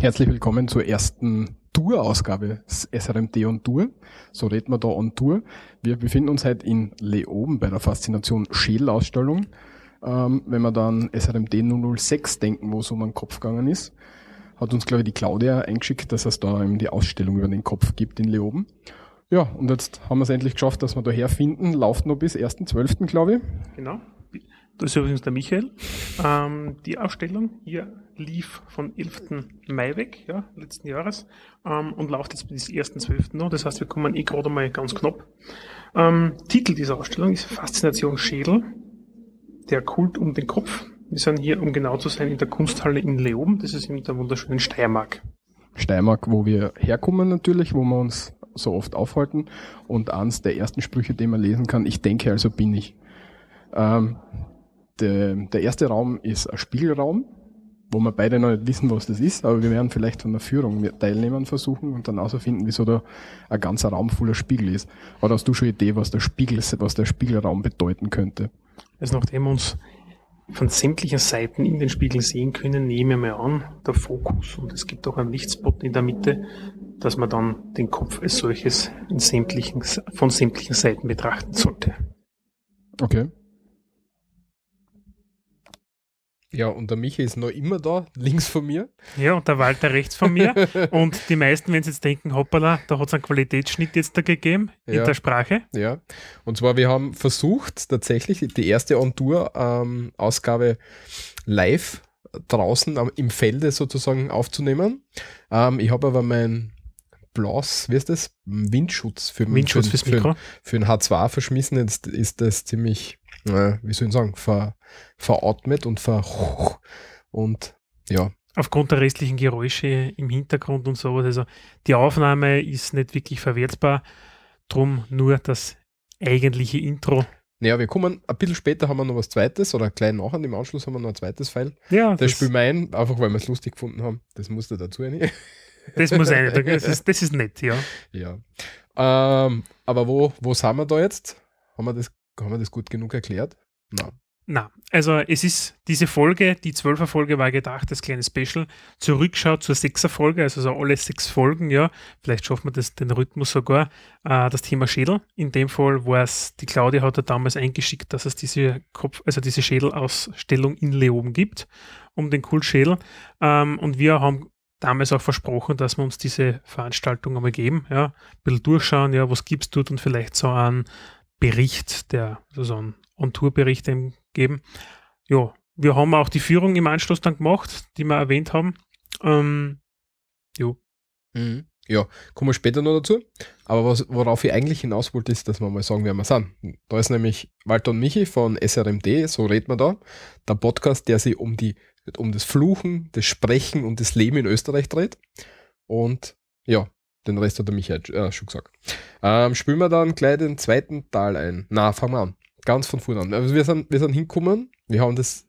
Herzlich willkommen zur ersten Tour-Ausgabe SRMT on Tour. So reden wir da on Tour. Wir befinden uns heute in Leoben bei der Faszination Schädelausstellung. Ähm, wenn wir dann SRMT 006 denken, wo es um einen Kopf gegangen ist, hat uns, glaube ich, die Claudia eingeschickt, dass es da eben die Ausstellung über den Kopf gibt in Leoben. Ja, und jetzt haben wir es endlich geschafft, dass wir da herfinden. Lauft noch bis 1.12., glaube ich. Genau. Das ist übrigens der Michael. Ähm, die Ausstellung hier lief von 11. Mai weg, ja, letzten Jahres, ähm, und läuft jetzt bis 1.12. noch. Das heißt, wir kommen eh gerade mal ganz knapp. Ähm, Titel dieser Ausstellung ist Faszination Schädel, der Kult um den Kopf. Wir sind hier, um genau zu sein, in der Kunsthalle in Leoben. Das ist in der wunderschönen Steiermark. Steiermark, wo wir herkommen natürlich, wo wir uns so oft aufhalten. Und eins der ersten Sprüche, den man lesen kann, ich denke, also bin ich. Ähm, der, der erste Raum ist ein Spiegelraum, wo wir beide noch nicht wissen, was das ist, aber wir werden vielleicht von der Führung mit Teilnehmern versuchen und dann herausfinden, wieso da ein ganzer Raum voller Spiegel ist. Oder hast du schon eine Idee, was der Spiegel, was der Spiegelraum bedeuten könnte? Also nachdem wir uns von sämtlichen Seiten in den Spiegel sehen können, nehmen wir an, der Fokus und es gibt auch einen Lichtspot in der Mitte, dass man dann den Kopf als solches sämtlichen, von sämtlichen Seiten betrachten sollte. Okay. Ja, und der Michi ist noch immer da, links von mir. Ja, und der Walter rechts von mir. und die meisten, wenn sie jetzt denken, hoppala, da hat es einen Qualitätsschnitt jetzt da gegeben ja. in der Sprache. Ja, und zwar, wir haben versucht, tatsächlich die erste On-Tour-Ausgabe ähm, live draußen im Felde sozusagen aufzunehmen. Ähm, ich habe aber mein Blas, wie ist das? Windschutz für, Windschutz für, fürs Mikro. Für, für ein H2 verschmissen. Jetzt ist das ziemlich, äh, wie soll ich sagen, ver, veratmet und ver und ja. Aufgrund der restlichen Geräusche im Hintergrund und sowas. Also die Aufnahme ist nicht wirklich verwertbar. Drum nur das eigentliche Intro. Naja, wir kommen, ein bisschen später haben wir noch was zweites oder klein nachher, im Anschluss haben wir noch ein zweites File. Ja. Das, das spielen wir ein, einfach weil wir es lustig gefunden haben. Das musste dazu nicht. Das muss sein, das ist, das ist nett, ja. Ja. Ähm, aber wo, wo sind wir da jetzt? Haben wir das, haben wir das gut genug erklärt? Nein. Na, also es ist diese Folge, die zwölfer Folge war gedacht, das kleine Special, zurückschaut zur sechser Folge, also so alle sechs Folgen, ja, vielleicht schaffen wir das, den Rhythmus sogar, äh, das Thema Schädel. In dem Fall war es, die Claudia hat ja damals eingeschickt, dass es diese Kopf, also diese Schädelausstellung in Leoben gibt, um den Kultschädel. Ähm, und wir haben damals auch versprochen, dass wir uns diese Veranstaltung einmal geben, ja, ein bisschen durchschauen, ja, was gibt's dort und vielleicht so einen Bericht, der, so einen On-Tour-Bericht geben. Ja, wir haben auch die Führung im Anschluss dann gemacht, die wir erwähnt haben. Ähm, jo. Mhm. Ja, kommen wir später noch dazu. Aber was, worauf ich eigentlich hinaus wollte, ist, dass wir mal sagen, wer wir sind. Da ist nämlich Walter und Michi von SRMD, so reden wir da. Der Podcast, der sich um die um das Fluchen, das Sprechen und das Leben in Österreich dreht. Und ja, den Rest hat der Michael äh, schon gesagt. Ähm, spielen wir dann gleich den zweiten Teil ein. Na, fangen wir an. Ganz von vorne an. Also wir sind, wir sind hingekommen, wir haben das,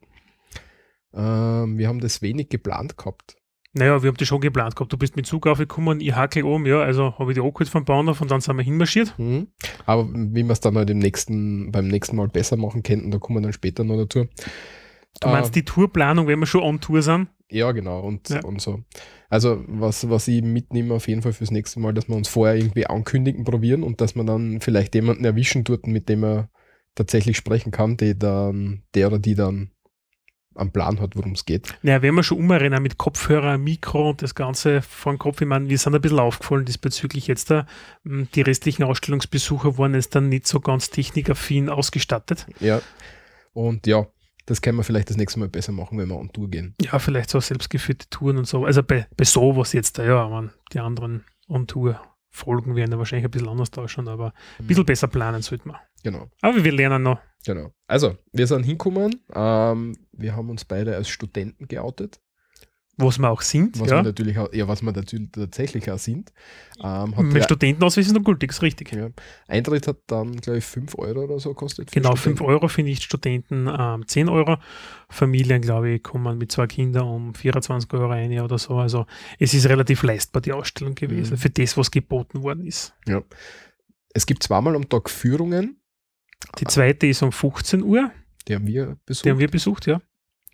ähm, wir haben das wenig geplant gehabt. Naja, wir haben das schon geplant gehabt. Du bist mit Zug aufgekommen, ich hackel oben, ja, also habe ich die angeholt vom Bauernhof und dann sind wir hinmarschiert. Mhm. Aber wie wir es dann halt im nächsten, beim nächsten Mal besser machen könnten, da kommen wir dann später noch dazu. Du meinst uh, die Tourplanung, wenn wir schon on Tour sind? Ja, genau. Und, ja. und so. Also, was, was ich mitnehme auf jeden Fall fürs nächste Mal, dass wir uns vorher irgendwie ankündigen, probieren und dass man dann vielleicht jemanden erwischen tut, mit dem er tatsächlich sprechen kann, der dann, der oder die dann am Plan hat, worum es geht. Naja, wenn wir schon umrennen mit Kopfhörer, Mikro und das Ganze vor dem Kopf, ich meine, wir sind ein bisschen aufgefallen diesbezüglich jetzt da. Hm, die restlichen Ausstellungsbesucher waren jetzt dann nicht so ganz technikaffin ausgestattet. Ja. Und ja, das können wir vielleicht das nächste Mal besser machen, wenn wir on Tour gehen. Ja, vielleicht so selbstgeführte Touren und so. Also bei, bei sowas jetzt, ja, man, die anderen on Tour Folgen werden da wahrscheinlich ein bisschen anders ausschauen, aber ein bisschen mhm. besser planen sollte man. Genau. Aber wir lernen noch. Genau. Also, wir sind hingekommen. Ähm, wir haben uns beide als Studenten geoutet. Was wir auch sind. Was ja. wir natürlich auch, ja, was wir natürlich tatsächlich auch sind. Ähm, Mit Studentenausweis ist noch gültig, ist richtig. Ja. Eintritt hat dann, glaube ich, 5 Euro oder so kostet. Genau, 5 Euro finde ich Studenten ähm, 10 Euro. Familien, glaube ich, kommen mit zwei Kindern um 24 Euro rein oder so. Also es ist relativ leistbar, die Ausstellung gewesen, mhm. für das, was geboten worden ist. Ja. Es gibt zweimal am Tag Führungen. Die zweite ist um 15 Uhr. Die haben wir besucht. Die haben wir besucht, ja.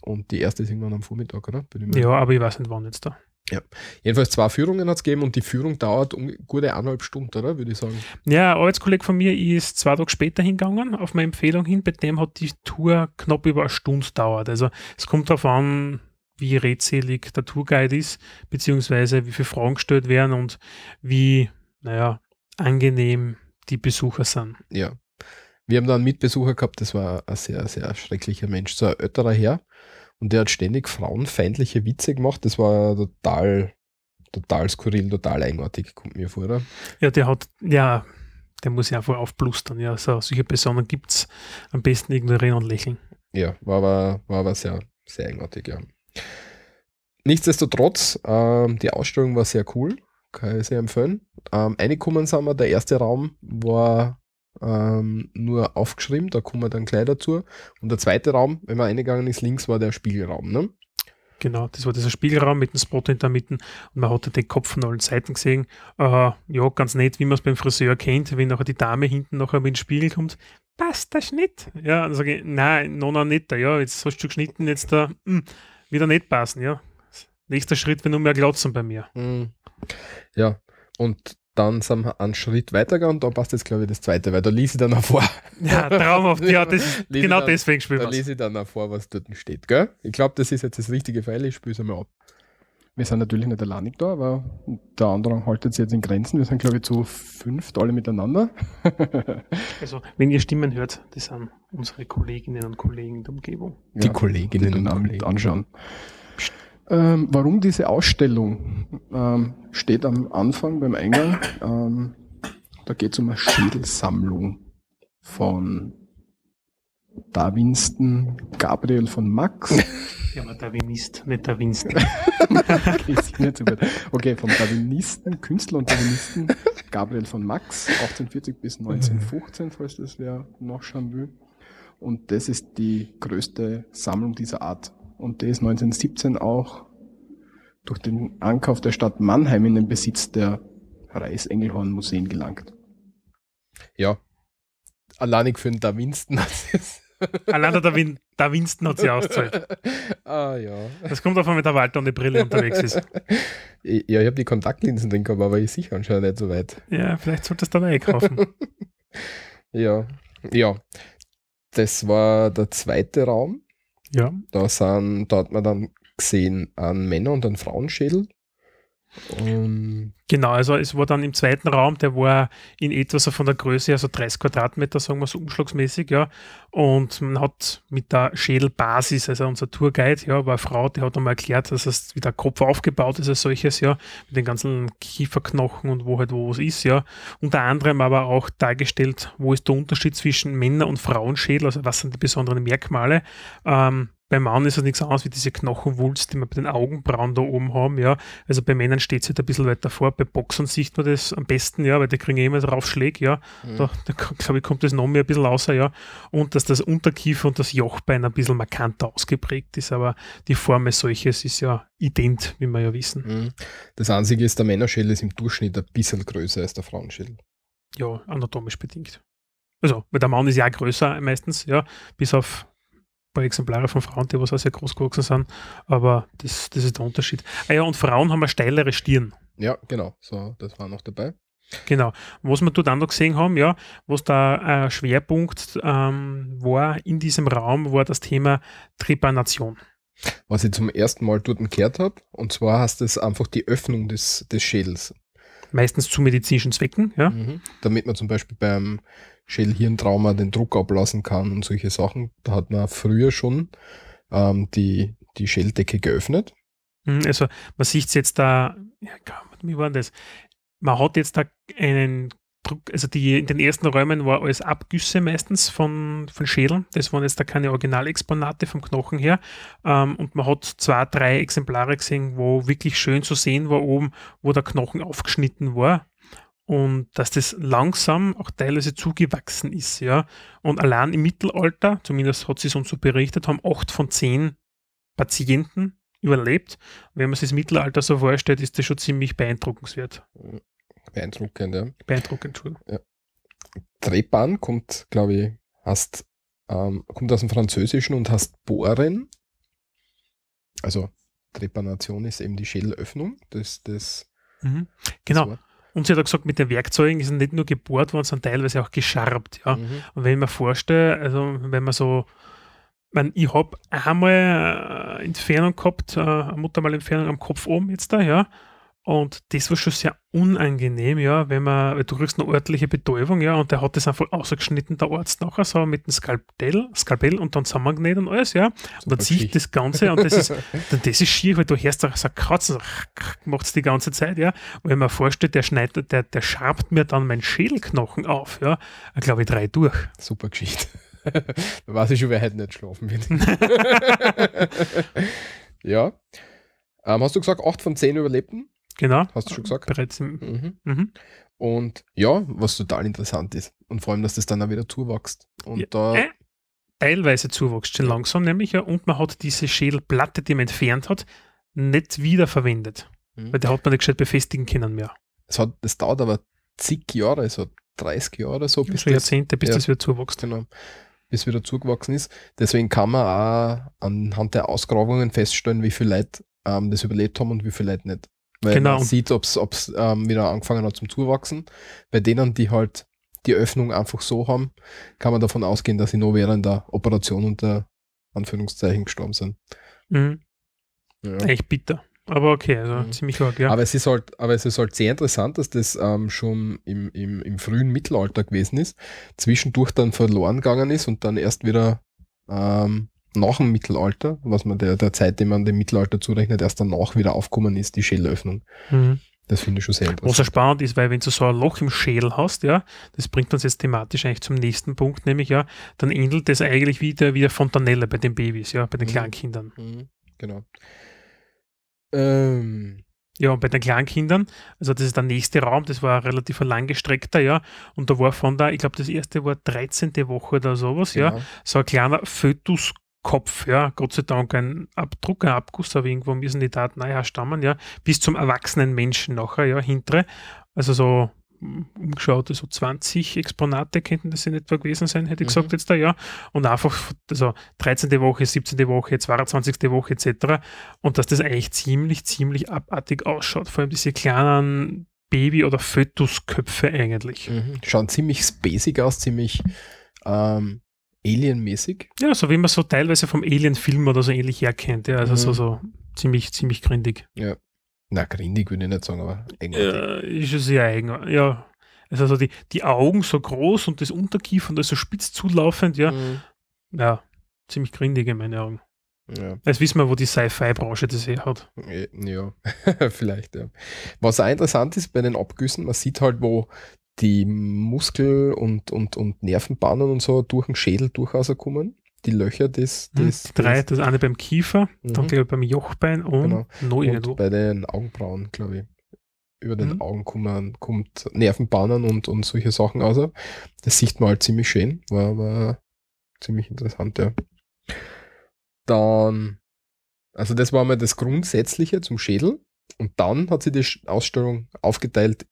Und die erste ist irgendwann am Vormittag, oder? Ja, aber ich weiß nicht, wann jetzt da. Jedenfalls zwei Führungen hat es gegeben und die Führung dauert um gute eineinhalb Stunden, oder? Würde ich sagen. Ja, ein Arbeitskollege von mir ist zwei Tage später hingegangen, auf meine Empfehlung hin. Bei dem hat die Tour knapp über eine Stunde dauert. Also es kommt darauf an, wie redselig der Tourguide ist, beziehungsweise wie viele Fragen gestellt werden und wie, naja, angenehm die Besucher sind. Ja. Wir haben da einen Mitbesucher gehabt, das war ein sehr, sehr schrecklicher Mensch, so ein älterer Herr. Und der hat ständig frauenfeindliche Witze gemacht. Das war total, total skurril, total eigenartig, kommt mir vor. Oder? Ja, der hat, ja, der muss ja einfach aufblustern. Ja, so, solche Personen gibt es am besten ignorieren und lächeln. Ja, war aber, war aber sehr, sehr eigenartig, ja. Nichtsdestotrotz, ähm, die Ausstellung war sehr cool, kann ich sehr empfehlen. Ähm, reingekommen sind wir, der erste Raum war ähm, nur aufgeschrieben, da kommen wir dann gleich dazu. Und der zweite Raum, wenn man eingegangen ist, links war der Spiegelraum, ne? Genau, das war dieser Spiegelraum mit dem Spot in der Mitte und man hatte den Kopf von allen Seiten gesehen. Äh, ja, ganz nett, wie man es beim Friseur kennt, wenn nachher die Dame hinten nachher mit dem Spiegel kommt. Passt der Schnitt? Ja, dann sage ich, nein, noch, nicht. Ja, jetzt hast du geschnitten, jetzt da mh, hm, wieder nicht passen, ja. Nächster Schritt, wenn nur mehr glotzen bei mir. Mhm. Ja, und dann sind wir einen Schritt weitergegangen und da passt jetzt, glaube ich, das zweite, weil da ließ ich dann auch vor. Ja, traumhaft. Ja, das, genau dann, deswegen spielen wir Da lese ich dann auch vor, was dort steht. Gell? Ich glaube, das ist jetzt das richtige Pfeil. Ich spüre es einmal ab. Wir sind natürlich nicht alleine da, aber der Andrang haltet sich jetzt in Grenzen. Wir sind, glaube ich, zu fünft, alle miteinander. also, wenn ihr Stimmen hört, das sind unsere Kolleginnen und Kollegen der Umgebung. Die ja, Kolleginnen die und Kollegen. anschauen. Ähm, warum diese Ausstellung? Ähm, steht am Anfang beim Eingang. Ähm, da geht es um eine Schädelsammlung von Darwinsten Gabriel von Max. Ja, aber Darwinist, nicht Darwinsten. okay, vom Darwinisten, Künstler und Darwinisten Gabriel von Max, 1840 bis 1915, falls das wer nachschauen will. Und das ist die größte Sammlung dieser Art. Und der ist 1917 auch durch den Ankauf der Stadt Mannheim in den Besitz der Reichsengelhorn Museen gelangt. Ja, alleinig für den Da Winston hat es. Allein der Win Da Winston hat sie ausgezahlt. ah ja. Das kommt davon, wenn der Walter ohne Brille unterwegs ist. Ja, ich habe die Kontaktlinsen drin gehabt, aber ich sicher anscheinend nicht so weit. Ja, vielleicht solltest du dann eh kaufen. ja, ja. Das war der zweite Raum. Ja. Da, sind, da hat man dann gesehen an Männer- und an Frauenschädel. Um genau, also es war dann im zweiten Raum, der war in etwa so von der Größe, also 30 Quadratmeter, sagen wir so umschlagsmäßig, ja. Und man hat mit der Schädelbasis, also unser Tourguide, ja, war eine Frau, die hat einmal erklärt, dass es wie der Kopf aufgebaut ist als solches, ja, mit den ganzen Kieferknochen und wo halt wo es ist, ja. Unter anderem aber auch dargestellt, wo ist der Unterschied zwischen Männer- und Frauenschädel, also was sind die besonderen Merkmale. Ähm, beim Mann ist es nichts anderes wie diese Knochenwulst, die wir bei den Augenbrauen da oben haben, ja. Also bei Männern steht es halt ein bisschen weiter vor. Bei Boxern sieht man das am besten, ja, weil die kriegen immer drauf Schläge, ja. Mhm. Da, da glaube ich, kommt das noch mehr ein bisschen außer, ja. Und dass das Unterkiefer und das Jochbein ein bisschen markanter ausgeprägt ist, aber die Form als solches ist ja ident, wie wir ja wissen. Mhm. Das Einzige ist, der Männerschädel ist im Durchschnitt ein bisschen größer als der Frauenschädel. Ja, anatomisch bedingt. Also, weil der Mann ist ja größer meistens, ja, bis auf paar Exemplare von Frauen, die was auch sehr groß gewachsen sind, aber das, das ist der Unterschied. Ah ja, und Frauen haben eine steilere Stirn. Ja, genau, so, das war noch dabei. Genau. Was wir dort auch noch gesehen haben, ja, was da ein Schwerpunkt ähm, war in diesem Raum, war das Thema Trepanation. Was ich zum ersten Mal dort gehört habe, und zwar heißt es einfach die Öffnung des, des Schädels. Meistens zu medizinischen Zwecken, ja. Mhm. Damit man zum Beispiel beim Schädelhirntrauma den Druck ablassen kann und solche Sachen. Da hat man früher schon ähm, die, die Schädeldecke geöffnet. Mhm, also man sieht es jetzt da, ja, wie war das? Man hat jetzt da einen Also die in den ersten Räumen war alles Abgüsse meistens von, von Schädeln. Das waren jetzt da keine Originalexponate vom Knochen her. Ähm, und man hat zwei, drei Exemplare gesehen, wo wirklich schön zu sehen war oben, wo der Knochen aufgeschnitten war und dass das langsam auch teilweise zugewachsen ist, ja. Und allein im Mittelalter, zumindest hat sie es uns so berichtet, haben acht von zehn Patienten überlebt. wenn man sich das Mittelalter so vorstellt, ist das schon ziemlich beeindruckenswert. Beeindruckend, ja. Beeindruckend, Entschuldigung. Ja. Trepan kommt, glaube ich, hast, ähm, kommt aus dem Französischen und hast bohren. Also Trepanation ist eben die Schädelöffnung. Das, das, Mhm. Genau. das. Und sie hat auch gesagt, mit den Werkzeugen ist nicht nur gebohrt worden, sondern teilweise auch gescharbt. Ja. Mhm. Und wenn ich mir vorstelle, also wenn man so, man, ich habe einmal äh, Entfernung gehabt, äh, eine Muttermal-Entfernung am Kopf oben jetzt da, ja. Und das war schon sehr unangenehm, ja, wenn man, weil du kriegst eine ordentliche Betäubung, ja, und der hat das einfach ausgeschnitten, der Arzt nachher, so mit dem Skalpell, Skalpell und dann zusammengenäht und alles, ja. Und dann zieht das Ganze und das ist, dann, das ist schier, weil du hörst da so Kratzen, so macht es die ganze Zeit, ja. Und wenn man vorstellt, der schneidet, der, der schabt mir dann meinen Schädelknochen auf, ja, glaube ich, drei durch. Super Geschichte. da weiß ich schon, wer heute nicht schlafen wird. ja. Ähm, hast du gesagt, 8 von 10 überlebten? Genau. Hast du schon gesagt? Bereits Mhm. mhm. Und ja, was total interessant ist. Und vor allem, dass das dann auch wieder zuwächst. Und Ja, da, äh, teilweise zuwächst schon langsam, nämlich ja, und man hat diese Schädelplatte, die man entfernt hat, nicht wiederverwendet. Mhm. Weil der hat man nicht gescheit befestigen können mehr. es, hat, das dauert aber zig Jahre, so 30 Jahre so, bis das, Jahrzehnte, bis ja. das wieder zuwächst. genau, bis wieder zugewachsen ist. Deswegen kann man auch anhand der Ausgrabungen feststellen, wie viele Leute ähm, das überlebt haben und wie viele Leute nicht. Weil Genau. man sieht, ob es ähm, wieder angefangen hat zum Zuwachsen. Bei denen, die halt die Öffnung einfach so haben, kann man davon ausgehen, dass sie nur während der Operation unter Anführungszeichen gestorben sind. Mhm. Ja. Echt bitter. Aber okay, also Mhm. ziemlich arg, ja. Aber es ist halt, aber es ist halt sehr interessant, dass das ähm, schon im, im, im frühen Mittelalter gewesen ist, zwischendurch dann verloren gegangen ist und dann erst wieder ähm, nach dem Mittelalter, was man der, der Zeit, die man dem Mittelalter zurechnet, erst danach wieder aufgekommen ist, die Schädelöffnung. Mhm. Das finde ich schon sehr Was auch interessant. spannend ist, weil wenn du so ein Loch im Schädel hast, ja, das bringt uns jetzt thematisch eigentlich zum nächsten Punkt, nämlich ja, dann ähnelt das eigentlich wieder wie der Fontanelle bei den Babys, ja, bei den Mhm. Kleinkindern. Mhm, genau. Ähm, Ja, und bei den Kleinkindern, also das ist der nächste Raum, das war ein relativ langgestreckter, ja, und da war von da, ich glaube, das erste war 13. Woche oder sowas, ja, genau. so ein kleiner Fötuskopf, ja, Gott sei Dank ein Abdruck, ein Abguss, aber irgendwo müssen die Daten nachher stammen, ja, bis zum erwachsenen Menschen nachher, ja, hintere, also so mm, umgeschaut, so 20 Exponate könnten das in etwa gewesen sein, hätte ich Mhm. gesagt jetzt da, ja, und einfach, also 13. Woche, 17. Woche, 22. Woche etc. Und dass das eigentlich ziemlich, ziemlich abartig ausschaut, vor allem diese kleinen Baby- oder Fötusköpfe eigentlich. Mhm. Schauen ziemlich spacig aus, ziemlich ähm, alienmäßig. Ja, so wie man so teilweise vom Alien-Film oder so ähnlich herkennt. Ja, also Mhm. so, so ziemlich, ziemlich grindig. Na, grindig würde ich nicht sagen, aber eigenartig. Äh, ist schon sehr eigen. Ja. Also so die, die Augen so groß und das Unterkiefer und das so spitz zulaufend, ja. Mhm. Ja, ziemlich grindig in meinen Augen. Ja. Jetzt wissen wir, wo die Sci-Fi-Branche das eh hat. Äh, Ja, vielleicht, ja. Was auch interessant ist bei den Abgüssen, man sieht halt, wo die Muskel- und, und, und Nervenbahnen und so durch den Schädel durchaus kommen. Die Löcher des, Hm, des, die drei, das eine beim Kiefer, dann Mhm. glaube ich beim Jochbein und Genau. noch irgendwo. und bei den Augenbrauen, glaube ich. Über den Mhm. Augen kommen, kommt Nervenbahnen und, und solche Sachen aus. Das sieht man halt ziemlich schön. War, war ziemlich interessant, ja. Dann, also das war mal das Grundsätzliche zum Schädel. Und dann hat sie die Ausstellung aufgeteilt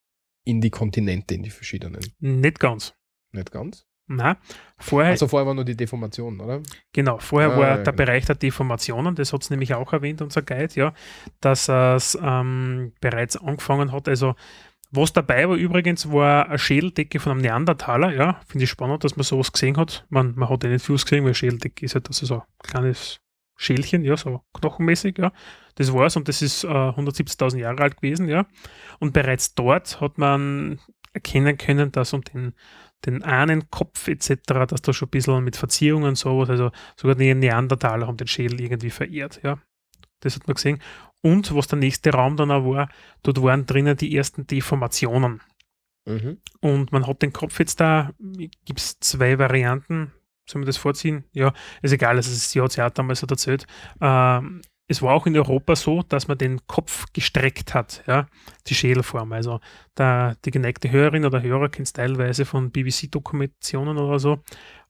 in die Kontinente, in die verschiedenen. Nicht ganz. Nicht ganz. Na, vorher, Also vorher war nur die Deformation, oder? genau, vorher Ah, war ja, der genau. Bereich der Deformationen, das hat es nämlich auch erwähnt, unser Guide, ja, dass es ähm, bereits angefangen hat. Also, was dabei war übrigens, war eine Schädeldecke von einem Neandertaler, ja, finde ich spannend, dass man sowas gesehen hat. Man, man hat ja nicht viel gesehen, weil Schädeldecke ist halt also so ein kleines Schälchen, ja, so knochenmäßig, ja. Das war's und das ist äh, 170.000 Jahre alt gewesen, ja. Und bereits dort hat man erkennen können, dass um den, den Ahnenkopf etc., dass da schon ein bisschen mit Verzierungen und sowas, also sogar die Neandertaler haben den Schädel irgendwie verehrt, ja. Das hat man gesehen. Und was der nächste Raum dann auch war, dort waren drinnen die ersten Deformationen. Mhm. Und man hat den Kopf jetzt da, gibt es zwei Varianten, soll man das vorziehen? Ja, ist egal, also hat ja auch damals so erzählt. Ähm, es war auch in Europa so, dass man den Kopf gestreckt hat, ja, die Schädelform. Also da, die geneigte Hörerin oder Hörer kennt es teilweise von BBC-Dokumentationen oder so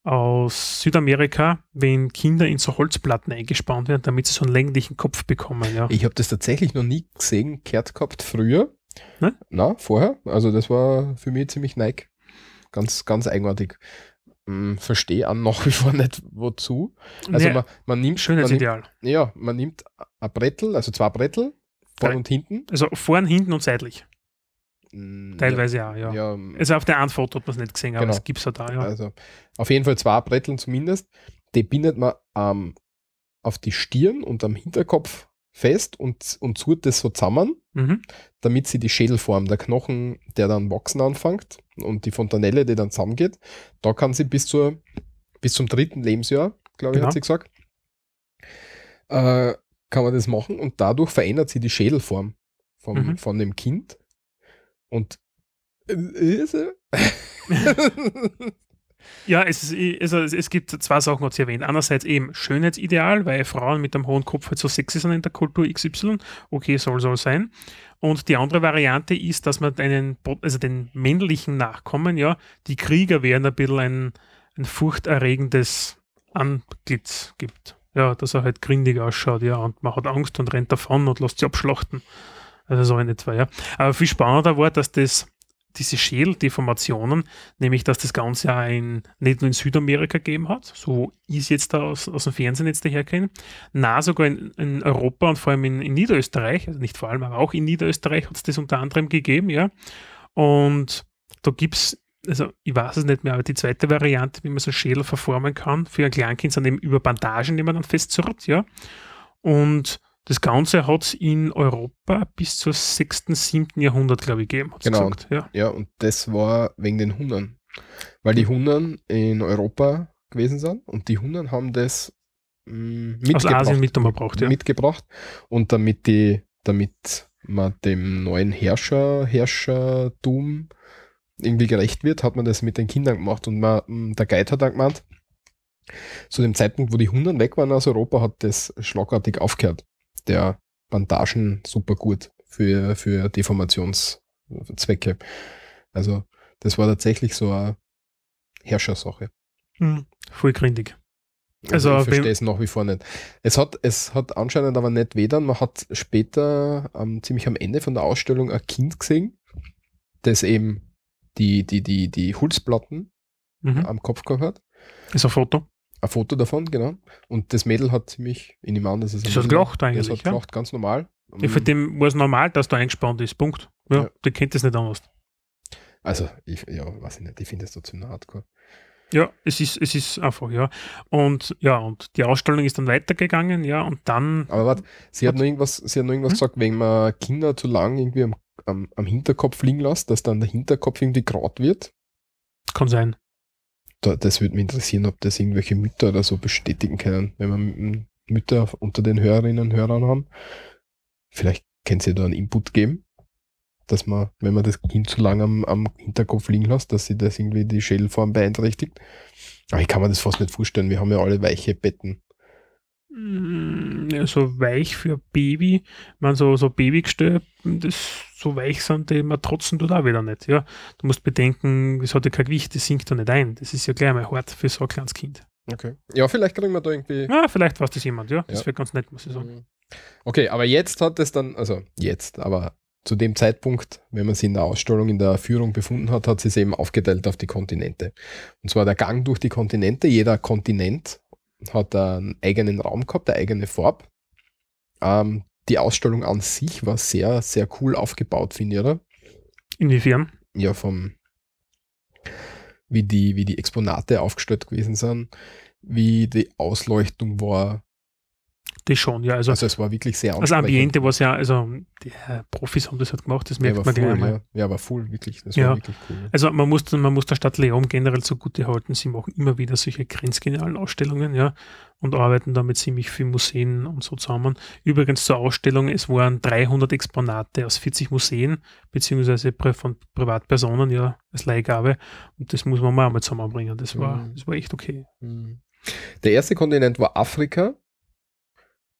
aus Südamerika, wenn Kinder in so Holzplatten eingespannt werden, damit sie so einen länglichen Kopf bekommen. Ja. Ich habe das tatsächlich noch nie gesehen, gehört gehabt früher. Ne? Na, vorher. Also das war für mich ziemlich neig. Ganz, ganz eigenartig. Hm, verstehe auch nach wie vor nicht, wozu. Also Nee, man, man nimmt, man nimmt, Schönheitsideal. ja, man nimmt ein Brettel, also zwei Brettel, vorn und hinten. Also vorn, hinten und seitlich. Hm, Teilweise ja, ja. Ja, Also auf der einen Foto hat man es nicht gesehen, aber Genau. es gibt es ja da, ja. Also auf jeden Fall zwei Bretteln zumindest. Die bindet man ähm, auf die Stirn und am Hinterkopf fest und, und zurrt das so zusammen, Mhm. damit sie die Schädelform, der Knochen, der dann wachsen anfängt und die Fontanelle, die dann zusammengeht, da kann sie bis, zur, bis zum dritten Lebensjahr, glaube ich, Genau. hat sie gesagt, äh, kann man das machen und dadurch verändert sie die Schädelform vom, Mhm. von dem Kind. Und äh, Ja, es, ist, also es, gibt zwei Sachen, hat sie erwähnt. Einerseits eben Schönheitsideal, weil Frauen mit einem hohen Kopf halt so sexy sind in der Kultur XY. Okay, soll, soll sein. Und die andere Variante ist, dass man einen, also den männlichen Nachkommen, ja, die Krieger wären ein bisschen ein, ein furchterregendes Antlitz gibt. Ja, dass er halt grindig ausschaut, ja, und man hat Angst und rennt davon und lässt sich abschlachten. Also so in etwa, ja. Aber viel spannender war, dass das, diese Schädeldeformationen, nämlich dass das Ganze ja nicht nur in Südamerika gegeben hat, so es jetzt da aus, aus dem Fernsehen jetzt daherkenne, na sogar in, in Europa und vor allem in, in Niederösterreich, also nicht vor allem, aber auch in Niederösterreich hat es das unter anderem gegeben, ja. Und da gibt es, also ich weiß es nicht mehr, aber die zweite Variante, wie man so Schädel verformen kann, für ein Kleinkind sind eben über Bandagen, die man dann festzurrt, ja. Und das Ganze hat es in Europa bis zur 6., 7. Jahrhundert, glaube ich, gegeben. Genau. Gesagt, ja. Ja, und das war wegen den Hunnern. Weil die Hunnern in Europa gewesen sind und die Hunnern haben das mh, Aus mitgebracht. Asien mitgebracht, ja. mitgebracht. Und damit die, damit man dem neuen Herrscher, Herrschertum irgendwie gerecht wird, hat man das mit den Kindern gemacht. Und man, mh, der Guide hat dann gemeint, zu dem Zeitpunkt, wo die Hunden weg waren aus Europa, hat das schlagartig aufgehört. Der Bandagen super gut für, für Deformationszwecke. Also, das war tatsächlich so eine Herrschersache. Hm, voll grindig. Also, ich verstehe es nach wie vor nicht. Es hat, es hat anscheinend aber nicht weder. Man hat später, ähm, ziemlich am Ende von der Ausstellung, ein Kind gesehen, das eben die, die, die, die Holzplatten Mhm. am Kopf gehabt hat. Ist ein Foto. Ein Foto davon, genau. Und das Mädel hat ziemlich, in dem an, das ist ein Das hat gelacht Das eigentlich, hat ja. gelacht, ganz normal. ja. Für den war es normal, dass da eingespannt ist. Punkt. Ja, Ja. der kennt das nicht anders. Also, ich, ja, weiß ich nicht, ich finde das trotzdem hardcore. Ja, es ist, es ist einfach, ja. Und ja, und die Ausstellung ist dann weitergegangen, ja, und dann, Aber warte, sie hat noch irgendwas, sie hat noch irgendwas Hm? gesagt, wenn man Kinder zu lang irgendwie am, am, am Hinterkopf liegen lässt, dass dann der Hinterkopf irgendwie grad wird. kann sein. Da, das würde mich interessieren, ob das irgendwelche Mütter oder so bestätigen können, wenn wir Mütter unter den Hörerinnen und Hörern haben. Vielleicht können sie da einen Input geben, dass man, wenn man das Kind zu lange am, am Hinterkopf liegen lässt, dass sie das irgendwie die Schädelform beeinträchtigt. Aber ich kann mir das fast nicht vorstellen. Wir haben ja alle weiche Betten. Mm, so weich für Baby, man so, so Babygestell, das so weich sind die Matratzen tut auch wieder nicht, ja. Du musst bedenken, das hat ja kein Gewicht, das sinkt da nicht ein. Das ist ja gleich mal hart für so ein kleines Kind. Okay. Ja, vielleicht kriegen wir da irgendwie. Ja, vielleicht weiß das jemand, ja. Das Ja. wäre ganz nett, muss ich sagen. Mhm. Okay, aber jetzt hat es dann, also jetzt, aber zu dem Zeitpunkt, wenn man sie in der Ausstellung, in der Führung befunden hat, hat sie es eben aufgeteilt auf die Kontinente. Und zwar der Gang durch die Kontinente. Jeder Kontinent hat einen eigenen Raum gehabt, eine eigene Farbe. Ähm, die Ausstellung an sich war sehr, sehr cool aufgebaut, finde ich, oder? Inwiefern? Ja, vom, wie die, wie die Exponate aufgestellt gewesen sind, wie die Ausleuchtung war. Das schon, ja. Also, Also es war wirklich sehr also ansprechend. Ambiente war ja, also die äh, Profis haben das halt gemacht, das Ja, merkt aber man gleich full, einmal. ja. ja, aber full, wirklich. Das Ja. war wirklich cool. Also man muss, man muss der Stadt Leon generell zugute halten, sie machen immer wieder solche grenzgenialen Ausstellungen, ja, und arbeiten da mit ziemlich vielen Museen und so zusammen. Übrigens zur Ausstellung, es waren 300 Exponate aus 40 Museen, beziehungsweise von Privatpersonen, ja, als Leihgabe. Und das muss man mal einmal zusammenbringen. Das war, Mhm. das war echt okay. Mhm. Der erste Kontinent war Afrika.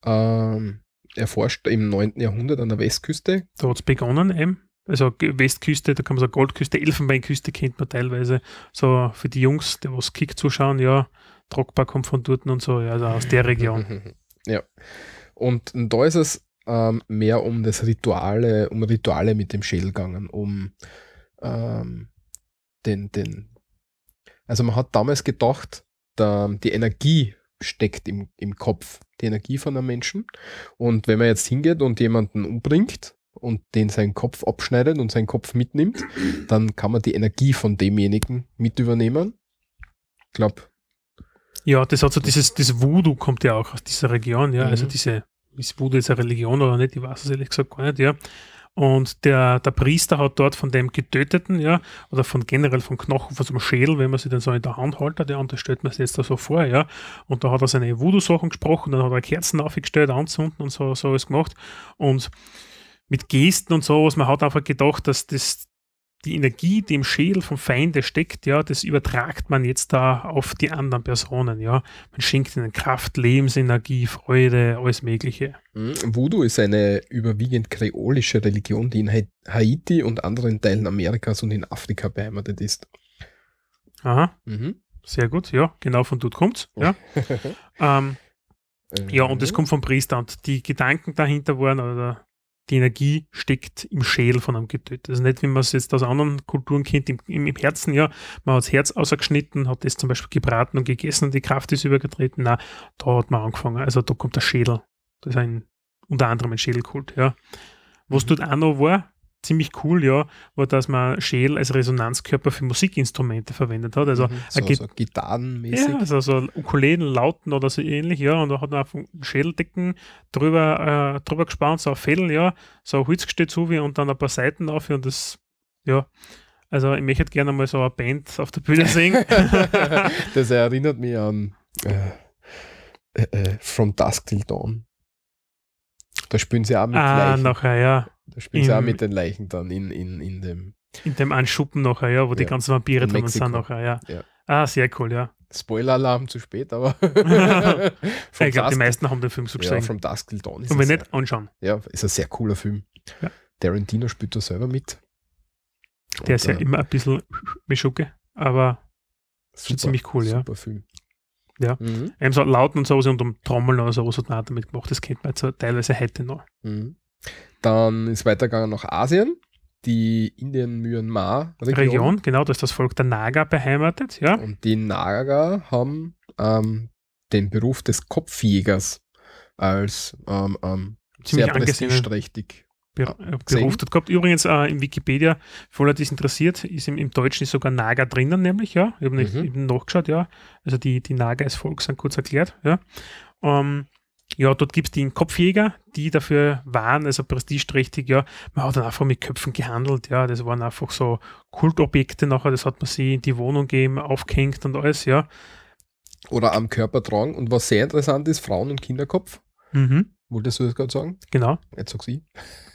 Ähm, erforscht im 9. Jahrhundert an der Westküste. Da hat es begonnen eben. Also Westküste, da kann man sagen Goldküste, Elfenbeinküste kennt man teilweise. So für die Jungs, die was Kick zuschauen, ja, Trockbar kommt von dort und so, ja, also aus der Region. ja. Und da ist es ähm, mehr um das Rituale, um Rituale mit dem Schädel gegangen, um ähm, den, den Also man hat damals gedacht, da, die Energie steckt im, im Kopf, die Energie von einem Menschen. Und wenn man jetzt hingeht und jemanden umbringt und den seinen Kopf abschneidet und seinen Kopf mitnimmt, dann kann man die Energie von demjenigen mit übernehmen. Ich glaube. Ja, das hat so dieses, das Voodoo kommt ja auch aus dieser Region, ja. Also mhm. Also diese, ist Voodoo jetzt eine Religion oder nicht, ich weiß es ehrlich gesagt gar nicht, ja. Und der, der Priester hat dort von dem Getöteten, ja, oder von generell vom Knochen, von so einem Schädel, wenn man sie dann so in der Hand haltet, ja, und das stellt man sich jetzt da so vor, ja. Und da hat er seine Voodoo-Sachen gesprochen, dann hat er Kerzen aufgestellt, anzünden und so, so alles gemacht. Und mit Gesten und so, was man hat einfach gedacht, dass das die Energie, die im Schädel vom Feinde steckt, ja, das übertragt man jetzt da auf die anderen Personen, ja. Man schenkt ihnen Kraft, Lebensenergie, Freude, alles Mögliche. Mhm. Voodoo ist eine überwiegend kreolische Religion, die in Haiti und anderen Teilen Amerikas und in Afrika beheimatet ist. Aha. Mhm. Sehr gut, ja, genau von dort kommt's. Ja. ähm, ja, und das äh. kommt vom Priester und die Gedanken dahinter waren, oder die Energie steckt im Schädel von einem Getöteten. Also nicht, wie man es jetzt aus anderen Kulturen kennt, im, im, Herzen, ja, man hat das Herz ausgeschnitten, hat das zum Beispiel gebraten und gegessen und die Kraft ist übergetreten. Nein, da hat man angefangen. Also da kommt der Schädel. Das ist ein, unter anderem ein Schädelkult, ja. Was mhm. dort auch noch war, ziemlich cool, ja, war, dass man Schädel als Resonanzkörper für Musikinstrumente verwendet hat. Also, mhm, so, so gitarrenmäßig. Ja, also so Ukulelen, Lauten oder so ähnlich, ja, und da hat man auf Schädeldecken drüber, äh, drüber gespannt, so ein Fell, ja, so ein Holzgestell zu wie und dann ein paar Seiten auf und das, ja, also ich möchte gerne mal so eine Band auf der Bühne singen. das erinnert mich an äh, äh, äh, From Dusk Till Dawn. Da spielen sie auch mit ah, Leichen. nachher, ja. Da spielen sie auch mit den Leichen dann in, in, in dem. In dem einen Schuppen nachher, ja, wo ja. die ganzen Vampire drin sind nachher, ja. ja. Ah, sehr cool, ja. Spoiler-Alarm zu spät, aber. ich glaube, die meisten haben den Film so gesehen. Ja, From Dusk Till Dawn ist Und wir nicht anschauen. Ja, ist ein sehr cooler Film. Ja. Tarantino spielt da selber mit. Der Und, ist ja äh, immer ein bisschen Mischucke, aber super, ziemlich cool, super ja. Super Film. Ja. Mhm. Eben so Lauten und so und um Trommeln oder so, was hat man damit gemacht. Das kennt man jetzt so teilweise heute noch. Mhm. Dann ist weitergegangen nach Asien, die Indien-Myanmar-Region. Region, genau, da ist das Volk der Naga beheimatet. Ja. Und die Naga haben ähm, den Beruf des Kopfjägers als ähm, ähm, sehr prestigeträchtig Ber Beruf dort gehabt. Übrigens äh, in Wikipedia, für alle, die es interessiert, ist im, im, Deutschen ist sogar Naga drinnen, nämlich, ja. Ich habe mhm. eben nachgeschaut, ja. Also die, die Naga als Volk sind kurz erklärt, ja. Ähm, ja, dort gibt es die Kopfjäger, die dafür waren, also prestigeträchtig, ja. Man hat dann einfach mit Köpfen gehandelt, ja. Das waren einfach so Kultobjekte nachher, das hat man sie in die Wohnung gegeben, aufgehängt und alles, ja. Oder am Körper tragen. Und was sehr interessant ist, Frauen- und Kinderkopf. Mhm. Wolltest du das gerade sagen? Genau. Jetzt sag sie.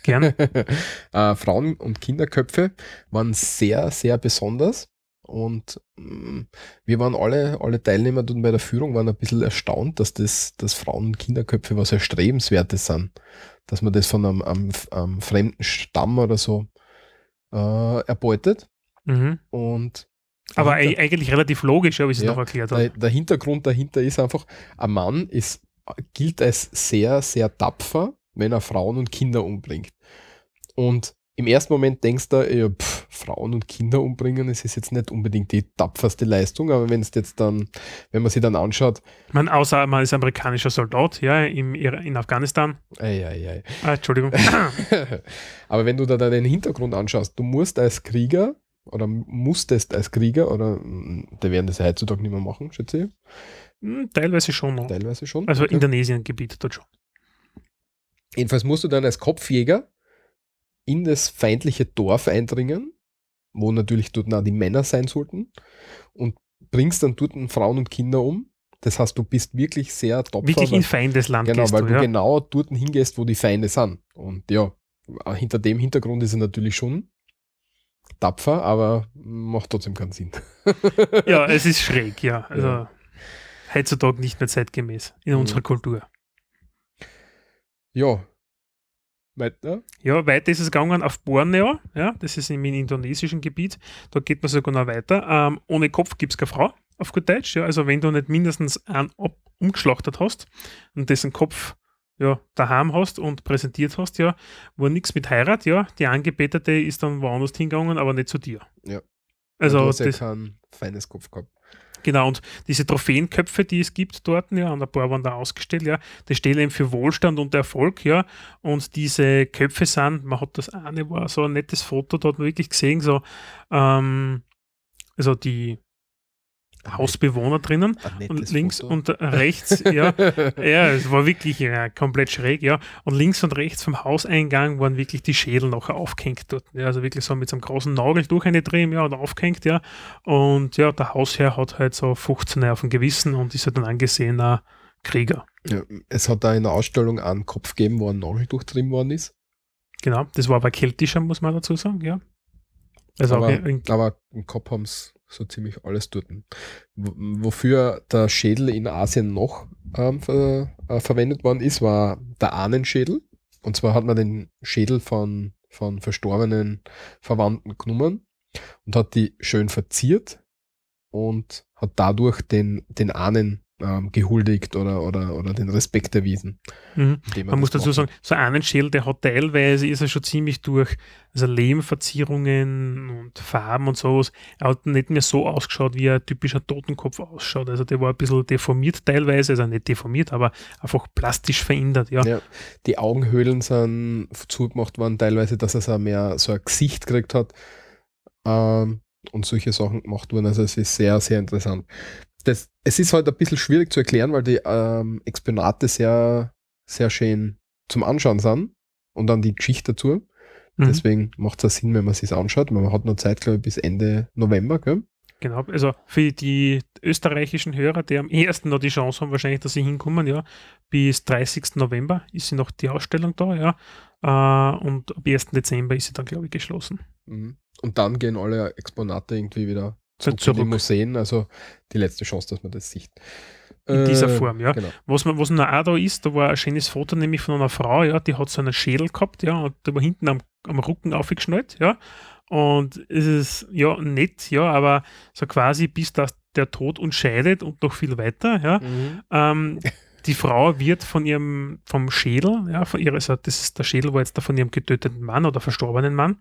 Gerne. äh, Frauen- und Kinderköpfe waren sehr, sehr besonders. Und mh, mm, wir waren alle, alle Teilnehmer dort bei der Führung waren ein bisschen erstaunt, dass das, dass Frauen- und Kinderköpfe was Erstrebenswertes sind. Dass man das von einem, einem, einem fremden Stamm oder so äh, erbeutet. Mhm. Und aber eigentlich relativ logisch, ja, wie sie es noch erklärt. Der, der Hintergrund dahinter ist einfach, ein Mann ist gilt als sehr, sehr tapfer, wenn er Frauen und Kinder umbringt. Und im ersten Moment denkst du, ja, pff, Frauen und Kinder umbringen, es ist jetzt nicht unbedingt die tapferste Leistung, aber wenn es jetzt dann, wenn man sich dann anschaut. Man, außer man ist amerikanischer Soldat, ja, im, in Afghanistan. Ei, ei, ei. Ah, Entschuldigung. aber wenn du da deinen Hintergrund anschaust, du musst als Krieger oder musstest als Krieger, oder der werden das heutzutage nicht mehr machen, schätze ich, teilweise schon noch. Teilweise schon. Also okay. Indonesien-Gebiet dort schon. Jedenfalls musst du dann als Kopfjäger in das feindliche Dorf eindringen, wo natürlich dort auch die Männer sein sollten, und bringst dann dort Frauen und Kinder um. Das heißt, du bist wirklich sehr tapfer. Wirklich in Feindesland Genau, weil du, du ja. genau dort hingehst, wo die Feinde sind. Und ja, hinter dem Hintergrund ist er natürlich schon tapfer, aber macht trotzdem keinen Sinn. ja, es ist schräg, ja. Also ja heutzutage nicht mehr zeitgemäß in mhm. unserer Kultur. Ja. Weiter? Ja, weiter ist es gegangen auf Borneo, ja, das ist im indonesischen Gebiet, da geht man sogar noch weiter. Ähm, ohne Kopf gibt es keine Frau, auf gut Deutsch, ja, also wenn du nicht mindestens einen umgeschlachtet hast und dessen Kopf ja, daheim hast und präsentiert hast, ja, war nichts mit Heirat, ja, die Angebetete ist dann woanders hingegangen, aber nicht zu dir. Ja. Also du hast ja das, kein feines Kopf gehabt. Genau, und diese Trophäenköpfe, die es gibt dort, ja, und ein paar waren da ausgestellt, ja, das steht eben für Wohlstand und Erfolg, ja. Und diese Köpfe sind, man hat das eine, war so ein nettes Foto, da hat man wirklich gesehen, so, ähm, also die Hausbewohner drinnen und links Foto. und rechts, ja, ja, es war wirklich ja, komplett schräg, ja. Und links und rechts vom Hauseingang waren wirklich die Schädel noch aufgehängt dort. Ja, also wirklich so mit so einem großen Nagel durch eine drehen, ja, und aufgehängt, ja. Und ja, der Hausherr hat halt so 15 auf dem Gewissen und ist halt ein angesehener Krieger. Ja, es hat da in der Ausstellung einen Kopf gegeben, wo ein Nagel durchtrieben worden ist. Genau, das war aber keltischer, muss man dazu sagen, ja. Also aber, auch in, aber im Kopf haben es so ziemlich alles dort. Wofür der Schädel in Asien noch ähm, ver äh, verwendet worden ist, war der Ahnenschädel. Und zwar hat man den Schädel von, von verstorbenen Verwandten genommen und hat die schön verziert und hat dadurch den, den Ahnen ähm, gehuldigt oder, oder, oder den Respekt erwiesen. mhm. er Man muss dazu gemacht sagen, so einen Schädel, der hat teilweise, ist er schon ziemlich durch, also Lehmverzierungen und Farben und sowas. Er hat nicht mehr so ausgeschaut, wie ein typischer Totenkopf ausschaut. Also der war ein bisschen deformiert teilweise, also nicht deformiert, aber einfach plastisch verändert, ja. Ja, die Augenhöhlen sind zugemacht worden, teilweise, dass er so mehr so ein Gesicht gekriegt hat ähm, und solche Sachen gemacht wurden. Also es ist sehr, sehr interessant. Das, es ist halt ein bisschen schwierig zu erklären, weil die ähm, Exponate sehr, sehr schön zum Anschauen sind und dann die Geschichte dazu. Mhm. Deswegen macht es Sinn, wenn man sich anschaut. Man hat noch Zeit, glaube ich, bis Ende November. Gell? Genau, also für die österreichischen Hörer, die am ersten noch die Chance haben, wahrscheinlich, dass sie hinkommen, ja, bis 30. November ist sie noch die Ausstellung da, ja, äh, und ab 1. Dezember ist sie dann, glaube ich, geschlossen. Mhm. Und dann gehen alle Exponate irgendwie wieder Dann zurück in zurück. Museen. Also die letzte Chance, dass man das sieht. In dieser Äh, Form, ja. Genau. Was, man, was noch auch da ist, da war ein schönes Foto nämlich von einer Frau, ja, die hat so einen Schädel gehabt, ja, und der war hinten am, am Rücken aufgeschnallt, ja. Und es ist ja nett, ja, aber so quasi bis das der Tod uns scheidet und noch viel weiter, ja. Mhm. Ähm, die Frau wird von ihrem, vom Schädel, ja, von ihrer, also das ist der Schädel war jetzt da von ihrem getöteten Mann oder verstorbenen Mann.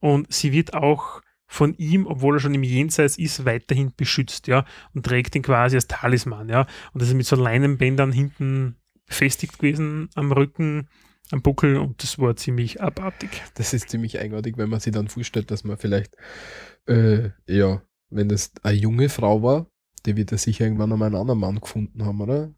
Und sie wird auch von ihm, obwohl er schon im Jenseits ist, weiterhin beschützt, ja, und trägt ihn quasi als Talisman, ja. Und das ist mit so Leinenbändern hinten befestigt gewesen am Rücken, am Buckel und das war ziemlich abartig. Das ist ziemlich eigenartig, wenn man sich dann vorstellt, dass man vielleicht, äh, ja, wenn das eine junge Frau war, die wird ja sicher irgendwann einmal einen anderen Mann gefunden haben, oder?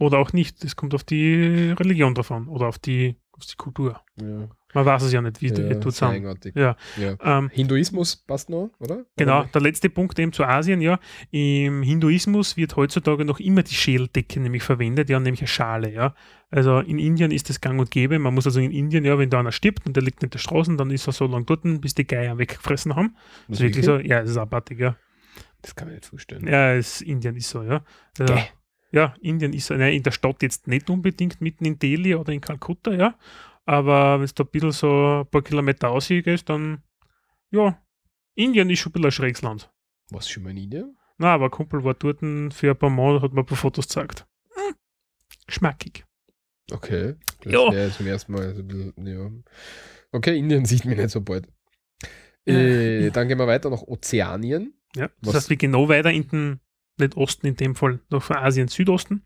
Oder auch nicht. Das kommt auf die Religion davon oder auf die, auf die Kultur. Ja, Man weiß es ja nicht, wie die ja tut sehr zusammen. eigenartig. Ja. Ja. Ähm, Hinduismus passt noch, oder? Genau, der letzte Punkt eben zu Asien, ja. Im Hinduismus wird heutzutage noch immer die Schädeldecke nämlich verwendet, ja, nämlich eine Schale, ja. Also in Indien ist das gang und gäbe. Man muss also in Indien, ja, wenn da einer stirbt und der liegt in der Straße, dann ist er so lange dort, bis die Geier weggefressen haben. Das ist wirklich so, ja, das ist abartig, ja. Das kann man nicht vorstellen. Ja, es, Indien ist so, ja. Also, ja, Indien ist so, nein, in der Stadt jetzt nicht unbedingt mitten in Delhi oder in Kalkutta, ja. Aber wenn du da ein bisschen so ein paar Kilometer ausgehst, dann, ja, Indien ist schon ein bisschen ein schräges Land. Was schon mal in Indien? Na, aber ein Kumpel war dort für ein paar Monate, hat mir ein paar Fotos gezeigt. Hm. Geschmackig. Okay. Das Ja. zum ersten Mal so ein bisschen, ja. Okay, Indien sieht mich nicht so bald. Ja. Äh, dann gehen wir weiter nach Ozeanien. Ja. Das Was- heißt, wir gehen noch weiter in den, nicht Osten in dem Fall, noch von Asien Südosten.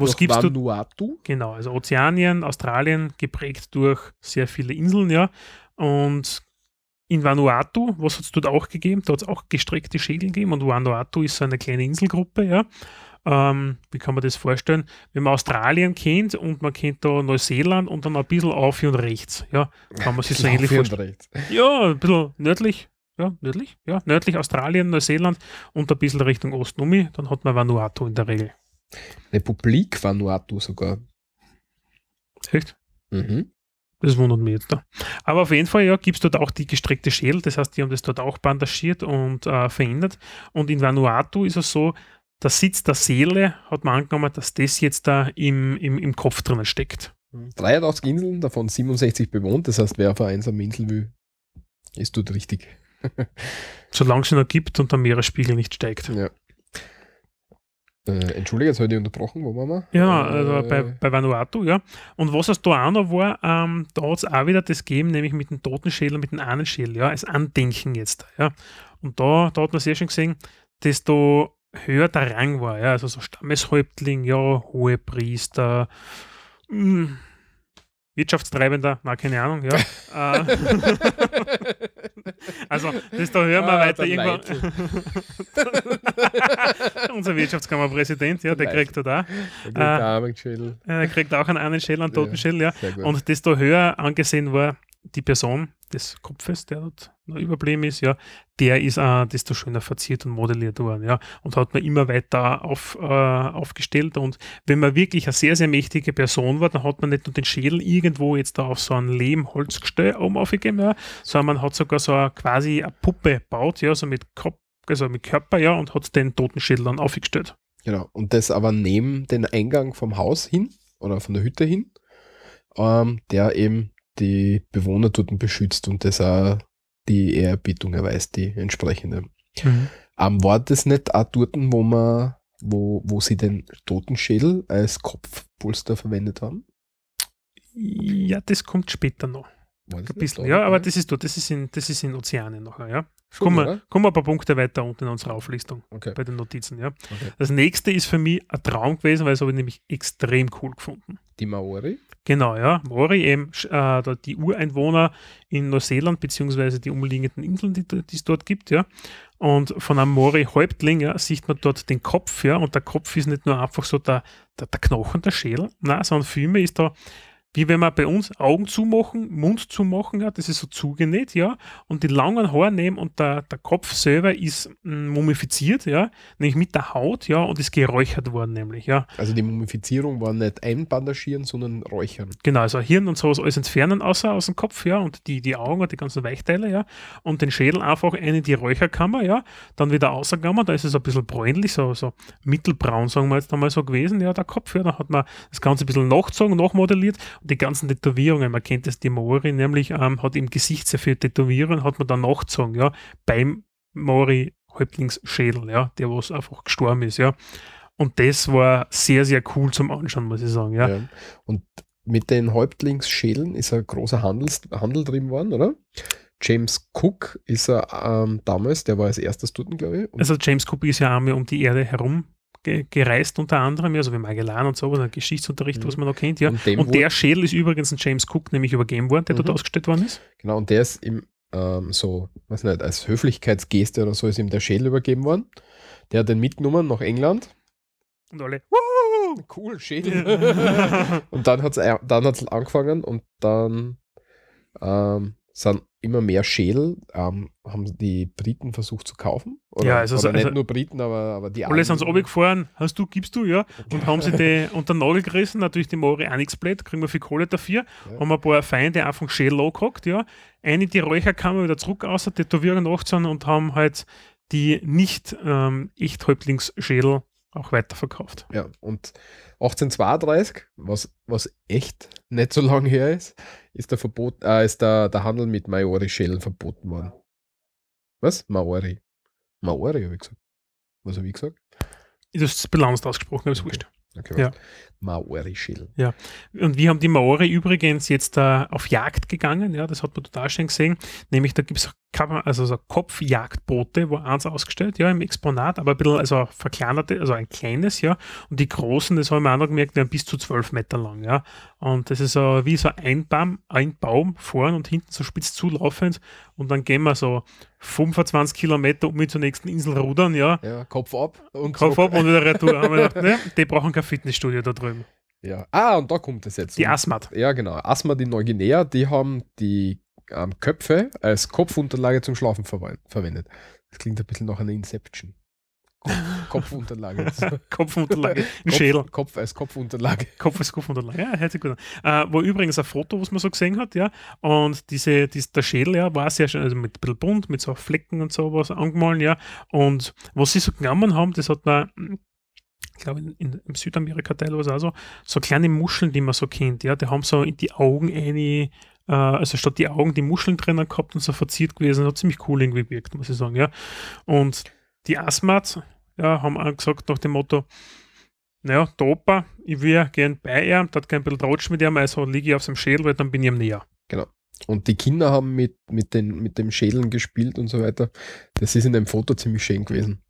Was gibst du? Vanuatu. Genau, also Ozeanien, Australien, geprägt durch sehr viele Inseln, ja. Und in Vanuatu, was hat es dort auch gegeben? Da hat es auch gestreckte Schädel gegeben und Vanuatu ist so eine kleine Inselgruppe, ja. Ähm, wie kann man das vorstellen? Wenn man Australien kennt und man kennt da Neuseeland und dann ein bisschen auf und rechts, ja, kann man sich so ähnlich vorstellen. Ja, ein bisschen nördlich, ja, nördlich, ja, nördlich Australien, Neuseeland und ein bisschen Richtung Osten um, dann hat man Vanuatu in der Regel. Republik Vanuatu sogar. Echt? Mhm. Das wundert mich jetzt da. Aber auf jeden Fall, ja, gibt es dort auch die gestreckte Schädel. Das heißt, die haben das dort auch bandagiert und äh, verändert. Und in Vanuatu ist es so, der Sitz der Seele hat man angenommen, dass das jetzt da im, im, im Kopf drinnen steckt. 83 Inseln, davon 67 bewohnt. Das heißt, wer auf einer einsamen Insel will, ist dort richtig. Solange es noch gibt und der Meeresspiegel nicht steigt. Ja. Äh, Entschuldige, jetzt habe ich unterbrochen, wo waren wir? Ja, also Äh, bei, bei Vanuatu, ja. Und was es da auch noch war, ähm, da hat es auch wieder das gegeben, nämlich mit dem Totenschädel und mit dem Ahnenschädel, ja, als Andenken jetzt, ja. Und da, da hat man sehr schön gesehen, desto höher der Rang war, ja, also so Stammeshäuptling, ja, hohe Priester, mh, Wirtschaftstreibender, na, keine Ahnung, ja. Äh, also, desto höher man Ah, weiter der irgendwann. Unser Wirtschaftskammerpräsident, ja, der Leitl. kriegt da auch. Der gute Armenschädel. Er kriegt auch einen Ahnenschädel, einen Ja, Totenschädel, ja. Gut. Und desto höher angesehen war die Person des Kopfes, der dort noch überblieben ist, ja, der ist äh, desto schöner verziert und modelliert worden, ja. Und hat man immer weiter auf, äh, aufgestellt. Und wenn man wirklich eine sehr, sehr mächtige Person war, dann hat man nicht nur den Schädel irgendwo jetzt da auf so ein Lehmholzgestell oben aufgegeben, ja, sondern man hat sogar so eine, quasi eine Puppe gebaut, ja, so mit Kopf, also mit Körper, ja, und hat den Totenschädel dann aufgestellt. Genau. Und das aber neben den Eingang vom Haus hin oder von der Hütte hin, ähm, der eben die Bewohner dort beschützt und das auch die Ehrerbietung erweist, die entsprechende. Ähm, war das nicht auch dort, wo man, wo, wo sie den Totenschädel als Kopfpolster verwendet haben? Ja, das kommt später noch. Ein bisschen, ja, aber das ist dort, das ist in, das ist in Ozeanien nachher, ja. Schon, Kommen wir, kommen ein paar Punkte weiter unten in unserer Auflistung Okay. bei den Notizen, ja. okay. Das nächste ist für mich ein Traum gewesen, weil das habe ich nämlich extrem cool gefunden. Die Maori? Genau, ja. Maori eben, äh, die Ureinwohner in Neuseeland, beziehungsweise die umliegenden Inseln, die, die es dort gibt, ja. Und von einem Maori-Häuptling ja, sieht man dort den Kopf, ja. Und der Kopf ist nicht nur einfach so der, der, der Knochen, der Schädel, nein, sondern vielmehr ist da wie wenn wir bei uns Augen zumachen, Mund zumachen, ja, das ist so zugenäht, ja, und die langen Haare nehmen und der, der Kopf selber ist mm, mumifiziert, ja, nämlich mit der Haut, ja, und ist geräuchert worden, nämlich, ja. Also die Mumifizierung war nicht einbandagieren, sondern räuchern. Genau, also Hirn und sowas alles entfernen außer aus dem Kopf, ja, und die, die Augen und die ganzen Weichteile, ja, und den Schädel einfach ein in die Räucherkammer, ja, dann wieder rausgegangen, da ist es ein bisschen bräunlich, so, so mittelbraun, sagen wir jetzt einmal so gewesen, ja, der Kopf, ja, da hat man das Ganze ein bisschen nachgezogen, nachmodelliert und die ganzen Tätowierungen, man kennt das, die Maori nämlich, ähm, hat im Gesicht sehr viel Tätowierungen, hat man dann nachgezogen, ja, beim Maori Häuptlingsschädel, ja, der was einfach gestorben ist, ja. Und das war sehr, sehr cool zum Anschauen, muss ich sagen, ja. Ja. Und mit den Häuptlingsschädeln ist ein großer Handels, Handel drin worden, oder? James Cook ist er ähm, damals, der war als erstes dort, glaube ich. Also James Cook ist ja einmal um die Erde herum ge gereist, unter anderem, also wie Magellan und so, ein Geschichtsunterricht, Mhm. was man noch kennt, ja. Und Und der Schädel ist übrigens ein James Cook nämlich übergeben worden, der dort Mhm. ausgestellt worden ist. Genau, und der ist ihm ähm, so, weiß nicht, als Höflichkeitsgeste oder so ist ihm der Schädel übergeben worden. Der hat den mitgenommen nach England. Und alle, Cool, Schädel. und dann hat es dann hat's angefangen und dann ähm, sind immer mehr Schädel, ähm, haben die Briten versucht zu kaufen. Oder, Ja, also- oder nicht also- nur Briten, aber, aber die alle sind so hast du, gibst du, ja. Und haben sie die unter den Nagel gerissen, natürlich die Mori auch nichts blöd, kriegen wir viel Kohle dafür. Ja. Haben ein paar Feinde einfach Schädel angehackt, ja. Eine in die Räucherkammer wieder zurück aus, Tätowierung nachgezogen und haben halt die nicht ähm, echt Häuptlingsschädel auch weiterverkauft. Ja, und 1832, was, was echt nicht so lange her ist, ist der, Verbot, äh, ist der, der Handel mit Maori-Schädeln verboten worden. Was? Maori. Maori, habe ich gesagt. Was habe ich gesagt? Das ist bilanzt ausgesprochen, aber ist Okay. wurscht. Okay, Ja. Maori-Schädel. Und wir haben die Maori übrigens jetzt äh, auf Jagd gegangen, ja, das hat man total schön gesehen. Nämlich da gibt es also so Kopfjagdboote, wo eins ausgestellt, ja, im Exponat, aber ein bisschen also verkleinerte, also ein kleines, ja. Und die großen, das haben wir auch noch gemerkt, werden bis zu zwölf Meter lang, ja. Und das ist so wie so ein Baum, ein Baum vorn und hinten so spitz zulaufend. Und dann gehen wir so 25 Kilometer um zur nächsten Insel rudern, ja. Ja, Kopf ab und Kopf zurück. ab und wieder retour. Haben wir gedacht, ne, die brauchen kein Fitnessstudio da drüben. Ja. Ah, und da kommt es jetzt. Die Asmat. Ja, genau. Asmat in Neuguinea, die haben die ähm, Köpfe als Kopfunterlage zum Schlafen verwe- verwendet. Das klingt ein bisschen nach einer Inception. Kopf, Kopfunterlage. Kopfunterlage, ein Kopf, Schädel. Kopf als Kopfunterlage. Kopf ist Kopfunterlage. Ja, hört sich gut an. Äh, wo übrigens ein Foto, was man so gesehen hat, ja. Und diese, dies, der Schädel, ja, war sehr schön, also mit ein bisschen bunt, mit so Flecken und sowas angemalt, ja. Und was sie so genommen haben, das hat man, ich glaube, in, in, im Südamerika-Teil war es auch so, so kleine Muscheln, die man so kennt, ja. Die haben so in die Augen eine, äh, also statt die Augen die Muscheln drinnen gehabt und so verziert gewesen. Das hat ziemlich cool irgendwie gewirkt, muss ich sagen, ja. Und die Asmat, ja, haben gesagt nach dem Motto, naja, der Opa, ich will gern bei ihm, der hat kein bisschen Tratsch mit ihm, also liege ich auf seinem Schädel, weil dann bin ich ihm näher. Genau. Und die Kinder haben mit, mit, den, mit dem Schädeln gespielt und so weiter. Das ist in dem Foto ziemlich schön gewesen.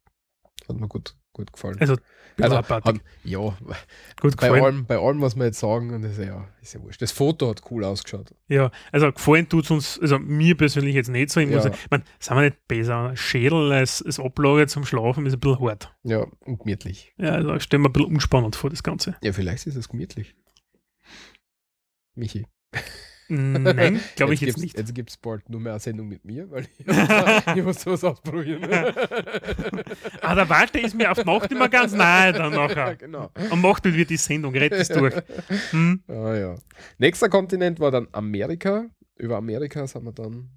Hat mir gut, gut gefallen. Also, Also, haben, ja, gut bei gefallen. allem, bei allem, was wir jetzt sagen, und das ist ja, ist ja wurscht. Das Foto hat cool ausgeschaut. Ja, also gefallen tut es uns, also mir persönlich jetzt nicht so. Ich muss Ja. sagen, ich mein, sind wir nicht besser. Schädel als, als Ablage zum Schlafen ist ein bisschen hart. Ja, und gemütlich. Ja, also ich stelle mir ein bisschen unspannend vor, das Ganze. Ja, vielleicht ist es gemütlich. Michi. Nein, glaube ich jetzt gibt's- nicht. Jetzt gibt es bald nur mehr eine Sendung mit mir, weil ich, ich muss sowas ausprobieren. Ah, der Walter ist mir auf die Nacht immer ganz nahe dann nachher. genau. Am Nacht wird die Sendung, rett es durch. Hm? Ah, ja. Nächster Kontinent war dann Amerika. Über Amerika sind wir dann.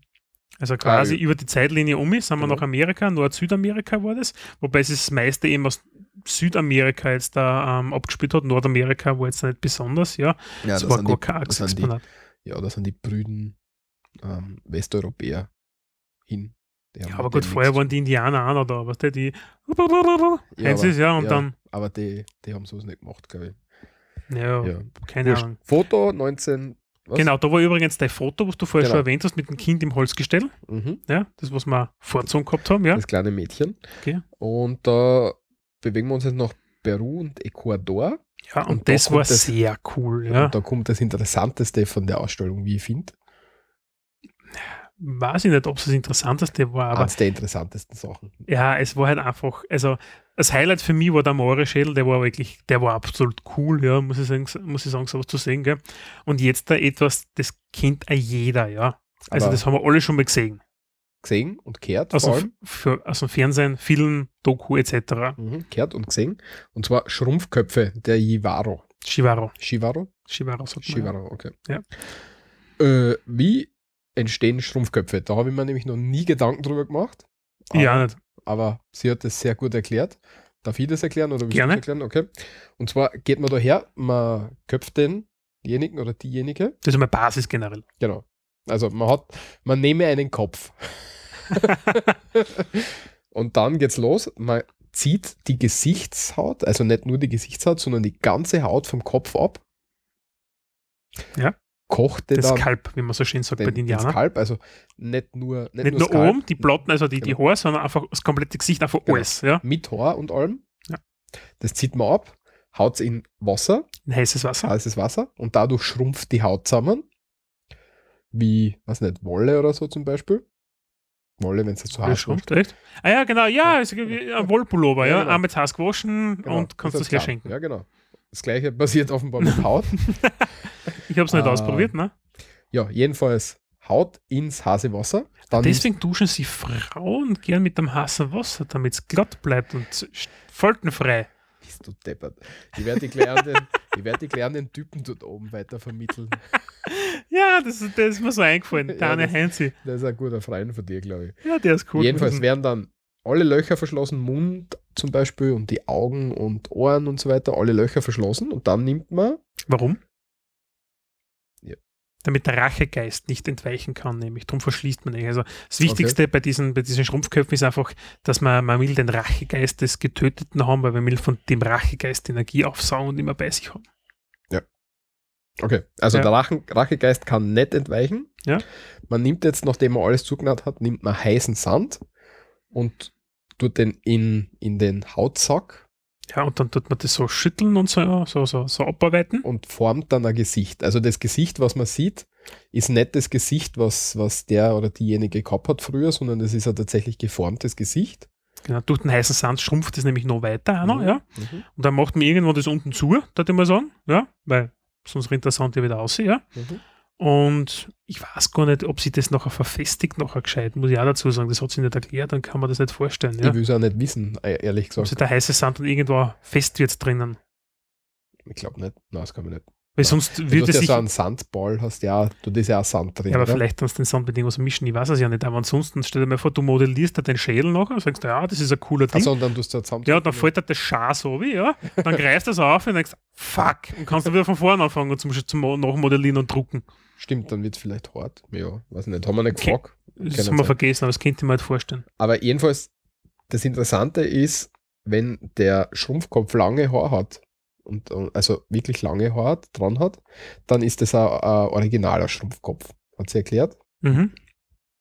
Also quasi Ah, über die Zeitlinie um ist, sind wir Genau. nach Amerika, Nord-Südamerika war das, wobei es das meiste eben aus Südamerika jetzt da ähm, abgespielt hat. Nordamerika war jetzt nicht besonders, ja. Ja, das war sind gar kein das Exponat. Ja, da sind die brüden ähm, Westeuropäer hin. Ja, aber gut, vorher waren die Indianer auch noch da, weißt du, die Ja, ist, ja, und ja, dann, Aber die, die haben sowas nicht gemacht, glaube ich. ja, Ja. keine Wurscht. Ahnung. Foto 19. Was? Genau, da war übrigens dein Foto, was du vorher Genau. schon erwähnt hast, mit dem Kind im Holzgestell. Mhm. Ja, das, was wir vorgezogen gehabt haben, ja. Das kleine Mädchen. Okay. Und da bewegen wir uns jetzt nach Peru und Ecuador. Ja, und, Und da das kommt war das- sehr cool, ja. Und da kommt das Interessanteste von der Ausstellung, wie ich finde. Weiß ich nicht, ob es das Interessanteste war, aber Eines der interessantesten Sachen. ja, es war halt einfach, also das Highlight für mich war der Moore-Schädel, der war wirklich, der war absolut cool, ja, muss ich sagen, muss ich sagen, sowas zu sehen, gell. Und jetzt da etwas, das kennt auch jeder, ja. Also Aber das haben wir alle schon mal gesehen. Gesehen und kehrt Also, für, also Fernsehen, Film, Doku etc. Mhm. Kehrt und gesehen. Und zwar Schrumpfköpfe der Jivaro. Shivaro. Shivaro? Shivaro sagt man. ja. Shivaro, okay. Ja. Äh, wie entstehen Schrumpfköpfe? Da habe ich mir nämlich noch nie Gedanken drüber gemacht. Ja, Aber- nicht. aber sie hat es sehr gut erklärt. Darf ich das erklären oder Gerne. das erklären? Okay. Und zwar geht man da her, man köpft denjenigen oder diejenige. Das ist einmal Basis generell. Genau. Also man hat, man nehme einen Kopf. Und dann geht's los. Man zieht die Gesichtshaut, also nicht nur die Gesichtshaut, sondern die ganze Haut vom Kopf ab. Ja. Kocht den Das Skalp, wie man so schön sagt bei den den, den Indianern. Skalp, also nicht nur, nicht Nicht nur Skalp, oben, die Platten, also die, die Genau. Haare, sondern einfach das komplette Gesicht, einfach Genau. alles. Ja? mit Haar und allem. Ja. Das zieht man ab, haut es in Wasser, In heißes Wasser. heißes Wasser und dadurch schrumpft die Haut zusammen. Wie, was nicht, Wolle oder so zum Beispiel. Wolle, wenn es so Das heiß schrumpft, echt? Ah ja, genau, ja, ist ein Wollpullover, Ja, ja. genau. Einmal zu gewaschen Genau, und kannst das herschenken. Ja, genau. Das gleiche passiert offenbar mit Haut. Ich habe es nicht Ah. ausprobiert, ne? ja, jedenfalls Haut ins heiße Wasser. Dann Deswegen duschen sie Frauen gern mit dem heißen Wasser, damit es glatt bleibt und faltenfrei. bist du deppert. Ich werde die klärenden, werd die klärenden Typen dort oben weiter vermitteln. Ja, das, das ist mir so eingefallen. Ja, Der Arne das- Heinzi. Das ist ein guter Freund von dir, glaube ich. Ja, der ist cool. Jedenfalls werden dann alle Löcher verschlossen, Mund zum Beispiel und die Augen und Ohren und so weiter, alle Löcher verschlossen und dann nimmt man, Warum? Ja. Damit der Rachegeist nicht entweichen kann, nämlich. Darum verschließt man ihn. Also das Wichtigste bei, diesen, bei diesen Schrumpfköpfen ist einfach, dass man, man will den Rachegeist des Getöteten haben, weil man will von dem Rachegeist Energie aufsaugen und immer bei sich haben. Okay, also Ja. der Rachen, Rachegeist kann nicht entweichen. Ja. Man nimmt jetzt, nachdem man alles zugenäht hat, nimmt man heißen Sand und tut den in, in den Hautsack Ja, und dann tut man das so schütteln und so, so, so, so abarbeiten. und formt dann ein Gesicht. Also das Gesicht, was man sieht, ist nicht das Gesicht, was, was der oder diejenige gehabt hat früher, sondern das ist ein tatsächlich geformtes Gesicht. Genau, durch den heißen Sand schrumpft es nämlich noch weiter, auch noch, Mhm. ja. Mhm. Und dann macht man irgendwann das unten zu, würde ich mal sagen, ja, weil sonst rinnt der Sand ja wieder aus, ja. Mhm. Und ich weiß gar nicht, ob sie das nachher verfestigt, nachher gescheit, muss ich auch dazu sagen. Das hat sie nicht erklärt, dann kann man das nicht vorstellen. Ja? Ich will es auch nicht wissen, e- ehrlich Ob gesagt. sie der heiße Sand dann irgendwo fest wird drinnen. Ich glaube nicht. Nein, das kann man nicht. Weil Ja. sonst Du würde hast ja so einen Sandball, hast ja, du das ist ja auch Sand drin. ja, aber oder? vielleicht kannst du den Sand mit irgendwas mischen, ich weiß es ja nicht. Aber ansonsten stell dir mal vor, du modellierst da den Schädel nachher und sagst, ja, das ist ein cooler Ding. Achso, und dann tust du zusammen. ja, dann fällt dir das Schar so wie, ja. Dann greifst du das auf und denkst, fuck, und kannst dann wieder von vorne anfangen und zum, zum Nachmodellieren und drucken. Stimmt, dann wird es vielleicht hart. Ja, weiß nicht. Haben wir nicht Okay. gefragt. Das Kann haben wir vergessen, aber das könnte ich mir halt vorstellen. Aber jedenfalls, das Interessante ist, wenn der Schrumpfkopf lange Haar hat, und, also wirklich lange Haar dran hat, dann ist das ein, ein originaler Schrumpfkopf. Hat sie erklärt? Mhm.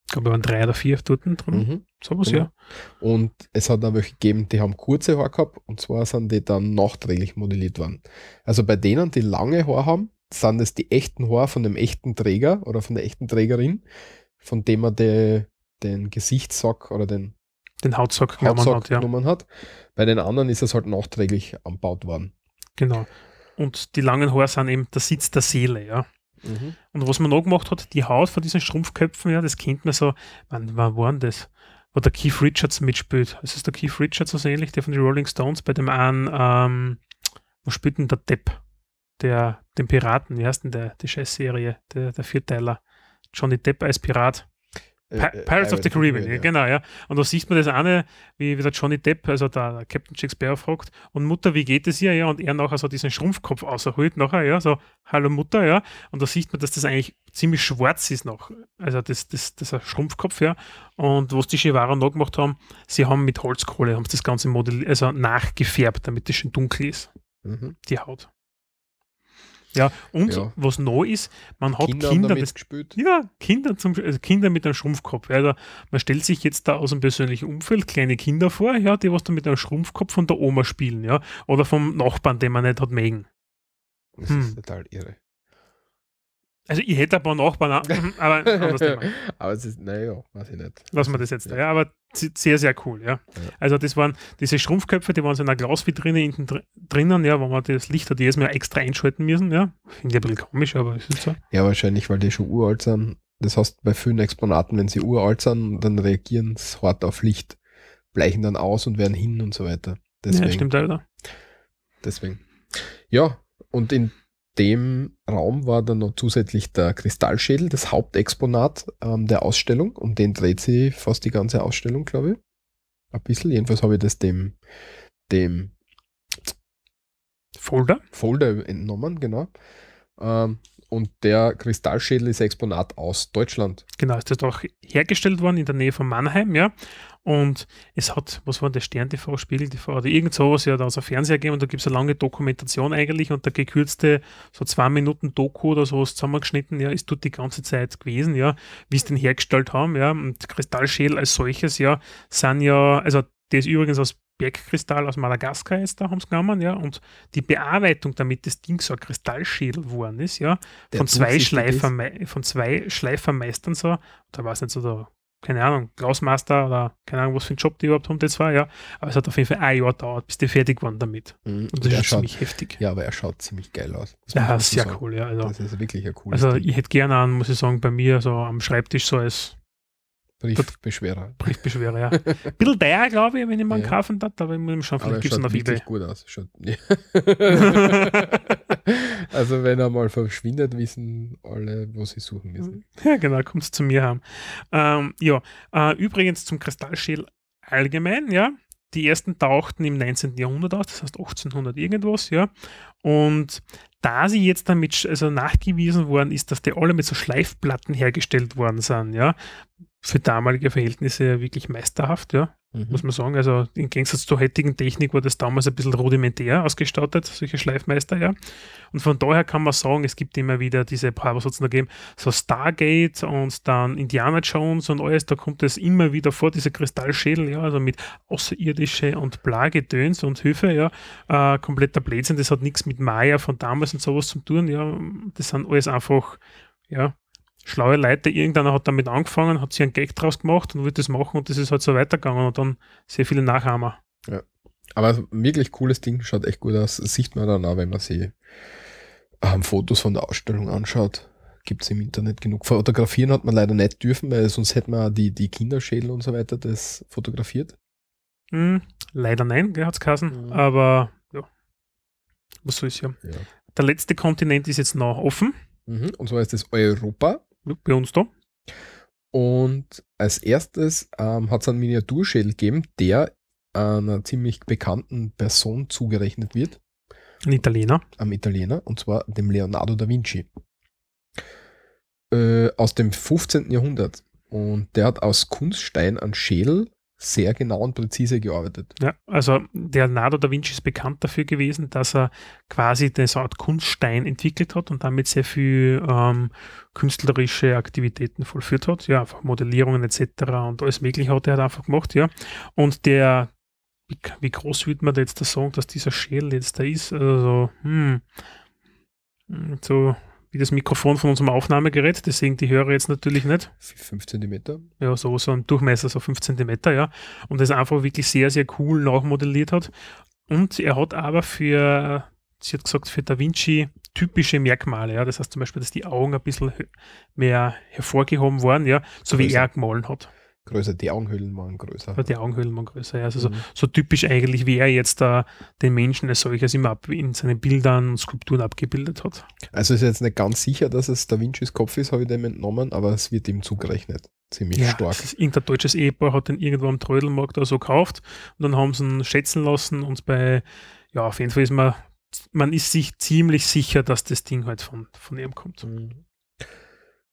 Ich glaube, waren drei oder vier dort drin. Mhm. Sowas, genau. ja. Und es hat auch welche gegeben, die haben kurze Haare gehabt und zwar sind die dann nachträglich modelliert worden. Also bei denen, die lange Haare haben, sind es die echten Haare von dem echten Träger oder von der echten Trägerin, von dem man de, den Gesichtssack oder den, den Hautsack, Hautsack hat, ja. genommen hat. Bei den anderen ist es halt nachträglich anbaut worden. Genau. Und die langen Haare sind eben der Sitz der Seele, ja. Mhm. Und was man noch gemacht hat, die Haut von diesen Strumpfköpfen, ja, das kennt man so, wann, wann war denn das? Wo der Keith Richards mitspielt. Es ist der Keith Richards so ähnlich, der von den Rolling Stones bei dem einen, ähm, wo spielt denn der Depp? Der, den Piraten, wie heißt denn der, die Scheißserie, der, der Vierteiler? Johnny Depp als Pirat. Äh, äh, Pirates of the Caribbean, ja. genau, ja. Und da sieht man das eine, wie, wie der Johnny Depp, also der, Captain Jack Sparrow fragt, und Mutter, wie geht es ihr? Ja, und er nachher so diesen Schrumpfkopf auserholt, nachher, ja, so, hallo Mutter, ja. Und da sieht man, dass das eigentlich ziemlich schwarz ist noch. Also das, das, das ist ein Schrumpfkopf, ja. Und was die Chivara noch gemacht haben, sie haben mit Holzkohle, haben das ganze Modell, also nachgefärbt, damit es schön dunkel ist. Mhm. Die Haut. Ja, und ja. was neu ist, man hat Kinder, Kinder das, gespielt. Ja, Kinder, zum, also Kinder mit einem Schrumpfkopf. Also man stellt sich jetzt da aus dem persönlichen Umfeld kleine Kinder vor, ja, die was da mit einem Schrumpfkopf von der Oma spielen, ja, oder vom Nachbarn, den man nicht hat mögen. Das hm. ist total irre. Also ich hätte ein paar Nachbarn, aber anderes Thema. aber es ist, naja, weiß ich nicht. Lassen wir das jetzt ja. da, ja, aber sehr, sehr cool, ja. ja. Also das waren diese Schrumpfköpfe, die waren so in einer Glasvitrine hinten drinnen, ja, wo man das Licht hat jedes Mal extra einschalten müssen, ja. Finde ich ein bisschen komisch, aber es ist so. Ja, wahrscheinlich, weil die schon uralt sind. Das heißt, bei vielen Exponaten, wenn sie uralt sind, dann reagieren sie hart auf Licht, bleichen dann aus und werden hin und so weiter. Deswegen, ja, stimmt, Alter. Deswegen. Ja, und in dem Raum war dann noch zusätzlich der Kristallschädel, das Hauptexponat ähm, der Ausstellung. Und den dreht sie fast die ganze Ausstellung, glaube ich. Ein bisschen. Jedenfalls habe ich das dem, dem Folder? Folder entnommen, genau. Ähm, und der Kristallschädel ist Exponat aus Deutschland. Genau, ist das auch hergestellt worden in der Nähe von Mannheim, ja. Und es hat, was war der Stern TV, Spiegel TV oder irgend sowas, ja, da aus dem Fernseher gegeben und da gibt es eine lange Dokumentation eigentlich und der gekürzte, so zwei Minuten Doku oder sowas zusammengeschnitten, ja, ist dort die ganze Zeit gewesen, ja, wie es den hergestellt haben, ja. Und Kristallschädel als solches, ja, sind ja, also der ist übrigens aus Bergkristall aus Madagaskar jetzt da haben sie genommen, ja, und die Bearbeitung, damit das Ding so ein Kristallschädel geworden ist, ja, von zwei, Schleifer, von zwei Schleifermeistern so, da war es nicht so der, keine Ahnung, Glasmaster oder keine Ahnung, was für einen Job die überhaupt haben, das war, ja, aber es hat auf jeden Fall ein Jahr gedauert, bis die fertig waren damit. Mhm. Und das ist schaut, ziemlich heftig. Ja, aber er schaut ziemlich geil aus. Ja, sehr sagen. cool, ja. Also, das ist wirklich ein cooles Also ich hätte gerne an, muss ich sagen, bei mir so am Schreibtisch so als Briefbeschwerer. Briefbeschwerer, ja. Ein bisschen teuer, glaube ich, wenn ich mal ja. kaufen darf, aber ich muss schauen, vielleicht gibt es noch Ebay. gut aus. Schaut, ja. also wenn er mal verschwindet, wissen alle, wo sie suchen müssen. Ja, genau, kommt es zu mir haben. Ähm, ja, äh, übrigens zum Kristallschädel allgemein, ja. Die ersten tauchten im 19. Jahrhundert aus, das heißt 1800 irgendwas, ja. Und da sie jetzt damit also nachgewiesen worden ist, dass die alle mit so Schleifplatten hergestellt worden sind, ja, für damalige Verhältnisse wirklich meisterhaft, ja, mhm. muss man sagen. Also im Gegensatz zur heutigen Technik war das damals ein bisschen rudimentär ausgestattet, solche Schleifmeister, ja. Und von daher kann man sagen, es gibt immer wieder diese paar, was noch gegeben, so Stargate und dann Indiana Jones und alles, da kommt es immer wieder vor, diese Kristallschädel, ja, also mit Außerirdische und Blagedöns und Höfe, ja, äh, kompletter Blödsinn, das hat nichts mit Maya von damals und sowas zu tun, ja, das sind alles einfach, ja, schlaue Leute, irgendeiner hat damit angefangen, hat sich einen Gag draus gemacht und wird das machen und das ist halt so weitergegangen und dann sehr viele Nachahmer. Ja. Aber wirklich cooles Ding, schaut echt gut aus. Das sieht man dann auch, wenn man sich ähm, Fotos von der Ausstellung anschaut. Gibt es im Internet genug. Fotografieren hat man leider nicht dürfen, weil sonst hätte man die, die Kinderschädel und so weiter das fotografiert. Hm, leider nein, hat es geheißen. Mhm. Aber ja, was soll ich ja. ja. Der letzte Kontinent ist jetzt noch offen. Mhm. Und zwar ist das Europa bei uns da. Und als erstes ähm, hat es einen Miniaturschädel gegeben, der einer ziemlich bekannten Person zugerechnet wird. Ein Italiener. Am Italiener, und zwar dem Leonardo da Vinci. Äh, aus dem 15. Jahrhundert. Und der hat aus Kunststein einen Schädel sehr genau und präzise gearbeitet. Ja, also der Leonardo da Vinci ist bekannt dafür gewesen, dass er quasi das Art Kunststein entwickelt hat und damit sehr viel ähm, künstlerische Aktivitäten vollführt hat. Ja, einfach Modellierungen etc. und alles Mögliche hat er halt einfach gemacht, ja. Und der, wie, wie groß würde man jetzt da sagen, dass dieser Schädel jetzt da ist? Also, hm, so wie das Mikrofon von unserem Aufnahmegerät, deswegen die Hörer jetzt natürlich nicht. 5 cm. Ja, so, so ein Durchmesser, so 5 cm, ja. Und das einfach wirklich sehr, sehr cool nachmodelliert hat. Und er hat aber für, sie hat gesagt, für Da Vinci typische Merkmale, ja. Das heißt zum Beispiel, dass die Augen ein bisschen mehr hervorgehoben waren, ja, so wie er gemahlen hat größer, die Augenhöhlen waren größer. Die Augenhöhlen waren größer, ja. Also mhm. so, so, typisch eigentlich, wie er jetzt da den Menschen als solches immer ab, in seinen Bildern und Skulpturen abgebildet hat. Also ist jetzt nicht ganz sicher, dass es Da Vincis Kopf ist, habe ich dem entnommen, aber es wird ihm zugerechnet. Ziemlich ja, stark. Ist, irgendein deutsches Ehepaar hat den irgendwo am Trödelmarkt oder so gekauft und dann haben sie ihn schätzen lassen und bei, ja, auf jeden Fall ist man, man ist sich ziemlich sicher, dass das Ding halt von, von ihm kommt. Mhm.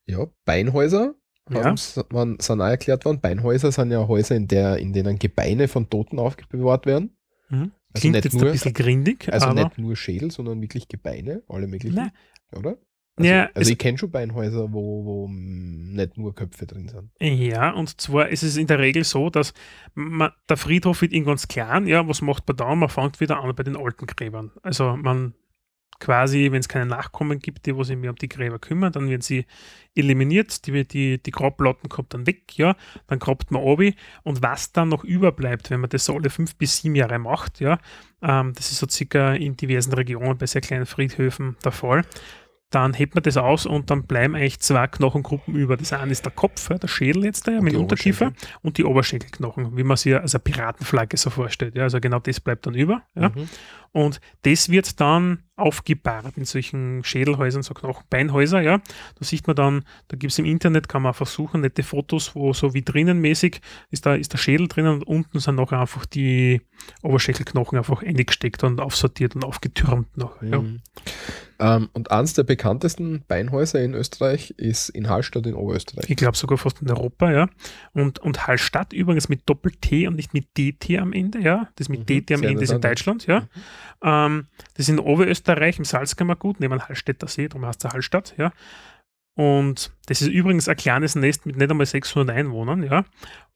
Ja, Beinhäuser ja. man, sind auch erklärt worden. Beinhäuser sind ja Häuser, in, der, in denen Gebeine von Toten aufbewahrt werden. Mhm. Also Klingt jetzt nur, ein bisschen grindig. Also nicht nur Schädel, sondern wirklich Gebeine, alle möglichen. Nein. Oder? Also, ja, also ich kenne schon Beinhäuser, wo, wo nicht nur Köpfe drin sind. Ja, und zwar ist es in der Regel so, dass man, der Friedhof wird irgendwann klein. Ja, was macht man da? Man fängt wieder an bei den alten Gräbern. Also man quasi, wenn es keine Nachkommen gibt, die sich mehr um die Gräber kümmern, dann werden sie eliminiert, die, die, die Grabplatten kommt dann weg, ja, dann grabt man obi und was dann noch überbleibt, wenn man das so alle fünf bis sieben Jahre macht, ja, ähm, das ist so circa in diversen Regionen bei sehr kleinen Friedhöfen der Fall, dann hebt man das aus und dann bleiben eigentlich zwei Knochengruppen über. Das eine ist der Kopf, der Schädel jetzt da, ja, mit Unterkiefer und die Oberschenkelknochen, wie man sich als eine Piratenflagge so vorstellt. Ja, also genau das bleibt dann über. Ja. Mhm. Und das wird dann aufgebahrt in solchen Schädelhäusern, so Knochenbeinhäuser, ja. Da sieht man dann, da gibt es im Internet, kann man versuchen, nette Fotos, wo so wie drinnenmäßig ist da ist der Schädel drinnen und unten sind noch einfach die Oberschenkelknochen einfach eingesteckt und aufsortiert und aufgetürmt noch. Ja. Mhm. Ähm, und eines der bekanntesten Beinhäuser in Österreich ist in Hallstatt in Oberösterreich. Ich glaube sogar fast in Europa, ja. Und, und Hallstatt übrigens mit Doppel-T und nicht mit DT am Ende, ja. Das mit mhm, DT am Ende ist in Deutschland, ja. Mhm. Ähm, das ist in Oberösterreich im Salzkammergut, neben Hallstätter See, darum heißt es Hallstatt, ja. Und das ist übrigens ein kleines Nest mit nicht einmal 600 Einwohnern, ja.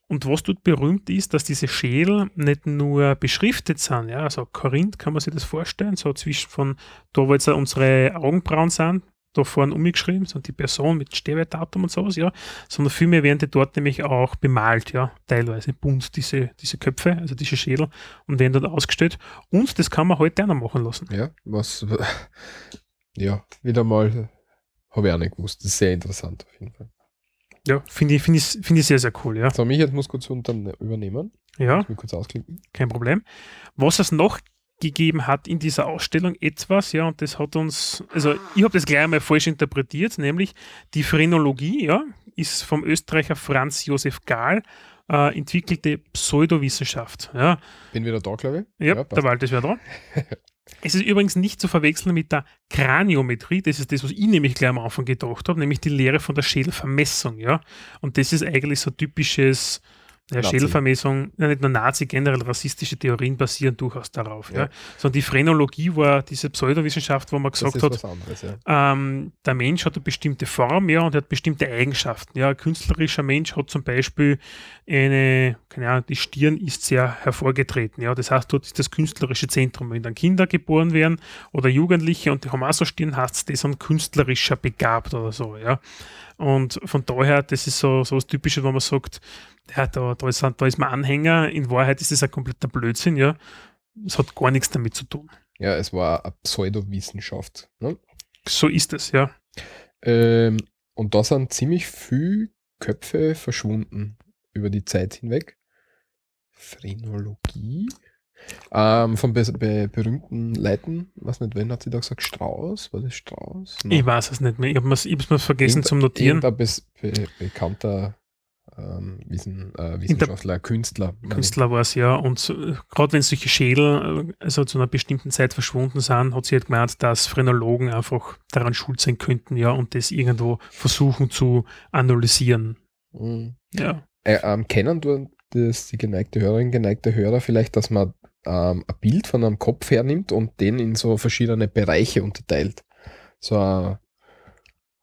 Und was dort berühmt ist, dass diese Schädel nicht nur beschriftet sind, ja, also Korinth kann man sich das vorstellen, so zwischen von da, wo jetzt unsere Augenbrauen sind, da vorne umgeschrieben, so die Person mit Sterbedatum und sowas, ja, sondern vielmehr werden die dort nämlich auch bemalt, ja, teilweise bunt, diese, diese Köpfe, also diese Schädel und werden dort ausgestellt. Und das kann man heute auch noch machen lassen. Ja, was, ja, wieder mal, habe ich auch nicht gewusst. Das ist sehr interessant auf jeden Fall. Ja, finde ich, find ich, find ich sehr, sehr cool, ja. So, mich jetzt muss kurz dann übernehmen. Ja. Mich kurz ausklicken. Kein Problem. Was es noch gegeben hat in dieser Ausstellung etwas, ja, und das hat uns, also ich habe das gleich einmal falsch interpretiert, nämlich die Phrenologie, ja, ist vom Österreicher Franz Josef Gahl äh, entwickelte Pseudowissenschaft. Ja. Bin wieder da, glaube ich. Ja, ja der Wald ist wieder da. Es ist übrigens nicht zu verwechseln mit der Kraniometrie, das ist das, was ich nämlich gleich am Anfang gedacht habe, nämlich die Lehre von der Schädelvermessung, ja. Und das ist eigentlich so typisches ja, Schädelvermessung, ja, nicht nur Nazi, generell rassistische Theorien basieren durchaus darauf. Ja. ja. Sondern die Phrenologie war diese Pseudowissenschaft, wo man gesagt hat, anderes, ja. ähm, der Mensch hat eine bestimmte Form ja, und hat bestimmte Eigenschaften. Ja. Ein künstlerischer Mensch hat zum Beispiel eine, keine Ahnung, die Stirn ist sehr hervorgetreten. Ja. Das heißt, dort ist das künstlerische Zentrum. Wenn dann Kinder geboren werden oder Jugendliche und die haben auch so Stirn, heißt die sind künstlerischer begabt oder so. Ja. Und von daher, das ist so, so was Typisches, wo man sagt, ja, da, da, ist, da ist man Anhänger, in Wahrheit ist es ein kompletter Blödsinn, ja. Es hat gar nichts damit zu tun. Ja, es war eine Pseudowissenschaft. Ne? So ist es, ja. Ähm, und da sind ziemlich viele Köpfe verschwunden über die Zeit hinweg. Phrenologie. Ähm, von be be berühmten Leuten, was nicht, wen hat sie da gesagt? Strauß? War das Strauß? Nein. Ich weiß es nicht mehr. Ich habe es mir vergessen Irgend, zum Notieren. Ein be bekannter ähm, Wissen, äh, Wissenschaftler, Künstler. Künstler war es, ja. Und äh, gerade wenn solche Schädel äh, also zu einer bestimmten Zeit verschwunden sind, hat sie halt gemeint, dass Phrenologen einfach daran schuld sein könnten, ja, und das irgendwo versuchen zu analysieren. Mhm. Ja. Äh, ähm, kennen das, die geneigte Hörerin, geneigte Hörer vielleicht, dass man ähm, ein Bild von einem Kopf hernimmt und den in so verschiedene Bereiche unterteilt. So, ein-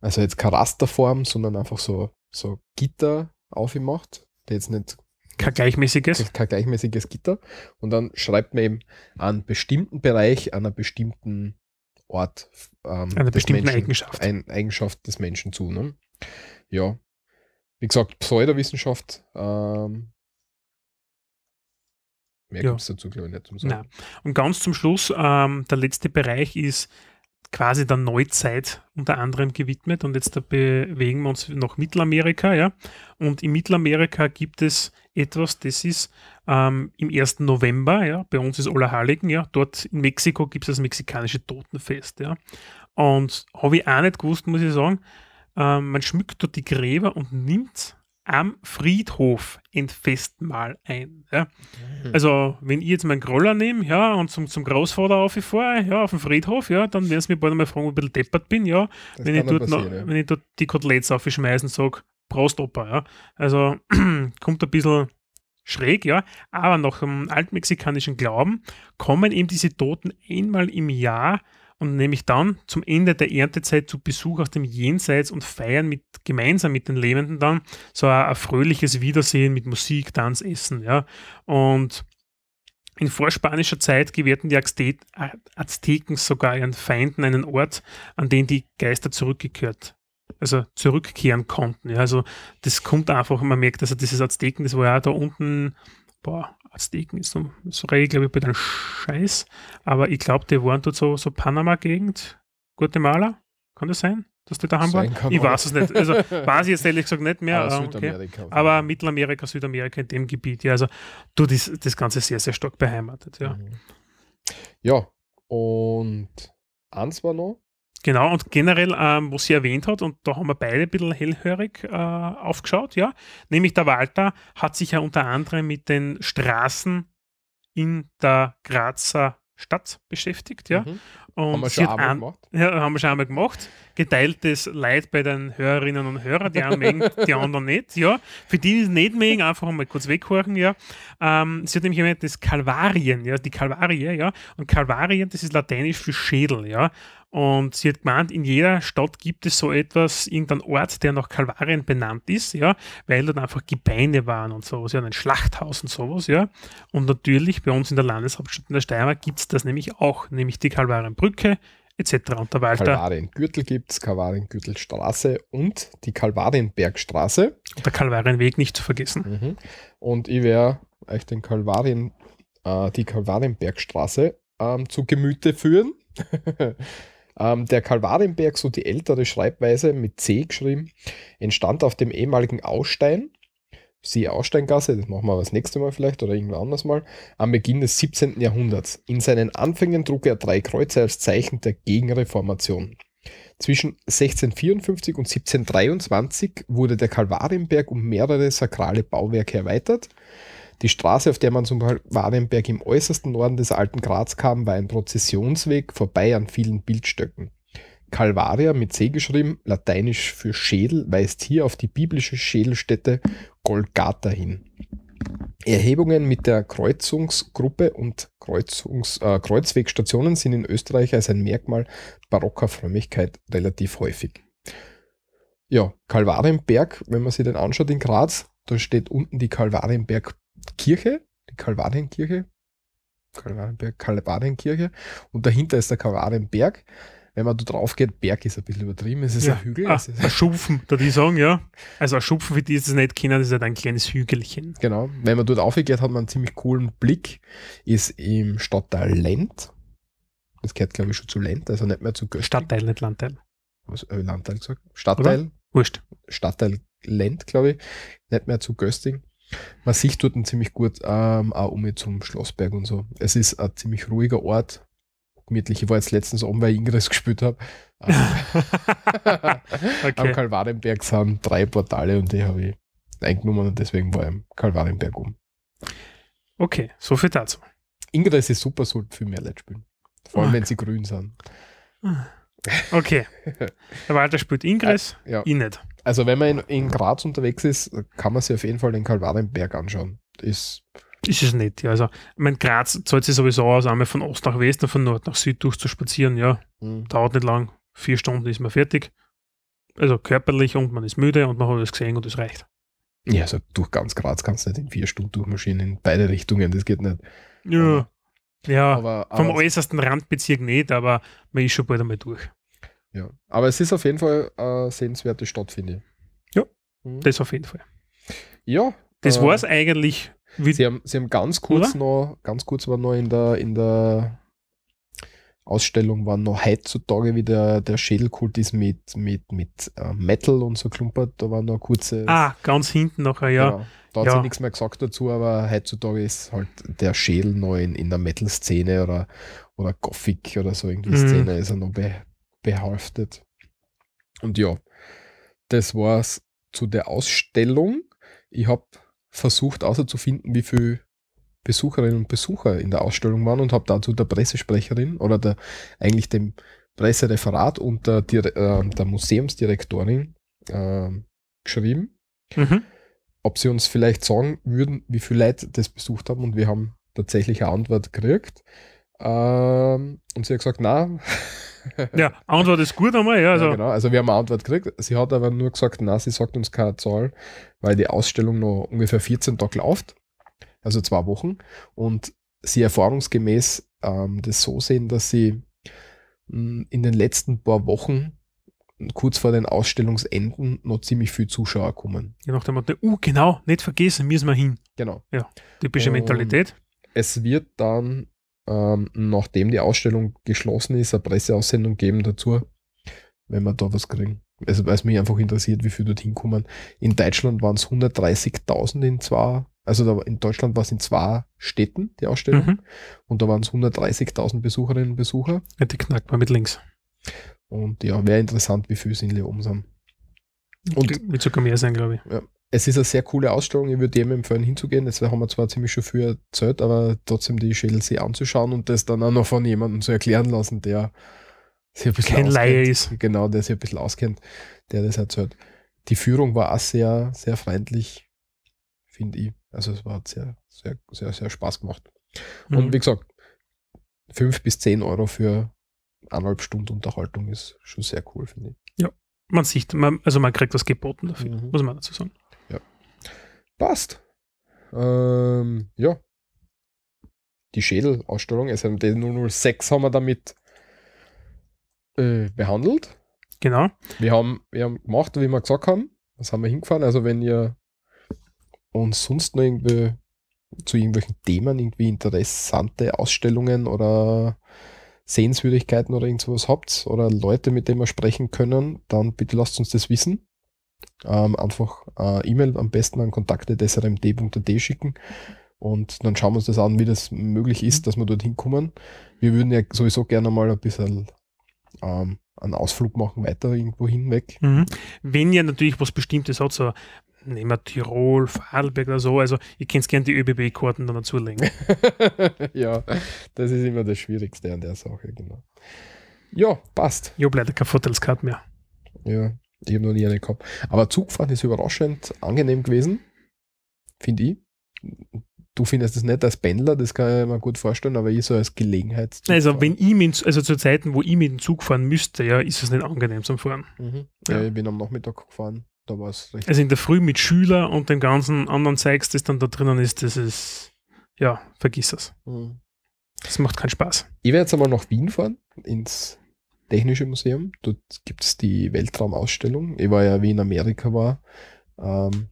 also jetzt keine Rasterform, sondern einfach so, so Gitter aufgemacht, der jetzt nicht Kein gleichmäßiges. kein gleichmäßiges Gitter. Und dann schreibt man eben einen bestimmten Bereich, an einer bestimmten Ort, ähm, Einer bestimmten Menschen, Eigenschaft. Ein, Eigenschaft des Menschen zu. Ne? Ja. Wie gesagt, Pseudowissenschaft. Ähm, mehr Ja. gibt es dazu, glaube ich, nicht zum Sagen. Nein. Und ganz zum Schluss, ähm, der letzte Bereich ist quasi der Neuzeit unter anderem gewidmet und jetzt da bewegen wir uns nach Mittelamerika, ja. Und in Mittelamerika gibt es etwas, das ist ähm, im 1. November, ja, bei uns ist Allerheiligen, ja, dort in Mexiko gibt es das mexikanische Totenfest, ja. Und habe ich auch nicht gewusst, muss ich sagen, ähm, man schmückt dort die Gräber und nimmt am Friedhof ein Festmahl ein. Ja. Mhm. Also, wenn ich jetzt meinen Groller nehme, ja, und zum, zum Großvater aufhöre, ja, auf dem Friedhof, ja, dann werden sie mich bald einmal fragen, ob ich ein bisschen deppert bin, ja, Das wenn ich, dort noch, ja. wenn ich dort die Koteletts aufschmeiße und sage, Prost, Opa, ja. Also, kommt ein bisschen schräg, ja, aber nach dem altmexikanischen Glauben kommen eben diese Toten einmal im Jahr und nämlich dann zum Ende der Erntezeit zu Besuch aus dem Jenseits und feiern mit, gemeinsam mit den Lebenden dann so ein, ein fröhliches Wiedersehen mit Musik, Tanz, Essen, ja. Und in vorspanischer Zeit gewährten die Azteken sogar ihren Feinden einen Ort, an den die Geister zurückgekehrt, also zurückkehren konnten. Ja, also das kommt einfach, man merkt, also dieses Azteken, das war ja da unten, boah, Azteken ist so, so ich glaube ich bei den Scheiß, aber ich glaube, die waren dort so, so Panama-Gegend, Guatemala, kann das sein, dass die daheim Sein waren? Ich aber- weiß es nicht, also weiß ich jetzt ehrlich gesagt nicht mehr, Aber ah, okay. Südamerika. auf aber Mittelamerika, Südamerika in dem Gebiet, ja, also du, das, das Ganze sehr, sehr stark beheimatet, ja. Mhm. Ja, und eins war noch, Genau, und generell, ähm, was sie erwähnt hat, und da haben wir beide ein bisschen hellhörig äh, aufgeschaut, ja, nämlich der Walter hat sich ja unter anderem mit den Straßen in der Grazer Stadt beschäftigt, ja. Mhm. Und haben wir schon einmal an, gemacht. ja, haben wir schon einmal gemacht. Geteiltes Leid bei den Hörerinnen und Hörern, die einen mögen, die anderen nicht, ja. Für die, die es nicht mögen, einfach einmal kurz weghorchen, ja. Ähm, sie hat nämlich erwähnt, das Kalvarien, ja, die Kalvarie, ja. Und Kalvarien, das ist lateinisch für Schädel, ja. Und sie hat gemeint, in jeder Stadt gibt es so etwas, irgendeinen Ort, der nach Kalvarien benannt ist, ja, weil dort einfach Gebeine waren und sowas, ja, ein Schlachthaus und sowas, ja. Und natürlich bei uns in der Landeshauptstadt in der Steiermark gibt es das nämlich auch, nämlich die Kalvarienbrücke etc. Und der Walter, Kalvariengürtel gibt es, Kalvariengürtelstraße und die Kalvarienbergstraße. und der Kalvarienweg nicht zu vergessen. Mhm. Und ich werde euch den Kalvarien, äh, die Kalvarienbergstraße ähm, zu Gemüte führen. ähm, der Kalvarienberg, so die ältere Schreibweise mit C geschrieben, entstand auf dem ehemaligen Ausstein, sie Aussteingasse, das machen wir das nächste Mal vielleicht oder irgendwann anders mal, am Beginn des 17. Jahrhunderts. In seinen Anfängen trug er drei Kreuze als Zeichen der Gegenreformation. Zwischen 1654 und 1723 wurde der Kalvarienberg um mehrere sakrale Bauwerke erweitert. Die Straße, auf der man zum Kalvarienberg im äußersten Norden des alten Graz kam, war ein Prozessionsweg vorbei an vielen Bildstöcken. Calvaria mit C geschrieben, lateinisch für Schädel, weist hier auf die biblische Schädelstätte Golgatha hin. Erhebungen mit der Kreuzungsgruppe und Kreuzungs, äh, Kreuzwegstationen sind in Österreich als ein Merkmal barocker Frömmigkeit relativ häufig. Ja, Kalvarienberg, wenn man sich den anschaut in Graz, da steht unten die Kalvarienberg-Kirche, die Kalvarienkirche, Kalvarienberg, Kalvarienkirche und dahinter ist der Kalvarienberg. Wenn man da drauf geht, Berg ist ein bisschen übertrieben, es ist Ja. ein Hügel. Ah, es ist, ein Schupfen, da die sagen, ja. Also ein Schupfen, für die, es nicht kennen, das ist halt ein kleines Hügelchen. Genau, wenn man dort aufgeht, hat man einen ziemlich coolen Blick. Ist im Stadtteil Lent. Das gehört, glaube ich, schon zu Lent, also nicht mehr zu Gösting. Stadtteil, nicht Landteil. Was, äh, Landteil gesagt? Stadtteil, Wurscht. Stadtteil Lent, glaube ich, nicht mehr zu Gösting. Man sieht dort ziemlich gut, ähm, auch um zum Schlossberg und so. Es ist ein ziemlich ruhiger Ort. Gemütlich. Ich war jetzt letztens oben, weil ich Ingress gespielt habe. Am okay. Kalvarienberg sind drei Portale und die habe ich eingenommen und deswegen war ich am Kalvarienberg um. okay, so viel dazu. Ingress ist super, sollte viel mehr Leute spielen. Vor allem, Ah. wenn sie grün sind. Okay. Der Walter spielt Ingress, Ja. ich nicht. Also wenn man in, in Graz unterwegs ist, kann man sich auf jeden Fall den Kalvarienberg anschauen. ist. Ist es nicht, ja. Also, ich meine, Graz zahlt sich sowieso aus, einmal von Ost nach West und von Nord nach Süd durch zu spazieren, ja. hm, Dauert nicht lang. Vier Stunden ist man fertig. Also körperlich und man ist müde und man hat alles gesehen und es reicht. Ja, also durch ganz Graz kannst du nicht in vier Stunden durchmaschinen in beide Richtungen, das geht nicht. Ja. Ja, Aber, vom aber, äußersten Randbezirk nicht, aber man ist schon bald einmal durch. ja. aber es ist auf jeden Fall eine sehenswerte Stadt, finde ich. Ja, Mhm. Das auf jeden Fall. Ja. Das äh, war's eigentlich. Wie, Sie haben, sie haben ganz kurz noch, ganz kurz war noch in der, in der Ausstellung waren noch heutzutage, wie der, der Schädelkult ist mit, mit, mit äh, Metal und so klumpert, da war noch eine kurze. ah, ganz hinten nachher, ja. Genau. Da hat Ja. sie nichts mehr gesagt dazu, aber heutzutage ist halt der Schädel noch in, in der Metal-Szene oder, oder Gothic oder so irgendwie Mhm. Szene ist er noch be, behaftet. Und ja, das war's zu der Ausstellung. Ich habe versucht herauszufinden, wie viele Besucherinnen und Besucher in der Ausstellung waren und habe dazu der Pressesprecherin oder der eigentlich dem Pressereferat und der, äh, der Museumsdirektorin äh, geschrieben Mhm. ob sie uns vielleicht sagen würden, wie viele Leute das besucht haben und wir haben tatsächlich eine Antwort gekriegt. Ähm, und sie hat gesagt, na. Ja, Antwort ist gut einmal, ja. Also, ja, genau. Also wir haben eine Antwort gekriegt. Sie hat aber nur gesagt, na, sie sagt uns keine Zahl, weil die Ausstellung noch ungefähr 14 Tage läuft, also zwei Wochen. Und sie erfahrungsgemäß ähm, das so sehen, dass sie mh, in den letzten paar Wochen kurz vor den Ausstellungsenden noch ziemlich viel Zuschauer kommen. je nach dem Motto, uh, genau, nicht vergessen, müssen wir hin. Genau. Typische Und- Mentalität. es wird dann, ähm, nachdem die Ausstellung geschlossen ist, eine Presseaussendung geben dazu, wenn wir da was kriegen. Also, weil es mich einfach interessiert, wie viel dorthin kommen. In Deutschland waren es 130.000 in zwei, also da, in Deutschland war es in zwei Städten, die Ausstellung, Mhm. und da waren es 130.000 Besucherinnen und Besucher. Ja, die knackt man mit links. Und ja, wäre interessant, wie viel es in Leoben sind. Und- Wird sogar mehr sein, glaube ich. Es ist eine sehr coole Ausstellung, ich würde jedem empfehlen hinzugehen. Das haben wir zwar ziemlich schon früher erzählt, aber trotzdem die Schädelsee anzuschauen und das dann auch noch von jemandem zu erklären lassen, der Kein Laie ist. Genau, der sich ein bisschen auskennt, der das erzählt. Die Führung war auch sehr, sehr freundlich, finde ich. Also es war hat sehr, sehr, sehr, sehr Spaß gemacht. Und Mhm. wie gesagt, fünf bis zehn Euro für eineinhalb Stunden Unterhaltung ist schon sehr cool, finde ich. Man sieht, man, also man kriegt was geboten dafür, Mhm. muss man dazu sagen. Passt. Ähm, ja. Die Schädelausstellung SMD 006 haben wir damit äh, behandelt. Genau. Wir haben, wir haben gemacht, wie wir gesagt haben. Das haben wir hingefahren. Also wenn ihr uns sonst noch irgendwie zu irgendwelchen Themen irgendwie interessante Ausstellungen oder Sehenswürdigkeiten oder irgendwas habt oder Leute, mit denen wir sprechen können, dann bitte lasst uns das wissen. Ähm, einfach äh, E-Mail am besten an kontakte.srmd.at schicken und dann schauen wir uns das an, wie das möglich ist, dass wir dorthin kommen. Wir würden ja sowieso gerne mal ein bisschen ähm, einen Ausflug machen, weiter irgendwo hinweg. Mhm. Wenn ihr natürlich was Bestimmtes habt, so nehmen wir Tirol, Vorarlberg oder so, also ihr könnt gerne die ÖBB-Karten dann dazulegen. ja, das ist immer das Schwierigste an der Sache, genau. Ja, passt. Ich habe leider keine Vorteilskarte mehr. Ja, ich habe noch nie eine gehabt. Aber Zugfahren ist überraschend angenehm gewesen, finde ich. Du findest es nicht als Pendler, das kann ich mir gut vorstellen, aber ich so als Gelegenheit. Also wenn ich mit, also zu Zeiten, wo ich mit dem Zug fahren müsste, ja, ist es nicht angenehm zum Fahren. Mhm. Ja. Ja. ich bin am Nachmittag gefahren, da war es recht. Also in der Früh mit Schüler und dem ganzen anderen Zeugs, das dann da drinnen ist, das ist, ja, vergiss es. Mhm. Das macht keinen Spaß. Ich werde jetzt einmal nach Wien fahren, ins Technische Museum. Dort gibt es die Weltraumausstellung. Ich war ja, wie in Amerika war, ähm,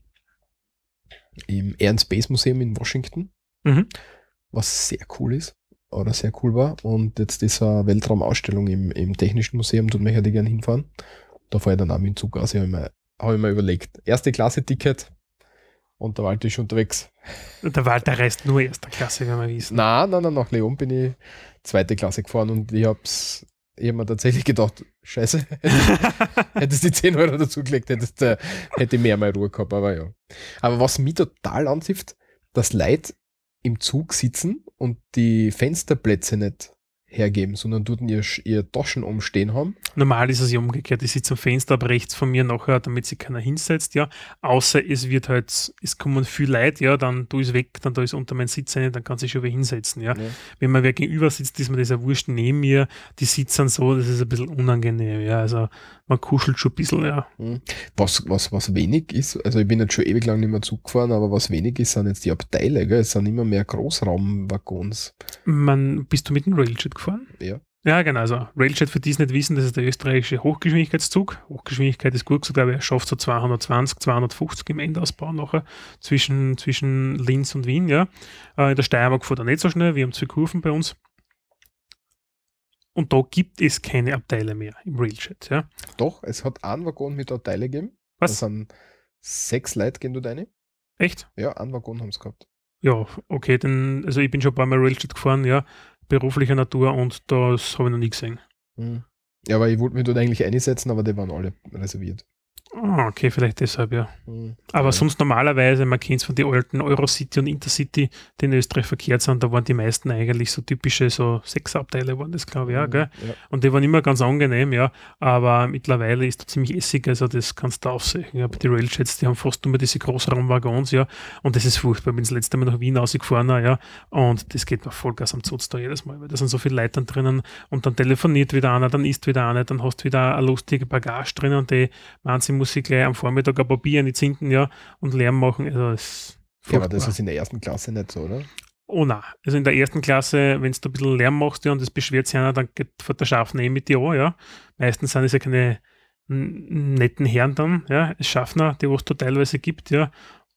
im Air and Space Museum in Washington, Mhm. was sehr cool ist oder sehr cool war. Und jetzt ist eine Weltraumausstellung im, im Technischen Museum, dort möchte ich gerne hinfahren. Da fahre ich dann auch mit dem Zug aus. Ich habe mir, hab ich mir überlegt. Erste Klasse Ticket und der Walter ist unterwegs. Der Walter reist nur erster Klasse, wenn wir wissen. Nein, nein, nein, nach Leon bin ich zweite Klasse gefahren und ich hab's, ich hab mir tatsächlich gedacht, scheiße, hättest die 10 Euro dazugelegt, hättest, äh, hätte ich mehr mal Ruhe gehabt, aber ja. Aber was mich total ansifft, dass Leute im Zug sitzen und die Fensterplätze nicht hergeben, sondern dort ihr, ihr Taschen umstehen haben. Normal ist es ja umgekehrt. Ich sitze am Fenster ab rechts von mir nachher, damit sich keiner hinsetzt, ja. Außer es wird halt, es kommen viel Leute, ja, dann du ist weg, dann da ist unter meinem Sitz eine, dann kann sich schon wer hinsetzen, ja. ja. Wenn man wer gegenüber sitzt, ist mir das ja wurscht neben mir, die sitzen so, das ist ein bisschen unangenehm, ja. Also man kuschelt schon ein bisschen, ja. Hm. Was, was, was wenig ist, also ich bin jetzt schon ewig lang nicht mehr Zug gefahren, aber was wenig ist, sind jetzt die Abteile, gell? Es sind immer mehr Großraumwaggons. Man, bist du mit dem Railjet gefahren? Ja. Ja, genau. Also Railjet, für die es nicht wissen, das ist der österreichische Hochgeschwindigkeitszug. Hochgeschwindigkeit ist gut gesagt, aber er schafft so 220, 250 im Endausbau nachher zwischen, zwischen Linz und Wien. Ja. Äh, in der Steiermark fährt er nicht so schnell, wir haben zwei Kurven bei uns. Und da gibt es keine Abteile mehr im Railjet. Ja. Doch, es hat einen Waggon mit Abteile gegeben. Was? Das sind sechs Leute, gehen du deine? Echt? Ja, einen Waggon haben sie gehabt. Ja, okay, dann, also ich bin schon ein paar Mal Railjet gefahren, ja, beruflicher Natur und das habe ich noch nie gesehen. Hm. Ja, aber ich wollte mich dort eigentlich einsetzen, aber die waren alle reserviert. Ah, okay, vielleicht deshalb, ja. Hm. Aber ja. sonst normalerweise, man kennt es von den alten Eurocity und Intercity, die in Österreich verkehrt sind, da waren die meisten eigentlich so typische, so Sechsabteile waren das, glaube ich, ja, Hm, gell? ja. Und die waren immer ganz angenehm, ja. Aber mittlerweile ist da ziemlich essig, also das kannst du aufsehen. Ja, aber die Railchats, die haben fast immer diese Großraumwaggons, ja. Und das ist furchtbar. Ich bin das letzte Mal nach Wien rausgefahren, ja. Und das geht mir Vollgas am Zutz da jedes Mal, weil da sind so viele Leute dann drinnen und dann telefoniert wieder einer, dann isst wieder einer, dann hast du wieder eine lustige Bagage drinnen und die Wahnsinn muss ich gleich am Vormittag ein Papier in die Zinten, ja, und Lärm machen. Also das ist ja, aber das ist in der ersten Klasse nicht so, oder? Oh nein. Also in der ersten Klasse, wenn du ein bisschen Lärm machst ja, und das beschwert sich einer, dann geht der Schaffner eh mit dir an, ja. Meistens sind es ja keine netten Herren dann, ja, Schaffner, die was da teilweise gibt, ja.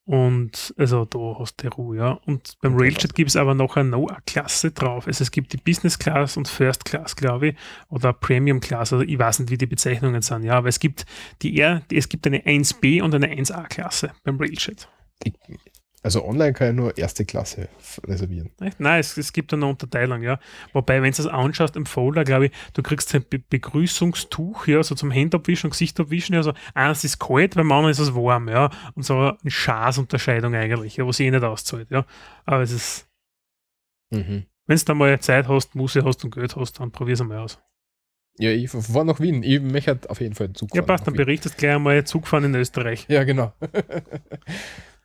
Und also da hast du Ruhe, ja. Und beim Railjet gibt es aber noch eine No-Klasse drauf. Also es gibt die Business Class und First Class, glaube ich, oder Premium Class, also ich weiß nicht, wie die Bezeichnungen sind, ja, aber es gibt die R, es gibt eine 1B und eine 1A-Klasse beim Railjet. Also online kann ich nur erste Klasse reservieren. Nein, es, es gibt eine Unterteilung, ja. Wobei, wenn du es anschaust im Folder, glaube ich, du kriegst ein Be Begrüßungstuch, ja, so zum Händabwischen und Gesicht abwischen. Also eins ist kalt, beim anderen ist es warm, ja. Und so eine Schaßunterscheidung eigentlich, ja, was eh nicht auszahlt, ja. Aber es ist, Mhm. wenn du da mal Zeit hast, Muße hast und Geld hast, dann probier's einmal aus. Ja, ich fahre nach Wien. Ich möchte auf jeden Fall einen Zug Ja, fahren passt, nach dann berichtest gleich einmal Zugfahren in Österreich. Ja, genau.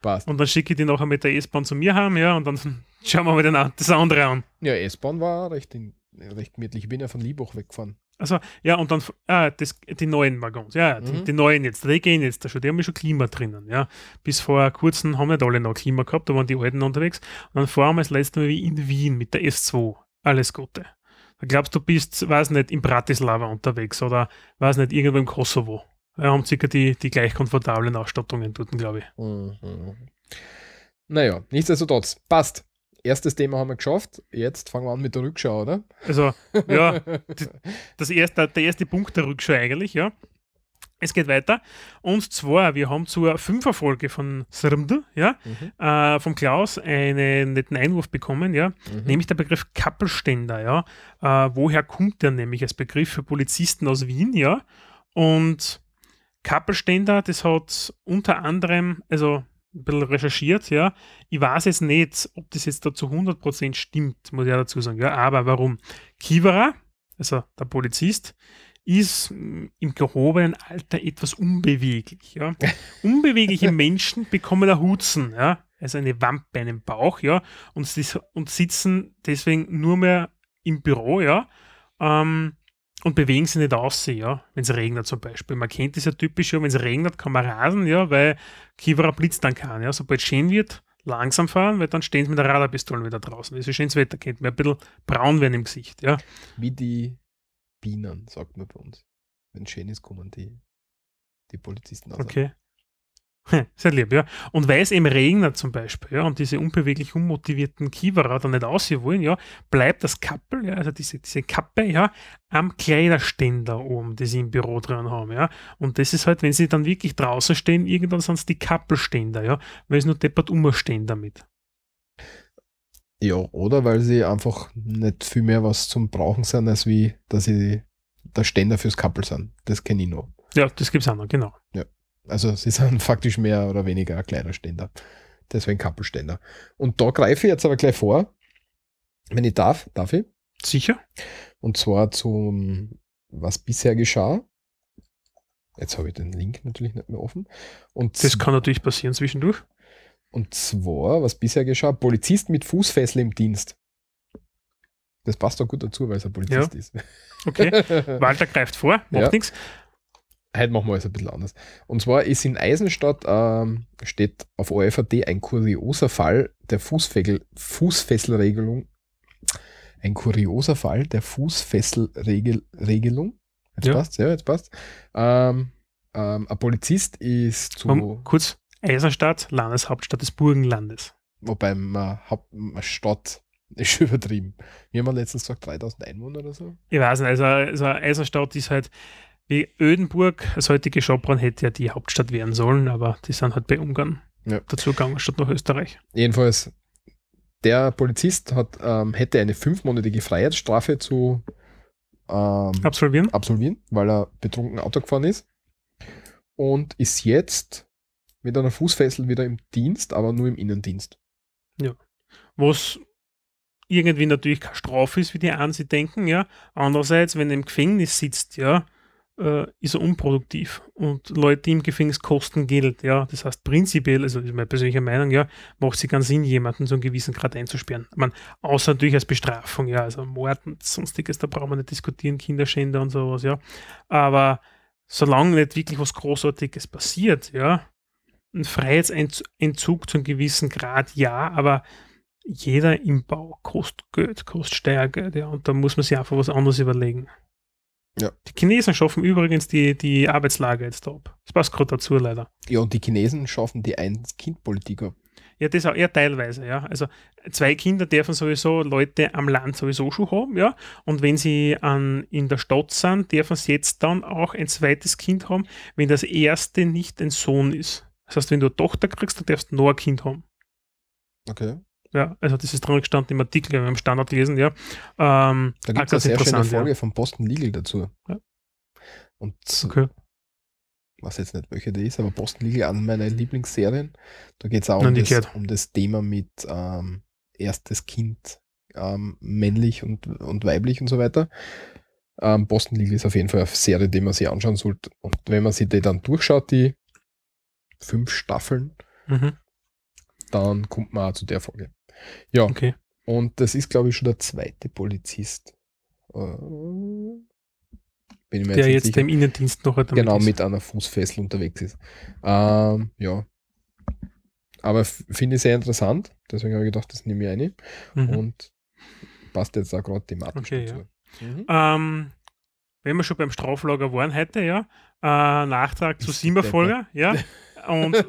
passt. Und dann schicke ich die nachher mit der S-Bahn zu mir heim, ja, und dann schauen wir mal den, das andere an. Ja, S-Bahn war recht, in, recht gemütlich. Ich bin ja von Liebach weggefahren. Also, ja, und dann ah, das, die neuen Waggons, ja, die, Mhm. die neuen jetzt, die gehen jetzt da schon, die haben ja schon Klima drinnen, ja. Bis vor kurzem haben nicht alle noch Klima gehabt, da waren die alten unterwegs. Und dann fahren wir das letzte Mal wie in Wien mit der S2. Alles Gute. Da glaubst du, bist, weiß nicht, in Bratislava unterwegs oder, weiß nicht, irgendwo im Kosovo. Wir haben circa die, die gleich komfortablen Ausstattungen dort, glaube ich. Mhm. Naja, nichtsdestotrotz, passt. Erstes Thema haben wir geschafft. Jetzt fangen wir an mit der Rückschau, oder? Also, ja, das erste, der erste Punkt der Rückschau eigentlich, ja. Es geht weiter. Und zwar, wir haben zur Fünferfolge von Srmd, ja, Mhm. äh, vom Klaus einen netten Einwurf bekommen, ja, Mhm. nämlich der Begriff Kappelständer, ja. Äh, woher kommt der nämlich als Begriff für Polizisten aus Wien, ja? Und Kappelständer, das hat unter anderem, also ein bisschen recherchiert, ja. Ich weiß jetzt nicht, ob das jetzt da zu 100% stimmt, muss ich ja dazu sagen, ja. Aber warum? Kiewerer, also der Polizist, ist mm, im gehobenen Alter etwas unbeweglich, ja. Unbewegliche Menschen bekommen ein Hutzen, ja. Also eine Wampe, einen Bauch, ja. Und, und sitzen deswegen nur mehr im Büro, ja. Ähm, und bewegen sich nicht aus, ja, wenn es regnet zum Beispiel. Man kennt das ja typisch, ja, wenn es regnet, kann man rasen, ja, weil Kiewerer blitzt dann kann, ja. Sobald es schön wird, langsam fahren, weil dann stehen sie mit der Radarpistole wieder draußen. Wenn es schönes Wetter kennt, man ein bisschen braun werden im Gesicht, ja. Wie die Bienen, sagt man bei uns. Wenn es schön ist, kommen die, die Polizisten aus. Okay. Sehr lieb, ja. Und weil es eben regnet zum Beispiel, ja, und diese unbeweglich unmotivierten Kiewerer dann nicht aussehen wollen, ja, bleibt das Kappel, ja, also diese, diese Kappe, ja, am Kleiderständer oben, die sie im Büro dran haben, ja. Und das ist halt, wenn sie dann wirklich draußen stehen, irgendwann sind es die Kappelständer, ja, weil es nur deppert umstehen damit. Ja, oder weil sie einfach nicht viel mehr was zum Brauchen sind, als wie, dass sie der Ständer fürs Kappel sind. Das kenne ich noch. Ja, das gibt es auch noch, genau. Also sie sind faktisch mehr oder weniger ein kleiner Ständer. Deswegen Kappelständer. Und da greife ich jetzt aber gleich vor, wenn ich darf, darf ich? Sicher. Und zwar zum, was bisher geschah. Jetzt habe ich den Link natürlich nicht mehr offen. Und Das kann natürlich passieren zwischendurch. Und zwar, was bisher geschah, Polizist mit Fußfessel im Dienst. Das passt doch gut dazu, weil es ein Polizist ist. Okay. Walter greift vor, macht Ja. nichts. Heute machen wir es ein bisschen anders. Und zwar ist in Eisenstadt, ähm, steht auf OFAD ein kurioser Fall der Fußfessel, Fußfesselregelung. Ein kurioser Fall der Fußfesselregelung. Jetzt Ja. passt ja, jetzt passt. Ähm, ähm, ein Polizist ist zu, Um, kurz, Eisenstadt, Landeshauptstadt des Burgenlandes. wobei man, Haupt- man Stadt ist übertrieben. Wir haben letztens gesagt 3000 Einwohner oder so. Ich weiß nicht, also, also Eisenstadt ist halt wie Ödenburg, das heutige Schopron hätte ja die Hauptstadt werden sollen, aber die sind halt bei Ungarn Ja. dazu gegangen, statt nach Österreich. Jedenfalls, der Polizist hat, ähm, hätte eine fünfmonatige Freiheitsstrafe zu ähm, Absolvieren? absolvieren, weil er betrunken Auto gefahren ist. Und ist jetzt mit einer Fußfessel wieder im Dienst, aber nur im Innendienst. Was irgendwie natürlich keine Strafe ist, wie die einen sich denken, ja. Andererseits, wenn er im Gefängnis sitzt, ja, äh, ist er unproduktiv. Und Leute im Gefängnis kosten Geld, ja. Das heißt, prinzipiell, also ist meine persönliche Meinung, ja, macht es keinen Sinn, jemanden zu einem gewissen Grad einzusperren. Ich meine, außer natürlich als Bestrafung, ja, also Mord und sonstiges, da brauchen wir nicht diskutieren, Kinderschänder und sowas, ja. Aber solange nicht wirklich was Großartiges passiert, ja, ein Freiheitsentzug zu einem gewissen Grad, ja, aber jeder im Bau kostet Geld, kostet Steuergeld, ja, und da muss man sich einfach was anderes überlegen. Ja. Die Chinesen schaffen übrigens die, die Arbeitslage jetzt ab. Das passt gerade dazu, leider. Ja, und die Chinesen schaffen die Ein-Kind-Politik ab. Ja, das auch eher teilweise, ja. Also zwei Kinder dürfen sowieso Leute am Land sowieso schon haben, ja. Und wenn sie an, in der Stadt sind, dürfen sie jetzt dann auch ein zweites Kind haben, wenn das erste nicht ein Sohn ist. Das heißt, wenn du eine Tochter kriegst, dann darfst du noch ein Kind haben. Okay. Ja, also das ist dran gestanden im Artikel, im Standard gelesen, ja. Ähm, Da gibt es eine sehr schöne Folge ja. von Boston Legal dazu. Ja. Und Okay. weiß jetzt nicht, welche die ist, aber Boston Legal an meine Lieblingsserien. Da geht es auch um das, um das Thema mit ähm, erstes Kind, ähm, männlich und, und weiblich und so weiter. Ähm, Boston Legal ist auf jeden Fall eine Serie, die man sich anschauen sollte. Und wenn man sich die dann durchschaut, die fünf Staffeln, Mhm. Dann kommt man auch zu der Folge. Ja, Okay. und das ist, glaube ich, schon der zweite Polizist. Äh, bin ich mir Der jetzt sicher. im Innendienst noch damit genau ist. mit einer Fußfessel unterwegs ist. Ähm, ja. Aber finde ich sehr interessant. Deswegen habe ich gedacht, das nehme ich eine. Mhm. Und passt jetzt auch gerade thematisch Okay, dazu. Mhm. Ähm, wenn wir schon beim Straflager waren heute, ja, äh, Nachtrag zu Ist Sima-Folge, ja. Und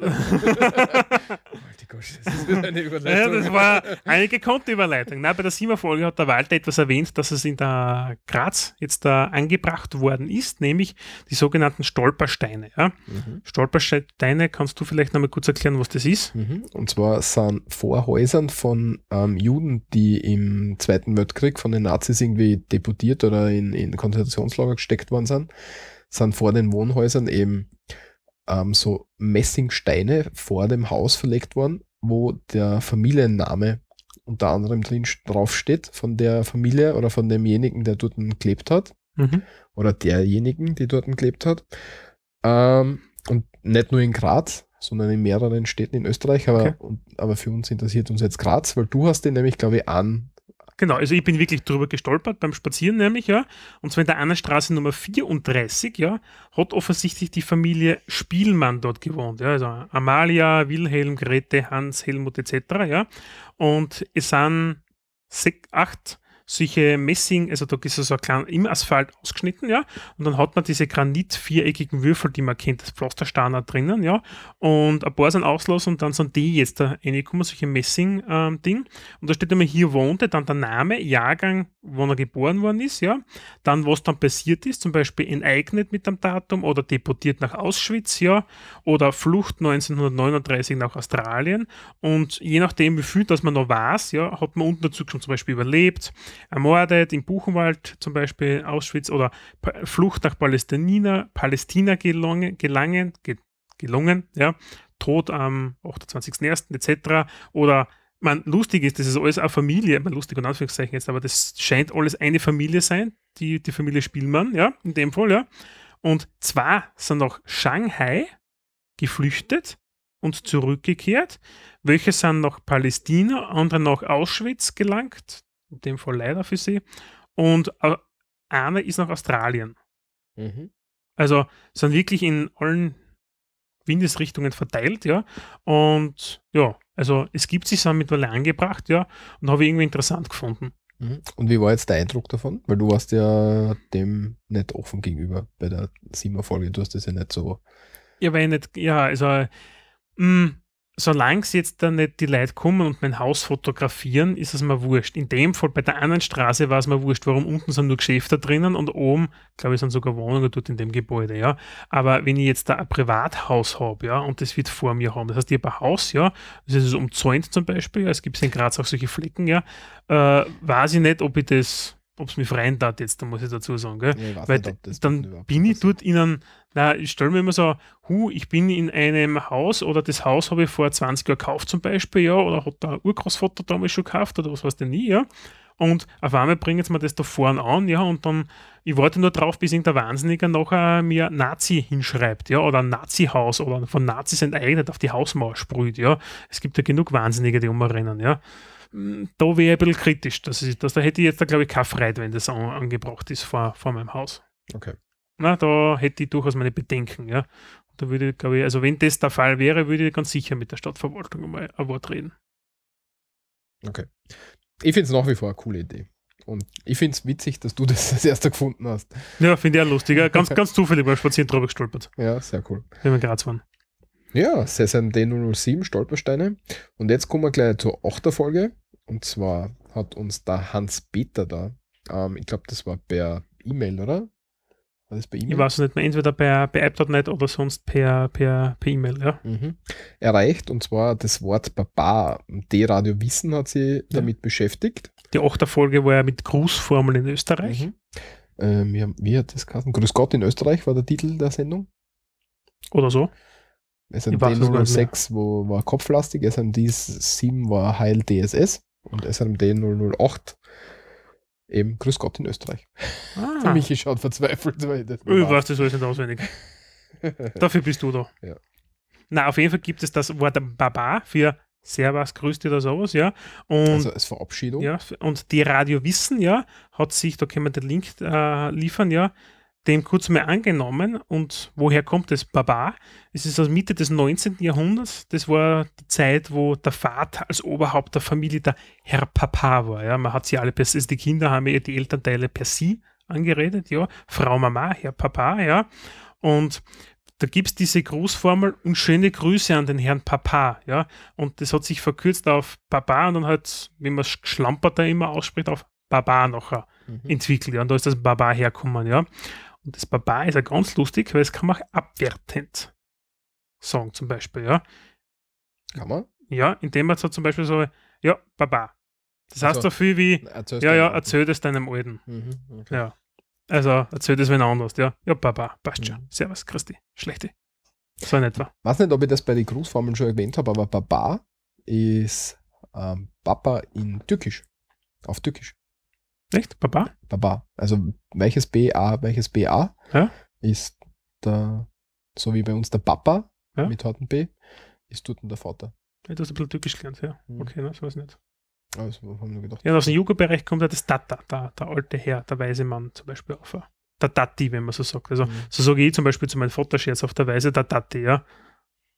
Gott, das ist eine ja, Überleitung. das war eine gekonnte Überleitung. Nein, bei der Sima-Folge hat der Walter etwas erwähnt, dass es in der Graz jetzt da angebracht worden ist, nämlich die sogenannten Stolpersteine. Ja. Mhm. Stolpersteine, kannst du vielleicht noch mal kurz erklären, was das ist? Mhm. Und zwar sind vor Häusern von ähm, Juden, die im Zweiten Weltkrieg von den Nazis irgendwie deportiert oder in, in Konzentrationslager gesteckt worden sind, sind vor den Wohnhäusern eben ähm, so Messingsteine vor dem Haus verlegt worden, wo der Familienname unter anderem drin st- draufsteht von der Familie oder von demjenigen, der dort gelebt hat Mhm. oder derjenigen, die dort gelebt hat. Ähm, und nicht nur in Graz, sondern in mehreren Städten in Österreich. Aber, Okay. und, aber für uns interessiert uns jetzt Graz, weil du hast den nämlich, glaube ich, an. Genau, also ich bin wirklich drüber gestolpert beim Spazieren nämlich, ja. Und zwar in der Annenstraße Nummer 34, ja, hat offensichtlich die Familie Spielmann dort gewohnt, ja. Also Amalia, Wilhelm, Grete, Hans, Helmut etc., ja. Und es sind sech, acht solche Messing, also da ist so ein klein, im Asphalt ausgeschnitten, ja, und dann hat man diese granit-viereckigen Würfel, die man kennt, das Pflastersteiner drinnen, ja, und ein paar sind auslos und dann sind die jetzt da reingekommen, solche Messing-Ding, und da steht immer, hier wohnte, dann der Name, Jahrgang, wann er geboren worden ist, ja, dann was dann passiert ist, zum Beispiel enteignet mit dem Datum oder deportiert nach Auschwitz, ja, oder Flucht 1939 nach Australien. Und je nachdem, wie viel das man noch weiß, ja, hat man unten dazu schon zum Beispiel überlebt, ermordet, im Buchenwald zum Beispiel, Auschwitz oder Flucht nach Palästina, Palästina gelungen, gelangen, ge, gelungen, ja, Tod am 28.01. etc. oder man, lustig ist, das ist alles eine Familie, man, lustig und Anführungszeichen jetzt, aber das scheint alles eine Familie sein, die, die Familie Spielmann, ja, in dem Fall, ja. Und zwei sind nach Shanghai geflüchtet und zurückgekehrt. Welche sind nach Palästina, andere nach Auschwitz gelangt, in dem Fall leider für sie. Und äh, eine ist nach Australien. Mhm. Also sind wirklich in allen Windesrichtungen verteilt, ja. Und ja, also es gibt sich so mittlerweile angebracht, ja, und habe ich irgendwie interessant gefunden. Mhm. Und wie war jetzt der Eindruck davon? Weil du warst ja dem nicht offen gegenüber bei der Siemer-Folge. Du hast das ja nicht so. Ja, weil ich nicht, ja, also mh, solange es jetzt dann nicht die Leute kommen und mein Haus fotografieren, ist es mir wurscht. In dem Fall bei der anderen Straße war es mir wurscht, warum unten sind nur Geschäfte drinnen und oben, glaube ich, sind sogar Wohnungen dort in dem Gebäude, ja. Aber wenn ich jetzt da ein Privathaus habe, ja, und das wird vor mir haben, das heißt, ich habe ein Haus, ja, das ist umzäunt zum Beispiel, ja, es gibt in Graz auch solche Flecken, ja, äh, weiß ich nicht, ob ich das ob es mich freien tat jetzt, da muss ich dazu sagen. Gell? Ich Weil nicht, dann bin ich dort in einem, na, ich stelle mir immer so, hu, ich bin in einem Haus oder das Haus habe ich vor 20 Jahren gekauft zum Beispiel, ja, oder hat der Urgroßvater damals schon gekauft oder was weiß denn nie, ja. Und auf einmal bringen sie mir das da vorne an, ja, und dann, ich warte nur drauf, bis irgendein Wahnsinniger nachher mir Nazi hinschreibt, ja, oder ein Nazi-Haus oder von Nazis enteignet auf die Hausmauer sprüht, ja. Es gibt ja genug Wahnsinnige, die umrennen, ja da wäre ich ein bisschen kritisch. Das ist, das, da hätte ich jetzt, glaube ich, keine Freude, wenn das an, angebracht ist vor, vor meinem Haus. Okay. Na, da hätte ich durchaus meine Bedenken, ja. Da würde ich, glaube ich, also wenn das der Fall wäre, würde ich ganz sicher mit der Stadtverwaltung mal ein Wort reden. Okay. Ich finde es nach wie vor eine coole Idee. Und ich finde es witzig, dass du das als erster gefunden hast. Ja, finde ich auch lustig. Ganz, ganz zufällig beim Spazieren drüber gestolpert. Ja, sehr cool. Wenn wir Graz waren. Ja, SSMD 007 Stolpersteine. Und jetzt kommen wir gleich zur 8. Folge. Und zwar hat uns da Hans-Peter da, ähm, ich glaube, das war per E-Mail, oder? War das per E-Mail? Ich weiß nicht mehr, entweder per, per App.net oder sonst per, per, per E-Mail, ja. Mhm. Erreicht, und zwar das Wort Baba. D-Radio Wissen hat sie ja. damit beschäftigt. Die achte Folge war ja mit Grußformeln in Österreich. Mhm. Ähm, wie, wie hat das geheißen? Grüß Gott in Österreich war der Titel der Sendung. Oder so. SMD 006 wo, war kopflastig, SMD 7 war Heil DSS und SMD 008 eben Grüß Gott in Österreich. Ah. Für mich schaut verzweifelt. Weil das ich weiß das alles nicht auswendig. Dafür bist du da. Ja. Na, auf jeden Fall gibt es das Wort Baba für Servus, grüß dich oder sowas, ja. Und, also als Verabschiedung. Ja, und die Radio Wissen, ja, hat sich, da können wir den Link äh, liefern, ja, dem kurz mal angenommen. Und woher kommt das Baba? Es ist aus Mitte des 19. Jahrhunderts. Das war die Zeit, wo der Vater als Oberhaupt der Familie der Herr Papa war. Ja, man hat sie alle per also die Kinder haben ja die Elternteile per sie angeredet, ja. Frau Mama, Herr Papa, ja. Und da gibt es diese Grußformel und schöne Grüße an den Herrn Papa, ja. Und das hat sich verkürzt auf Papa und dann halt, wie man Schlampert da immer ausspricht, auf Baba nachher mhm. entwickelt, ja. Und da ist das Baba herkommen, ja. Und das Baba ist ja ganz lustig, weil es kann man auch abwertend sagen, zum Beispiel, ja. Kann man? Ja, indem man so zum Beispiel so, ja, Baba. Das also, heißt so viel wie, ja, ja, erzähl das deinem Alten. Mhm, okay. Ja. Also, erzähl das wenn anders, ja. Ja, Baba, passt schon. Mhm. Servus, Christi. Schlechte. So in etwa. Ich weiß nicht, ob ich das bei den Grußformeln schon erwähnt habe, aber Baba ist ähm, Papa in Türkisch. Auf Türkisch. Echt? Baba? Baba. Also welches BA, welches BA ja? ist der, so wie bei uns der Papa ja? mit harten B, ist dort der Vater. Ja, du hast ein bisschen türkisch gelernt, ja. Mhm. Okay, ne, so weiß nicht. Also, haben wir gedacht. Ja, aus dem Jugendbereich kommt ja das Tata, der, der alte Herr, der weise Mann zum Beispiel auf. Der Tati, wenn man so sagt. Also, mhm. so sage ich zum Beispiel zu meinem Vater Scherz auf der Weise, der Tati, ja.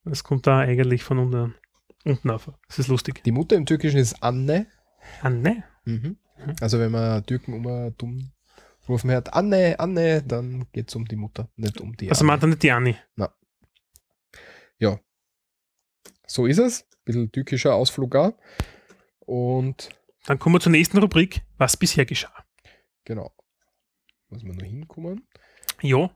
Das kommt da eigentlich von unten, unten auf. Das ist lustig. Die Mutter im Türkischen ist Anne. Anne? Mhm. Mhm. Also wenn man Türken immer dumm rufen hört, Anne, Anne, dann geht es um die Mutter, nicht um die Also meint er nicht die Anni? Na. Ja. So ist es. Ein bisschen türkischer Ausflug auch. Und dann kommen wir zur nächsten Rubrik, was bisher geschah. Genau. Muss man nur hinkommen. Ja.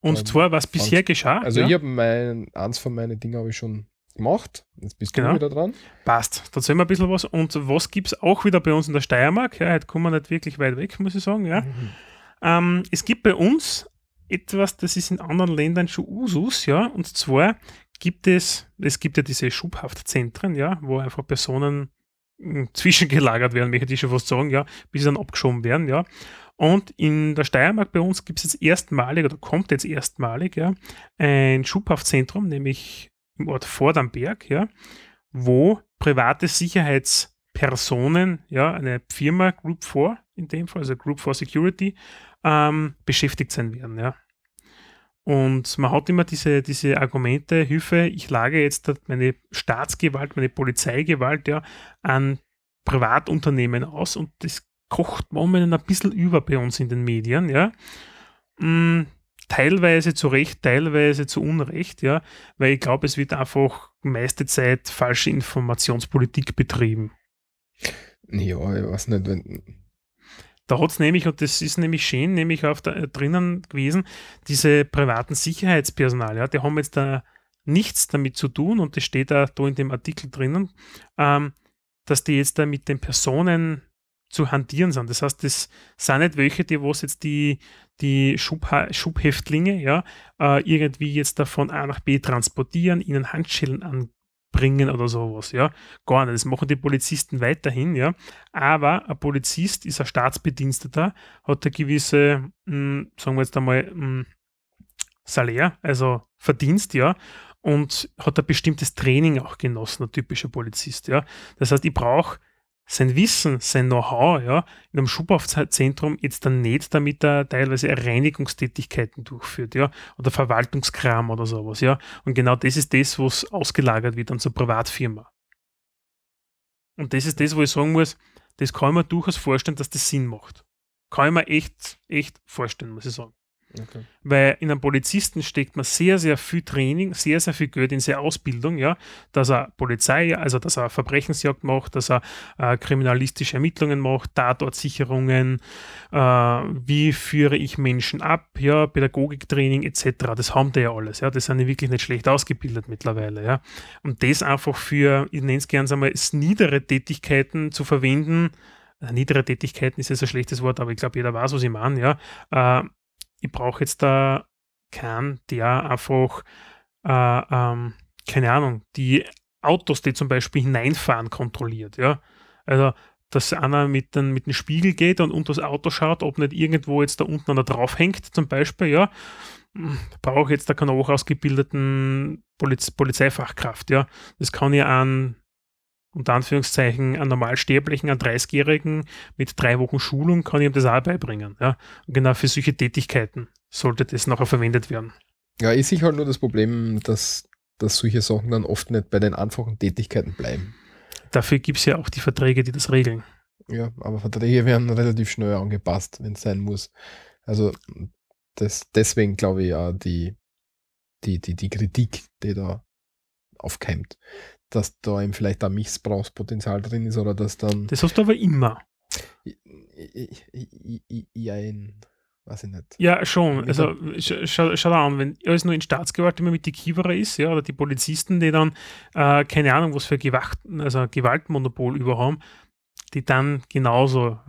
Und ähm, zwar, was bisher geschah. Also ja. ich habe mein, eins von meinen Dingen habe ich schon gemacht. Jetzt bist genau. du wieder dran. Passt. Da erzählen wir ein bisschen was. Und was gibt es auch wieder bei uns in der Steiermark? Ja, heute kommen wir nicht wirklich weit weg, muss ich sagen. Ja. Mhm. Ähm, es gibt bei uns etwas, das ist in anderen Ländern schon Usus, ja, und zwar gibt es, es gibt ja diese Schubhaftzentren, ja, wo einfach Personen zwischengelagert werden, möchte ich schon fast sagen, ja, bis sie dann abgeschoben werden, ja. Und in der Steiermark bei uns gibt es jetzt erstmalig oder kommt jetzt erstmalig ja, ein Schubhaftzentrum, nämlich im Ort Vordamberg, ja, wo private Sicherheitspersonen, ja, eine Firma Group 4 in dem Fall, also Group 4 Security, ähm, beschäftigt sein werden, ja. Und man hat immer diese, diese Argumente, Hilfe, ich lage jetzt meine Staatsgewalt, meine Polizeigewalt ja an Privatunternehmen aus und das kocht momentan ein bisschen über bei uns in den Medien, ja. Teilweise zu Recht, teilweise zu Unrecht, ja, weil ich glaube, es wird einfach meiste Zeit falsche Informationspolitik betrieben. Ja, ich weiß nicht, wenn. Da hat es nämlich, und das ist nämlich schön, nämlich auf der, äh, drinnen gewesen, diese privaten Sicherheitspersonal, ja, die haben jetzt da nichts damit zu tun, und das steht da, da in dem Artikel drinnen, ähm, dass die jetzt da mit den Personen zu hantieren sind. Das heißt, das sind nicht welche, die was jetzt die, die Schubhäftlinge ja, äh, irgendwie jetzt da von A nach B transportieren, ihnen Handschellen anbringen oder sowas, ja. Gar nicht. Das machen die Polizisten weiterhin, ja. Aber ein Polizist ist ein Staatsbediensteter, hat eine gewisse, mh, hm, sagen wir jetzt einmal, mh, hm, Salär, also Verdienst, ja, und hat ein bestimmtes Training auch genossen, ein typischer Polizist, ja. Das heißt, ich brauche sein Wissen, sein Know-how, ja, in einem Schubhaftzentrum jetzt dann nicht, damit er teilweise Reinigungstätigkeiten durchführt, ja, oder Verwaltungskram oder sowas, ja. Und genau das ist das, was ausgelagert wird an so Privatfirma. Und das ist das, wo ich sagen muss, das kann man durchaus vorstellen, dass das Sinn macht. Kann ich mir echt, echt vorstellen, muss ich sagen. Okay. Weil in einem Polizisten steckt man sehr, sehr viel Training, sehr, sehr viel Geld in seine Ausbildung, ja, dass er Polizei, also dass er Verbrechensjagd macht, dass er äh, kriminalistische Ermittlungen macht, Tatortsicherungen, äh, wie führe ich Menschen ab, ja, Pädagogiktraining etc. Das haben die ja alles, ja, das sind ja wirklich nicht schlecht ausgebildet mittlerweile, ja. Und das einfach für, ich nenne es gerne einmal, niedere Tätigkeiten zu verwenden, äh, niedere Tätigkeiten ist jetzt ein schlechtes Wort, aber ich glaube, jeder weiß, was ich meine, ja. Äh, ich brauche jetzt da keinen, der einfach, äh, ähm, keine Ahnung, die Autos, die zum Beispiel hineinfahren, kontrolliert. Ja? Also, dass einer mit, den, mit dem Spiegel geht und unter das Auto schaut, ob nicht irgendwo jetzt da unten einer drauf hängt, zum Beispiel, ja, hm, brauche ich jetzt da keinen hochausgebildeten Poliz Polizeifachkraft, ja. Das kann ja an unter Anführungszeichen, einen Normalsterblichen, einen 30-Jährigen mit drei Wochen Schulung kann ich ihm das auch beibringen. Ja? Und genau für solche Tätigkeiten sollte das nachher verwendet werden. Ja, ist sicher halt nur das Problem, dass, dass solche Sachen dann oft nicht bei den einfachen Tätigkeiten bleiben. Dafür gibt es ja auch die Verträge, die das regeln. Ja, aber Verträge werden relativ schnell angepasst, wenn es sein muss. Also das, deswegen glaube ich ja die, die, die, die Kritik, die da aufkeimt dass da eben vielleicht ein Missbrauchspotenzial drin ist oder dass dann. Das hast du aber immer. Ja, in. Weiß ich nicht. Ja, schon. Also schau, schau da an, wenn alles nur in Staatsgewalt immer mit die Kiewerer ist, ja, oder die Polizisten, die dann äh, keine Ahnung, was für Gewacht, also Gewaltmonopol überhaben, die dann genauso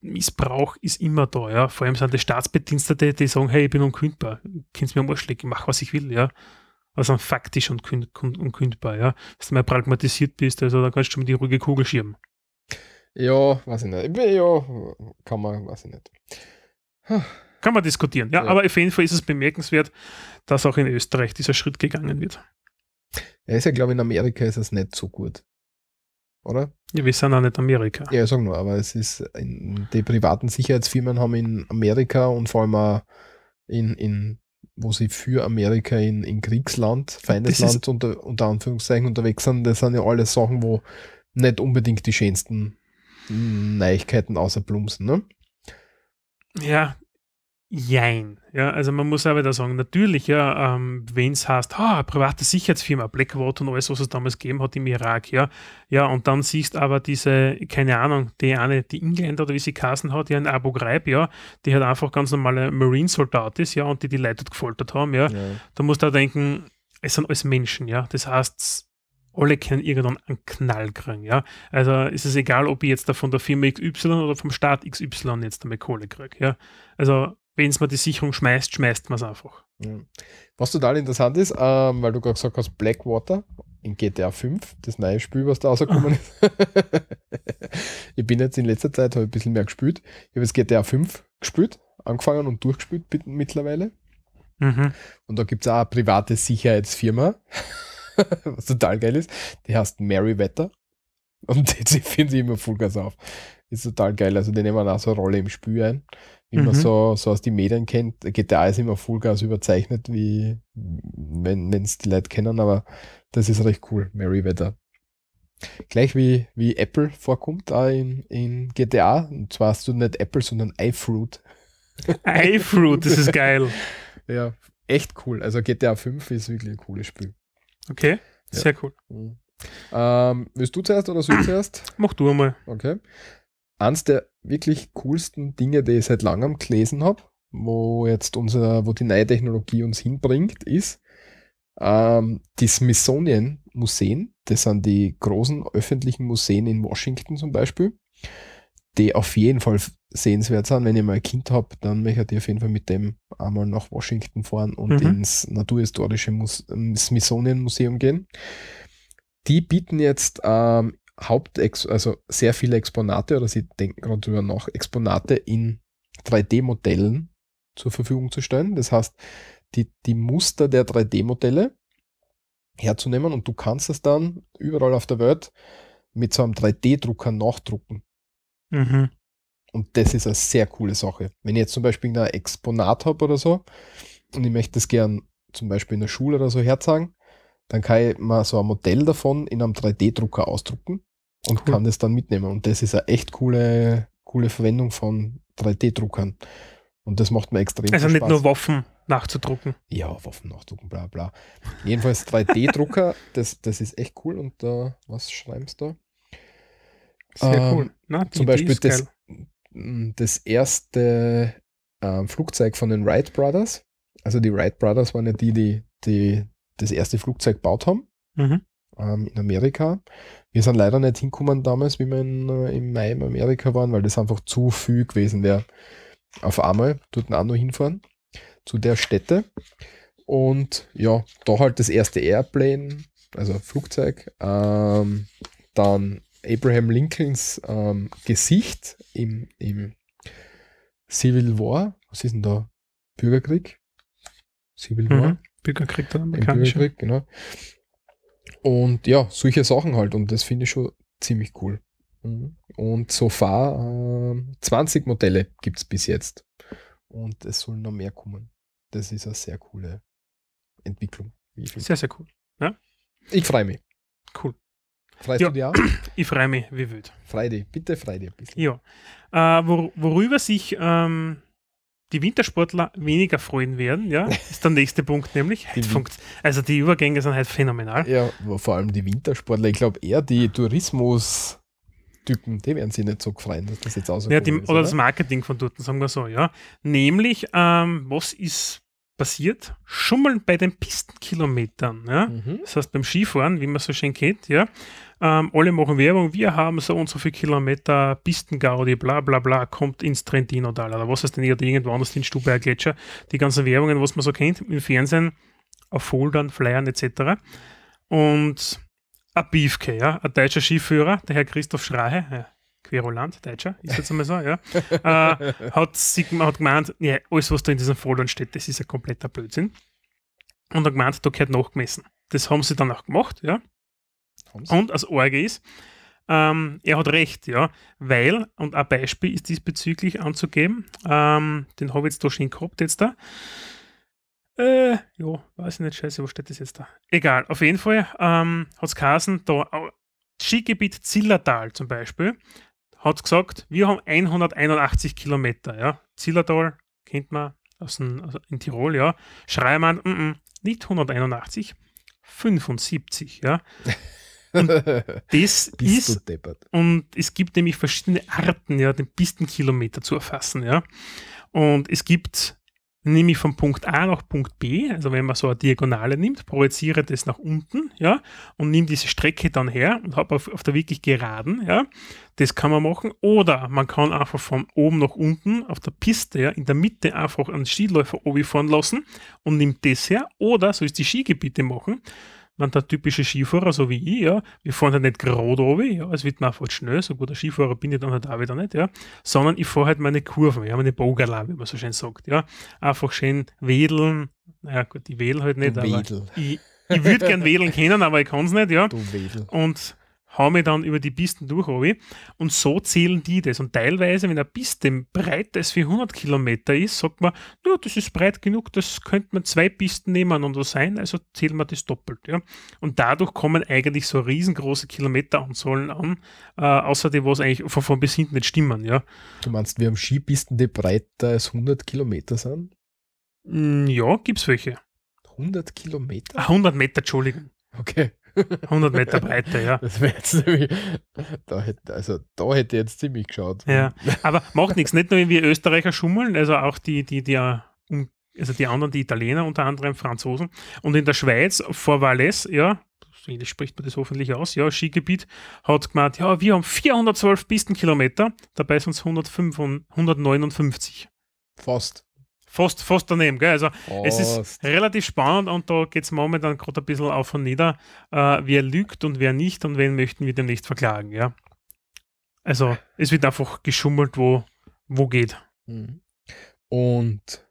Missbrauch ist immer da, ja. Vor allem sind die Staatsbedienstete, die sagen, hey, ich bin unkündbar, kannst mir am Arsch legen, mach was ich will, ja also faktisch und unkündbar, ja. Wenn du mal pragmatisiert bist, also da kannst du schon mit die ruhige Kugel schirmen. Ja, weiß ich nicht. Ja, kann man, weiß ich nicht. Kann man diskutieren, ja, ja, aber auf jeden Fall ist es bemerkenswert, dass auch in Österreich dieser Schritt gegangen wird. Ja, ist ja, glaube ich, in Amerika ist es nicht so gut. Oder? Ja, wir sind auch nicht Amerika. Ja, sag nur, aber es ist, in, die privaten Sicherheitsfirmen haben in Amerika und vor allem auch in, in wo sie für Amerika in, in Kriegsland, Feindesland unter, unter Anführungszeichen unterwegs sind, das sind ja alles Sachen, wo nicht unbedingt die schönsten Neuigkeiten außer Blumsen, ne? Ja, Jein. Ja, also man muss aber da sagen, natürlich, ja, ähm, wenn es heißt, ha, private Sicherheitsfirma, Blackwater und alles, was es damals gegeben hat im Irak, ja, ja, und dann siehst aber diese, keine Ahnung, die eine, die Engländer oder wie sie Kassen hat, die ein Abu Ghraib, ja, die hat einfach ganz normale Marine-Soldat ist, ja, und die die Leute gefoltert haben, ja, ja. da musst du auch denken, es sind alles Menschen, ja, das heißt, alle können irgendwann einen Knall kriegen, ja. Also ist es egal, ob ich jetzt da von der Firma XY oder vom Staat XY jetzt einmal Kohle kriege, ja. Also wenn es mir die Sicherung schmeißt, schmeißt man es einfach. Was total interessant ist, ähm, weil du gerade gesagt hast, Blackwater, in GTA 5, das neue Spiel, was da rausgekommen ist. ich bin jetzt in letzter Zeit ein bisschen mehr gespielt. Ich habe jetzt GTA 5 gespielt, angefangen und durchgespielt mittlerweile. Mhm. Und da gibt es auch eine private Sicherheitsfirma, was total geil ist. Die heißt Merryweather. Und die finden sie immer Vollgas auf. Ist total geil. Also die nehmen auch so eine Rolle im Spiel ein. Wie mhm. man so, so aus den Medien kennt. GTA ist immer Vollgas überzeichnet, wie wenn es die Leute kennen, aber das ist recht cool, Merryweather. Gleich wie, wie Apple vorkommt auch in, in GTA. Und zwar hast du nicht Apple, sondern iFruit. iFruit, das ist geil. ja, echt cool. Also GTA 5 ist wirklich ein cooles Spiel. Okay, sehr ja. cool. Mhm. Ähm, willst du zuerst oder soll ich zuerst? Mach du einmal. Okay. Eins der wirklich coolsten Dinge, die ich seit langem gelesen habe, wo jetzt unser, wo die neue Technologie uns hinbringt, ist ähm, die Smithsonian Museen. Das sind die großen öffentlichen Museen in Washington zum Beispiel, die auf jeden Fall sehenswert sind. Wenn ich mal ein Kind habe, dann möchte ich auf jeden Fall mit dem einmal nach Washington fahren und mhm. ins Naturhistorische Mus Smithsonian Museum gehen. Die bieten jetzt ähm, Hauptex, also sehr viele Exponate oder sie denken gerade darüber nach, Exponate in 3D-Modellen zur Verfügung zu stellen. Das heißt, die, die Muster der 3D-Modelle herzunehmen und du kannst es dann überall auf der Welt mit so einem 3D-Drucker nachdrucken. Mhm. Und das ist eine sehr coole Sache. Wenn ich jetzt zum Beispiel ein Exponat habe oder so und ich möchte das gern zum Beispiel in der Schule oder so herzeigen, dann kann ich mal so ein Modell davon in einem 3D-Drucker ausdrucken und cool. kann das dann mitnehmen. Und das ist eine echt coole, coole Verwendung von 3D-Druckern. Und das macht mir extrem Also nicht nur Waffen nachzudrucken. Ja, Waffen nachdrucken, bla bla. Jedenfalls 3D-Drucker, das, das ist echt cool. Und uh, was schreibst du da? Sehr ähm, cool. Na, zum Beispiel das, das erste äh, Flugzeug von den Wright Brothers. Also die Wright Brothers waren ja die, die, die das erste Flugzeug gebaut haben. Mhm. Ähm, in Amerika. Wir sind leider nicht hingekommen damals, wie wir in, äh, im Mai in Amerika waren, weil das einfach zu viel gewesen wäre. Auf einmal dort auch noch hinfahren zu der Stätte. Und ja, da halt das erste Airplane, also Flugzeug. Ähm, dann Abraham Lincolns ähm, Gesicht im, im Civil War. Was ist denn da? Bürgerkrieg? Civil War? Mhm. Bürgerkrieg, der amerikanische. Bürgerkrieg, genau. Und ja, solche Sachen halt. Und das finde ich schon ziemlich cool. Mhm. Und so far äh, 20 Modelle gibt es bis jetzt. Und es sollen noch mehr kommen. Das ist eine sehr coole Entwicklung. Sehr, sehr cool. Ja? Ich freue mich. Cool. Freust ja, du dich auch? Ich freue mich wie wild. Freu dich, bitte freu dich ein bisschen. Ja. Äh, wor worüber sich ähm, die Wintersportler weniger freuen werden, ja, ist der nächste Punkt nämlich. Die also die Übergänge sind halt phänomenal. Ja, vor allem die Wintersportler. Ich glaube eher die Tourismus- Typen, die werden sich nicht so freuen, dass das jetzt ausgeht. Ja, die, ist, oder, oder, das Marketing von dort, sagen wir so, ja. Nämlich, ähm, was ist passiert? Schummeln bei den Pistenkilometern, ja. Mhm. Das heißt, beim Skifahren, wie man so schön kennt, ja. Ähm, alle machen Werbung, wir haben so und so viele Kilometer Pistengaudi, bla bla bla, kommt ins Trentino-Tal oder was heißt denn irgendwo anders in Stubaier Gletscher. Die ganzen Werbungen, was man so kennt im Fernsehen, auf Foldern, Flyern etc. Und ein Biefke, ja, ein deutscher Skiführer, der Herr Christoph Schrahe, ja, Querulant, Deutscher, ist jetzt einmal so, ja, äh, hat, hat gemeint, ja, alles, was da in diesem Foldern steht, das ist ein kompletter Blödsinn. Und hat gemeint, da gehört nachgemessen. Das haben sie dann auch gemacht, ja. Und als Orge ist, ähm, er hat recht, ja, weil, und ein Beispiel ist diesbezüglich anzugeben, ähm, den habe ich jetzt da schon gehabt jetzt da. Äh, ja, weiß ich nicht, scheiße, wo steht das jetzt da? Egal, auf jeden Fall ähm, hat es geheißen, da Skigebiet Zillertal zum Beispiel, hat gesagt, wir haben 181 Kilometer, ja. Zillertal kennt man aus, dem, aus in Tirol, ja. Schreimann, mm -mm, nicht 181, 75, ja. Und das ist, und es gibt nämlich verschiedene Arten, ja, den Pistenkilometer zu erfassen, ja. Und es gibt nämlich von Punkt A nach Punkt B, also wenn man so eine Diagonale nimmt, projiziere das nach unten, ja, und nimm diese Strecke dann her und habe auf, auf der wirklich geraden, ja, das kann man machen. Oder man kann einfach von oben nach unten auf der Piste, ja, in der Mitte einfach einen Skiläufer oben fahren lassen und nimmt das her. Oder, so ist die Skigebiete machen, man der typische Skifahrer, so wie ich, ja, wir fahren halt nicht gerade runter, ja, es wird mir einfach schnell, so guter Skifahrer bin ich dann halt auch wieder nicht, ja, sondern ich fahre halt meine Kurven, ja, meine Bogerla, wie man so schön sagt, ja, einfach schön wedeln, naja gut, ich wedel halt nicht, Du aber Wedel. ich, ich würde gern wedeln können, aber ich kann es nicht, ja, Du Wedel. und hau mich dann über die Pisten durch, runter. und so zählen die das. Und teilweise, wenn eine Piste breit als 400 Kilometer ist, sagt man, ja, das ist breit genug, das könnte man zwei Pisten nebeneinander sein, also zählen wir das doppelt. Ja. Und dadurch kommen eigentlich so riesengroße Kilometeranzahlen an, äh, außer die, was eigentlich von, von bis hinten nicht stimmen. Ja, Du meinst, wir haben Skipisten, die breiter als 100 Kilometer sind? Mm, ja gibt's welche. 100 Kilometer? Ah, 100 Meter, Entschuldigung. Okay. 100 Meter Breite, ja. Das wäre jetzt nämlich, da hätte, also da hätte jetzt ziemlich geschaut. Ja, aber macht nichts. Nicht nur wir Österreicher schummeln, also auch die, die, die, also die anderen, die Italiener, unter anderem Franzosen. Und in der Schweiz, vor Valais, ja, spricht man das hoffentlich aus, ja, Skigebiet, hat gemeint, ja, wir haben 412 Pistenkilometer, dabei sind es 105 und 159. Fast. Fast, fast daneben, gell? Also es ist Fast. relativ spannend und da geht es momentan gerade ein bisschen auf und nieder, äh, wer lügt und wer nicht und wen möchten wir demnächst verklagen, ja. Also es wird einfach geschummelt, wo, wo geht. Mhm. Und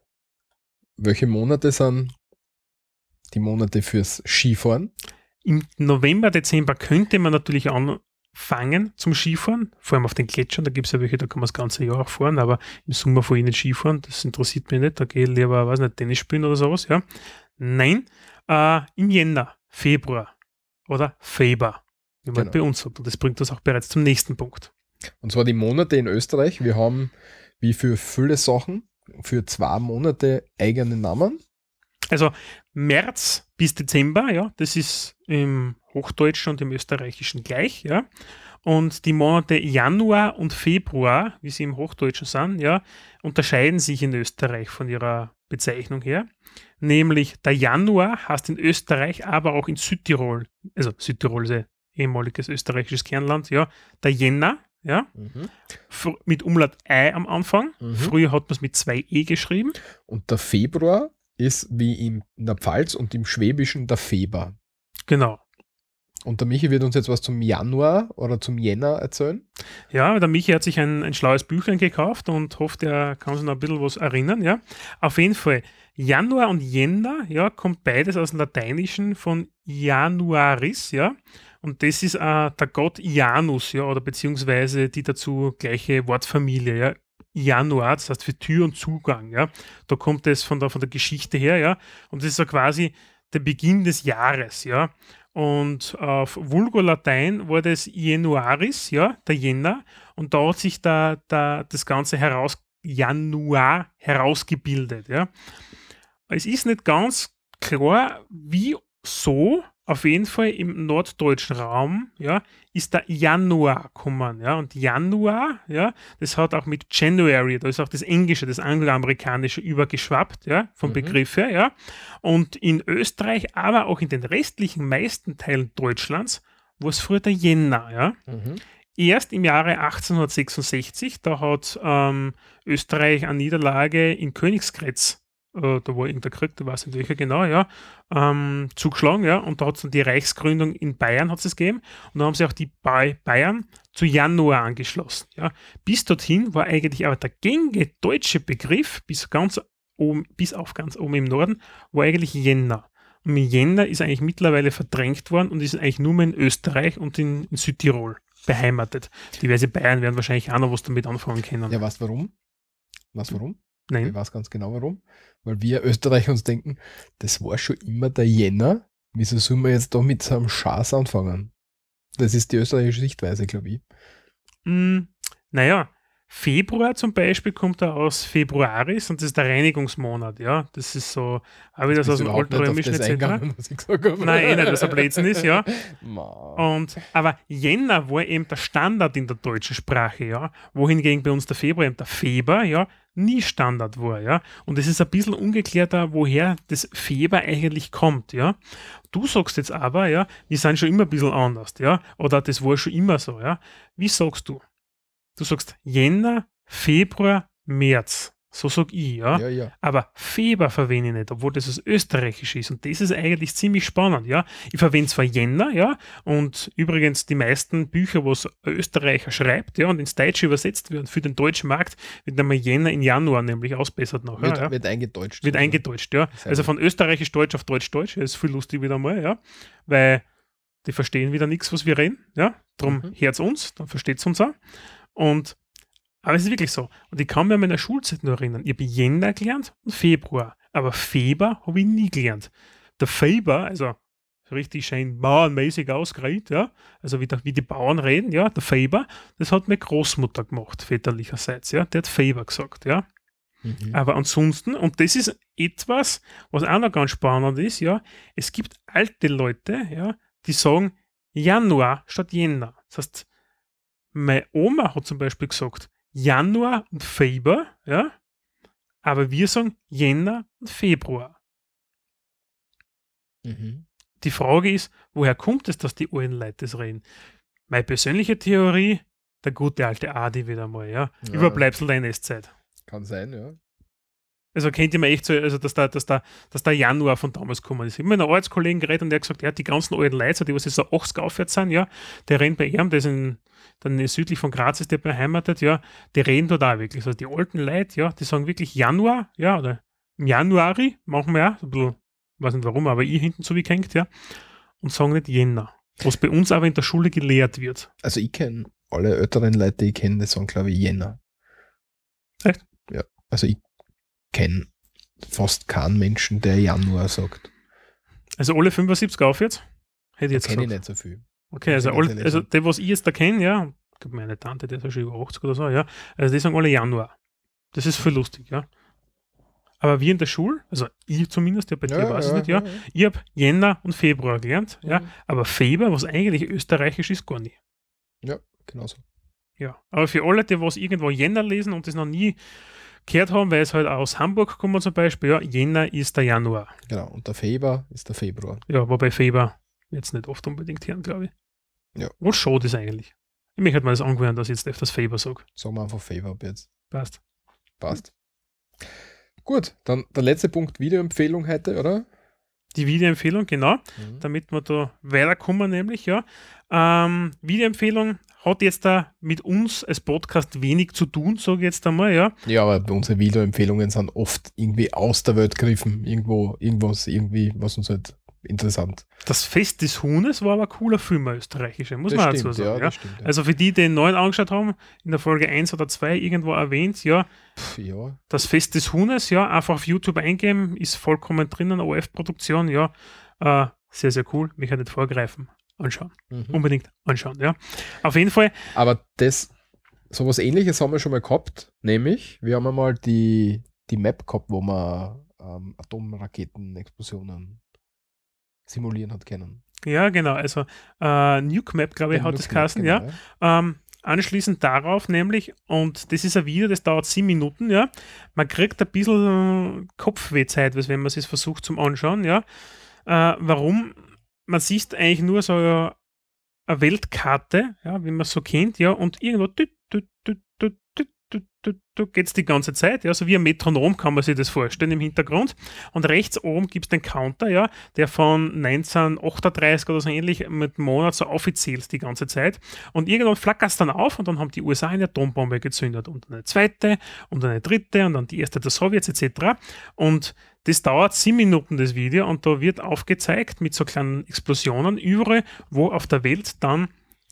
welche Monate sind die Monate fürs Skifahren? Im November, Dezember könnte man natürlich anfangen zum Skifahren, vor allem auf den Gletschern, da gibt es ja welche, da kann man das ganze Jahr auch fahren, aber im Sommer vor ihnen Skifahren, das interessiert mich nicht, da gehe ich lieber, weiß nicht, Tennis spielen oder sowas, ja. Nein, äh, im Jänner, Februar oder Feber, wie man Genau. bei uns sagt. Und das bringt uns auch bereits zum nächsten Punkt. Und zwar die Monate in Österreich. Wir haben, wie für viele Sachen, für zwei Monate eigene Namen. Also März bis Dezember, ja, das ist im Hochdeutschen und im Österreichischen gleich, ja. Und die Monate Januar und Februar, wie sie im Hochdeutschen sind, ja, unterscheiden sich in Österreich von ihrer Bezeichnung her. Nämlich der Januar heißt in Österreich, aber auch in Südtirol, also Südtirol ist ein ehemaliges österreichisches Kernland, ja, der Jänner, ja, fr- mit Umlaut Ei am Anfang. Mhm. Früher hat man es mit zwei E geschrieben. Und der Februar ist wie in der Pfalz und im Schwäbischen der Feber. Genau. Und der Michi wird uns jetzt was zum Januar oder zum Jänner erzählen. Ja, der Michi hat sich ein, ein schlaues Büchlein gekauft und hofft, er kann sich noch ein bisschen was erinnern. Ja, auf jeden Fall. Januar und Jänner, ja, kommt beides aus dem Lateinischen von Januaris, ja. Und das ist äh, der Gott Janus, ja, oder beziehungsweise die dazu gleiche Wortfamilie, ja. Januar, das heißt für Tür und Zugang, ja. Da kommt es von der, von der Geschichte her, ja. Und das ist so quasi der Beginn des Jahres, ja. Und auf Vulgolatein war das Januaris, ja, der Jänner. Und da hat sich da, da das Ganze heraus, Januar herausgebildet, ja. Es ist nicht ganz klar, wie so, auf jeden Fall im norddeutschen Raum, ja, ist der Januar gekommen, ja. Und Januar, ja, das hat auch mit January, da ist auch das Englische, das Angloamerikanische übergeschwappt, ja, vom Mhm. Begriff her, ja. Und in Österreich, aber auch in den restlichen meisten Teilen Deutschlands, war es früher der Jänner, ja. Erst im Jahre 1866, da hat ähm, Österreich eine Niederlage in Königsgrätz, äh, da war irgendein Krieg, da weiß nicht welcher genau, ja, ähm, zugeschlagen, ja, und da hat es dann die Reichsgründung in Bayern hat es gegeben und da haben sie auch die Ba- Bayern zu Januar angeschlossen, ja. Bis dorthin war eigentlich aber der gängige deutsche Begriff bis ganz oben, bis auf ganz oben im Norden, war eigentlich Jänner. Und Jänner ist eigentlich mittlerweile verdrängt worden und ist eigentlich nur mehr in Österreich und in, in Südtirol beheimatet. Diverse Bayern werden wahrscheinlich auch noch was damit anfangen können. Ja, du warum? Weißt du warum? Ich Nein. weiß ganz genau warum. Weil wir Österreicher uns denken, das war schon immer der Jänner. Wieso sollen wir jetzt da mit so einem Schaß anfangen? Das ist die österreichische Sichtweise, glaube ich. Mm, naja, Februar zum Beispiel kommt da aus Februaris und das ist der Reinigungsmonat, ja. Das ist so, ich das aus dem Altrömischen etc. was? Nein, eh nicht, dass er Blödsinn ist, ja. Und, aber Jänner war eben der Standard in der deutschen Sprache, ja, wohingegen bei uns der Februar eben der Feber, ja, nie Standard war, ja. Und es ist ein bisschen ungeklärter, woher das Feber eigentlich kommt, ja. Du sagst jetzt aber, ja, wir sind schon immer ein bisschen anders, ja, oder das war schon immer so, ja. Wie sagst du? Du sagst Jänner, Februar, März. So sag ich, ja. Ja, ja. Aber Feber verwende ich nicht, obwohl das das Österreichisch ist. Und das ist eigentlich ziemlich spannend, ja. Ich verwende zwar Jänner, ja, und übrigens die meisten Bücher, wo es ein Österreicher schreibt, ja, und ins Deutsche übersetzt werden, für den deutschen Markt, wird dann mal Jänner in Januar nämlich ausbessert noch. Wird, ja, ja. wird eingedeutscht. Wird eingedeutscht, ja. Also von Österreichisch-Deutsch auf Deutsch-Deutsch, das ist viel lustig wieder mal, ja. Weil die verstehen wieder nichts, was wir reden, ja. Drum Mhm. hört's uns, dann versteht's uns auch. Und aber es ist wirklich so. Und ich kann mich an meiner Schulzeit nur erinnern. Ich habe Jänner gelernt und Februar. Aber Feber habe ich nie gelernt. Der Feber, also so richtig schön bauernmäßig ausgeredet, ja. Also wie, der, wie die Bauern reden, ja. Der Feber, das hat meine Großmutter gemacht, väterlicherseits, ja. Der hat Feber gesagt, ja. Mhm. Aber ansonsten, und das ist etwas, was auch noch ganz spannend ist, ja, es gibt alte Leute, ja, die sagen Januar statt Jänner. Das heißt, meine Oma hat zum Beispiel gesagt Januar und Februar, ja, aber wir sagen Jänner und Februar. Mhm. Die Frage ist, woher kommt es, dass die alten Leute das reden? Meine persönliche Theorie, der gute alte Adi wieder mal, ja, Ja. Überbleibsel der NS-Zeit. Kann sein, ja. Also kennt ihr mir echt so, also dass da, dass da, dass der Januar von damals gekommen ist. Ich habe mit einem Arbeitskollegen geredet und der hat gesagt, ja, die ganzen alten Leute, die was jetzt so 80 aufwärts sind, ja, der rennt bei ihm, der ist in, dann südlich von Graz ist der beheimatet, ja, die reden dort auch wirklich. Also die alten Leute, ja, die sagen wirklich Januar, ja, oder im Januari, machen wir auch, so ein bisschen, weiß nicht warum, aber ich hinten so wie gehängt, ja, und sagen nicht Jänner. Was bei uns aber in der Schule gelehrt wird. Also ich kenne alle älteren Leute, die ich kenne, die sagen, glaube ich, Jänner. Echt? Ja. Also ich kenne fast keinen Menschen, der Januar sagt. Also alle 75 aufwärts, hätte ich jetzt Kenne ich nicht so viel. Okay, also, alle, also der, was ich jetzt da kenne, ja, ich glaube meine Tante, die ist ja schon über 80 oder so, ja, also die sagen alle Januar. Das ist voll lustig, ja. Aber wir in der Schule, also ich zumindest, ja, bei dir weiß ich nicht, ja, ich habe Jänner und Februar gelernt, ja, aber Februar, was eigentlich österreichisch ist, gar nicht. Ja, genau so. Ja, aber für alle, die was irgendwo Jänner lesen und das noch nie gehört haben, weil es halt aus Hamburg kommen zum Beispiel, ja, Jänner ist der Januar. Genau. Und der Februar ist der Februar. Ja, wobei Februar jetzt nicht oft unbedingt hören, glaube ich. Ja. Was schade ist eigentlich. Ich möchte mir das angewöhnen, dass ich jetzt öfters Februar sage. Sagen wir einfach Februar ab jetzt. Passt. Passt. Gut, dann der letzte Punkt Videoempfehlung heute, oder? Die Videoempfehlung, genau, Mhm. damit wir da weiterkommen, nämlich, ja. Ähm, Videoempfehlung hat jetzt da mit uns als Podcast wenig zu tun, sage ich jetzt einmal, ja. Ja, aber unsere Videoempfehlungen sind oft irgendwie aus der Welt gegriffen. Irgendwo, irgendwas, irgendwie, was uns halt interessant. Das Fest des Huhnes war aber ein cooler Film, ein österreichischer, muss das man stimmt, dazu sagen. Ja, das stimmt. Ja. Also für die, die den neuen angeschaut haben, in der Folge 1 oder 2 irgendwo erwähnt, ja, Pff, ja. das Fest des Huhnes, ja, einfach auf YouTube eingeben, ist vollkommen drinnen, OF-Produktion, ja, äh, sehr, sehr cool, mich halt nicht vorgreifen, anschauen, Mhm. unbedingt anschauen, ja. Auf jeden Fall, Aber das, sowas ähnliches haben wir schon mal gehabt, nämlich, wir haben einmal die, die Map gehabt, wo man ähm, Atomraketenexplosionen simulieren hat können. ja, genau, also äh, Nuke Map, glaube ich, hat das Nuke geheißen, Map, ja. genau, Ähm, anschließend darauf nämlich, und das ist ein Video, das dauert sieben Minuten, ja. Man kriegt ein bisschen äh, Kopfwehzeit, wenn man es versucht zum Anschauen, ja. Äh, warum? man sieht eigentlich nur so eine Weltkarte, ja, wie man es so kennt, ja, und irgendwo geht es die ganze Zeit, ja, so wie ein Metronom kann man sich das vorstellen im Hintergrund. Und rechts oben gibt es den Counter, ja, der von 1938 oder so ähnlich mit Monat so offiziell die ganze Zeit. Und irgendwann flackert es dann auf und dann haben die USA eine Atombombe gezündet und eine zweite und eine dritte und dann die erste der Sowjets etc. Und das dauert sieben Minuten, das Video, und da wird aufgezeigt mit so kleinen Explosionen überall, wo auf der Welt dann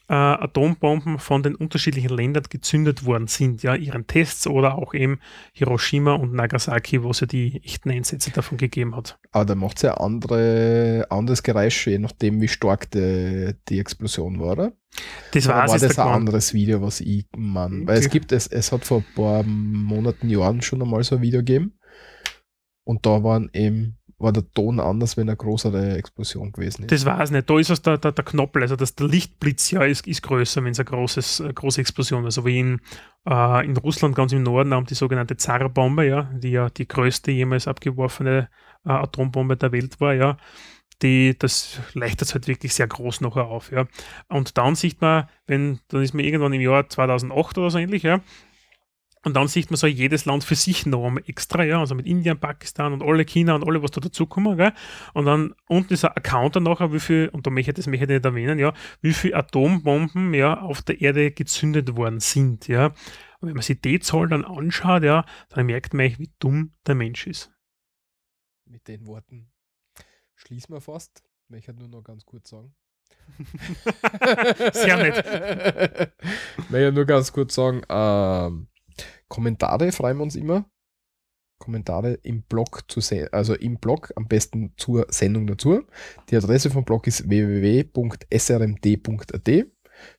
äh, Atombomben von den unterschiedlichen Ländern gezündet worden sind, ja, ihren Tests oder auch eben Hiroshima und Nagasaki, wo es ja die echten Einsätze davon gegeben hat. Aber da macht es ja andere, anderes Geräusch, je nachdem, wie stark die, die Explosion war, oder? Das war war das ein der anderes Video, was ich man, weil es gibt, es, es hat vor ein paar Monaten, Jahren schon einmal so ein Video gegeben und da waren eben, war der Ton anders, wenn eine größere Explosion gewesen ist. Das war es nicht. Da ist der, der, der Knoppel, also das, der Lichtblitz ja ist, ist größer, wenn es eine großes, äh, große Explosion ist. Also wie in, äh, in Russland ganz im Norden haben die sogenannte Zar-Bombe, ja, die ja die größte jemals abgeworfene äh, Atombombe der Welt war, ja. Die, das leichtet halt wirklich sehr groß nachher auf, ja. Und dann sieht man, wenn, dann ist man irgendwann im Jahr 2008 oder so ähnlich, ja, Und dann sieht man so jedes Land für sich noch einmal extra, ja, also mit Indien, Pakistan und alle China und alle, was da dazukommen, gell? Und dann unten ist ein Account dann nachher, wie viel, und da möchte ich das möchte ich nicht erwähnen, ja, wie viele Atombomben ja auf der Erde gezündet worden sind, ja. Und wenn man sich die Zahl dann anschaut, ja, dann merkt man eigentlich, wie dumm der Mensch ist. Mit den Worten schließen wir fast. Ich möchte nur noch ganz kurz sagen. Sehr nett. Ich möchte nur ganz kurz sagen, ähm, Kommentare freuen wir uns immer. Kommentare im Blog zu sehen, also im Blog am besten zur Sendung dazu. Die Adresse vom Blog ist www.srmd.at.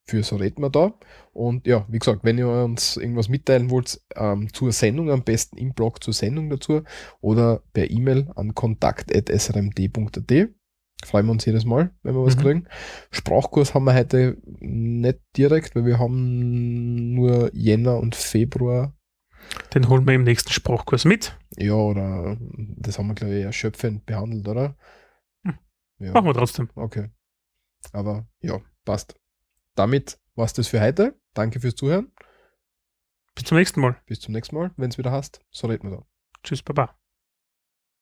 Für so reden wir da. Und ja, wie gesagt, wenn ihr uns irgendwas mitteilen wollt, ähm, zur Sendung am besten im Blog zur Sendung dazu oder per E-Mail an kontakt.srmd.at. Freuen wir uns jedes Mal, wenn wir was Mhm. kriegen. Sprachkurs haben wir heute nicht direkt, weil wir haben nur Jänner und Februar Den holen wir im nächsten Sprachkurs mit. Ja, oder das haben wir, glaube ich, erschöpfend behandelt, oder? Hm. Ja, Machen wir trotzdem. okay. Aber ja, passt. Damit war es das für heute. Danke fürs Zuhören. Bis zum nächsten Mal. Bis zum nächsten Mal, wenn es wieder hast. So reden wir da. Tschüss, Baba.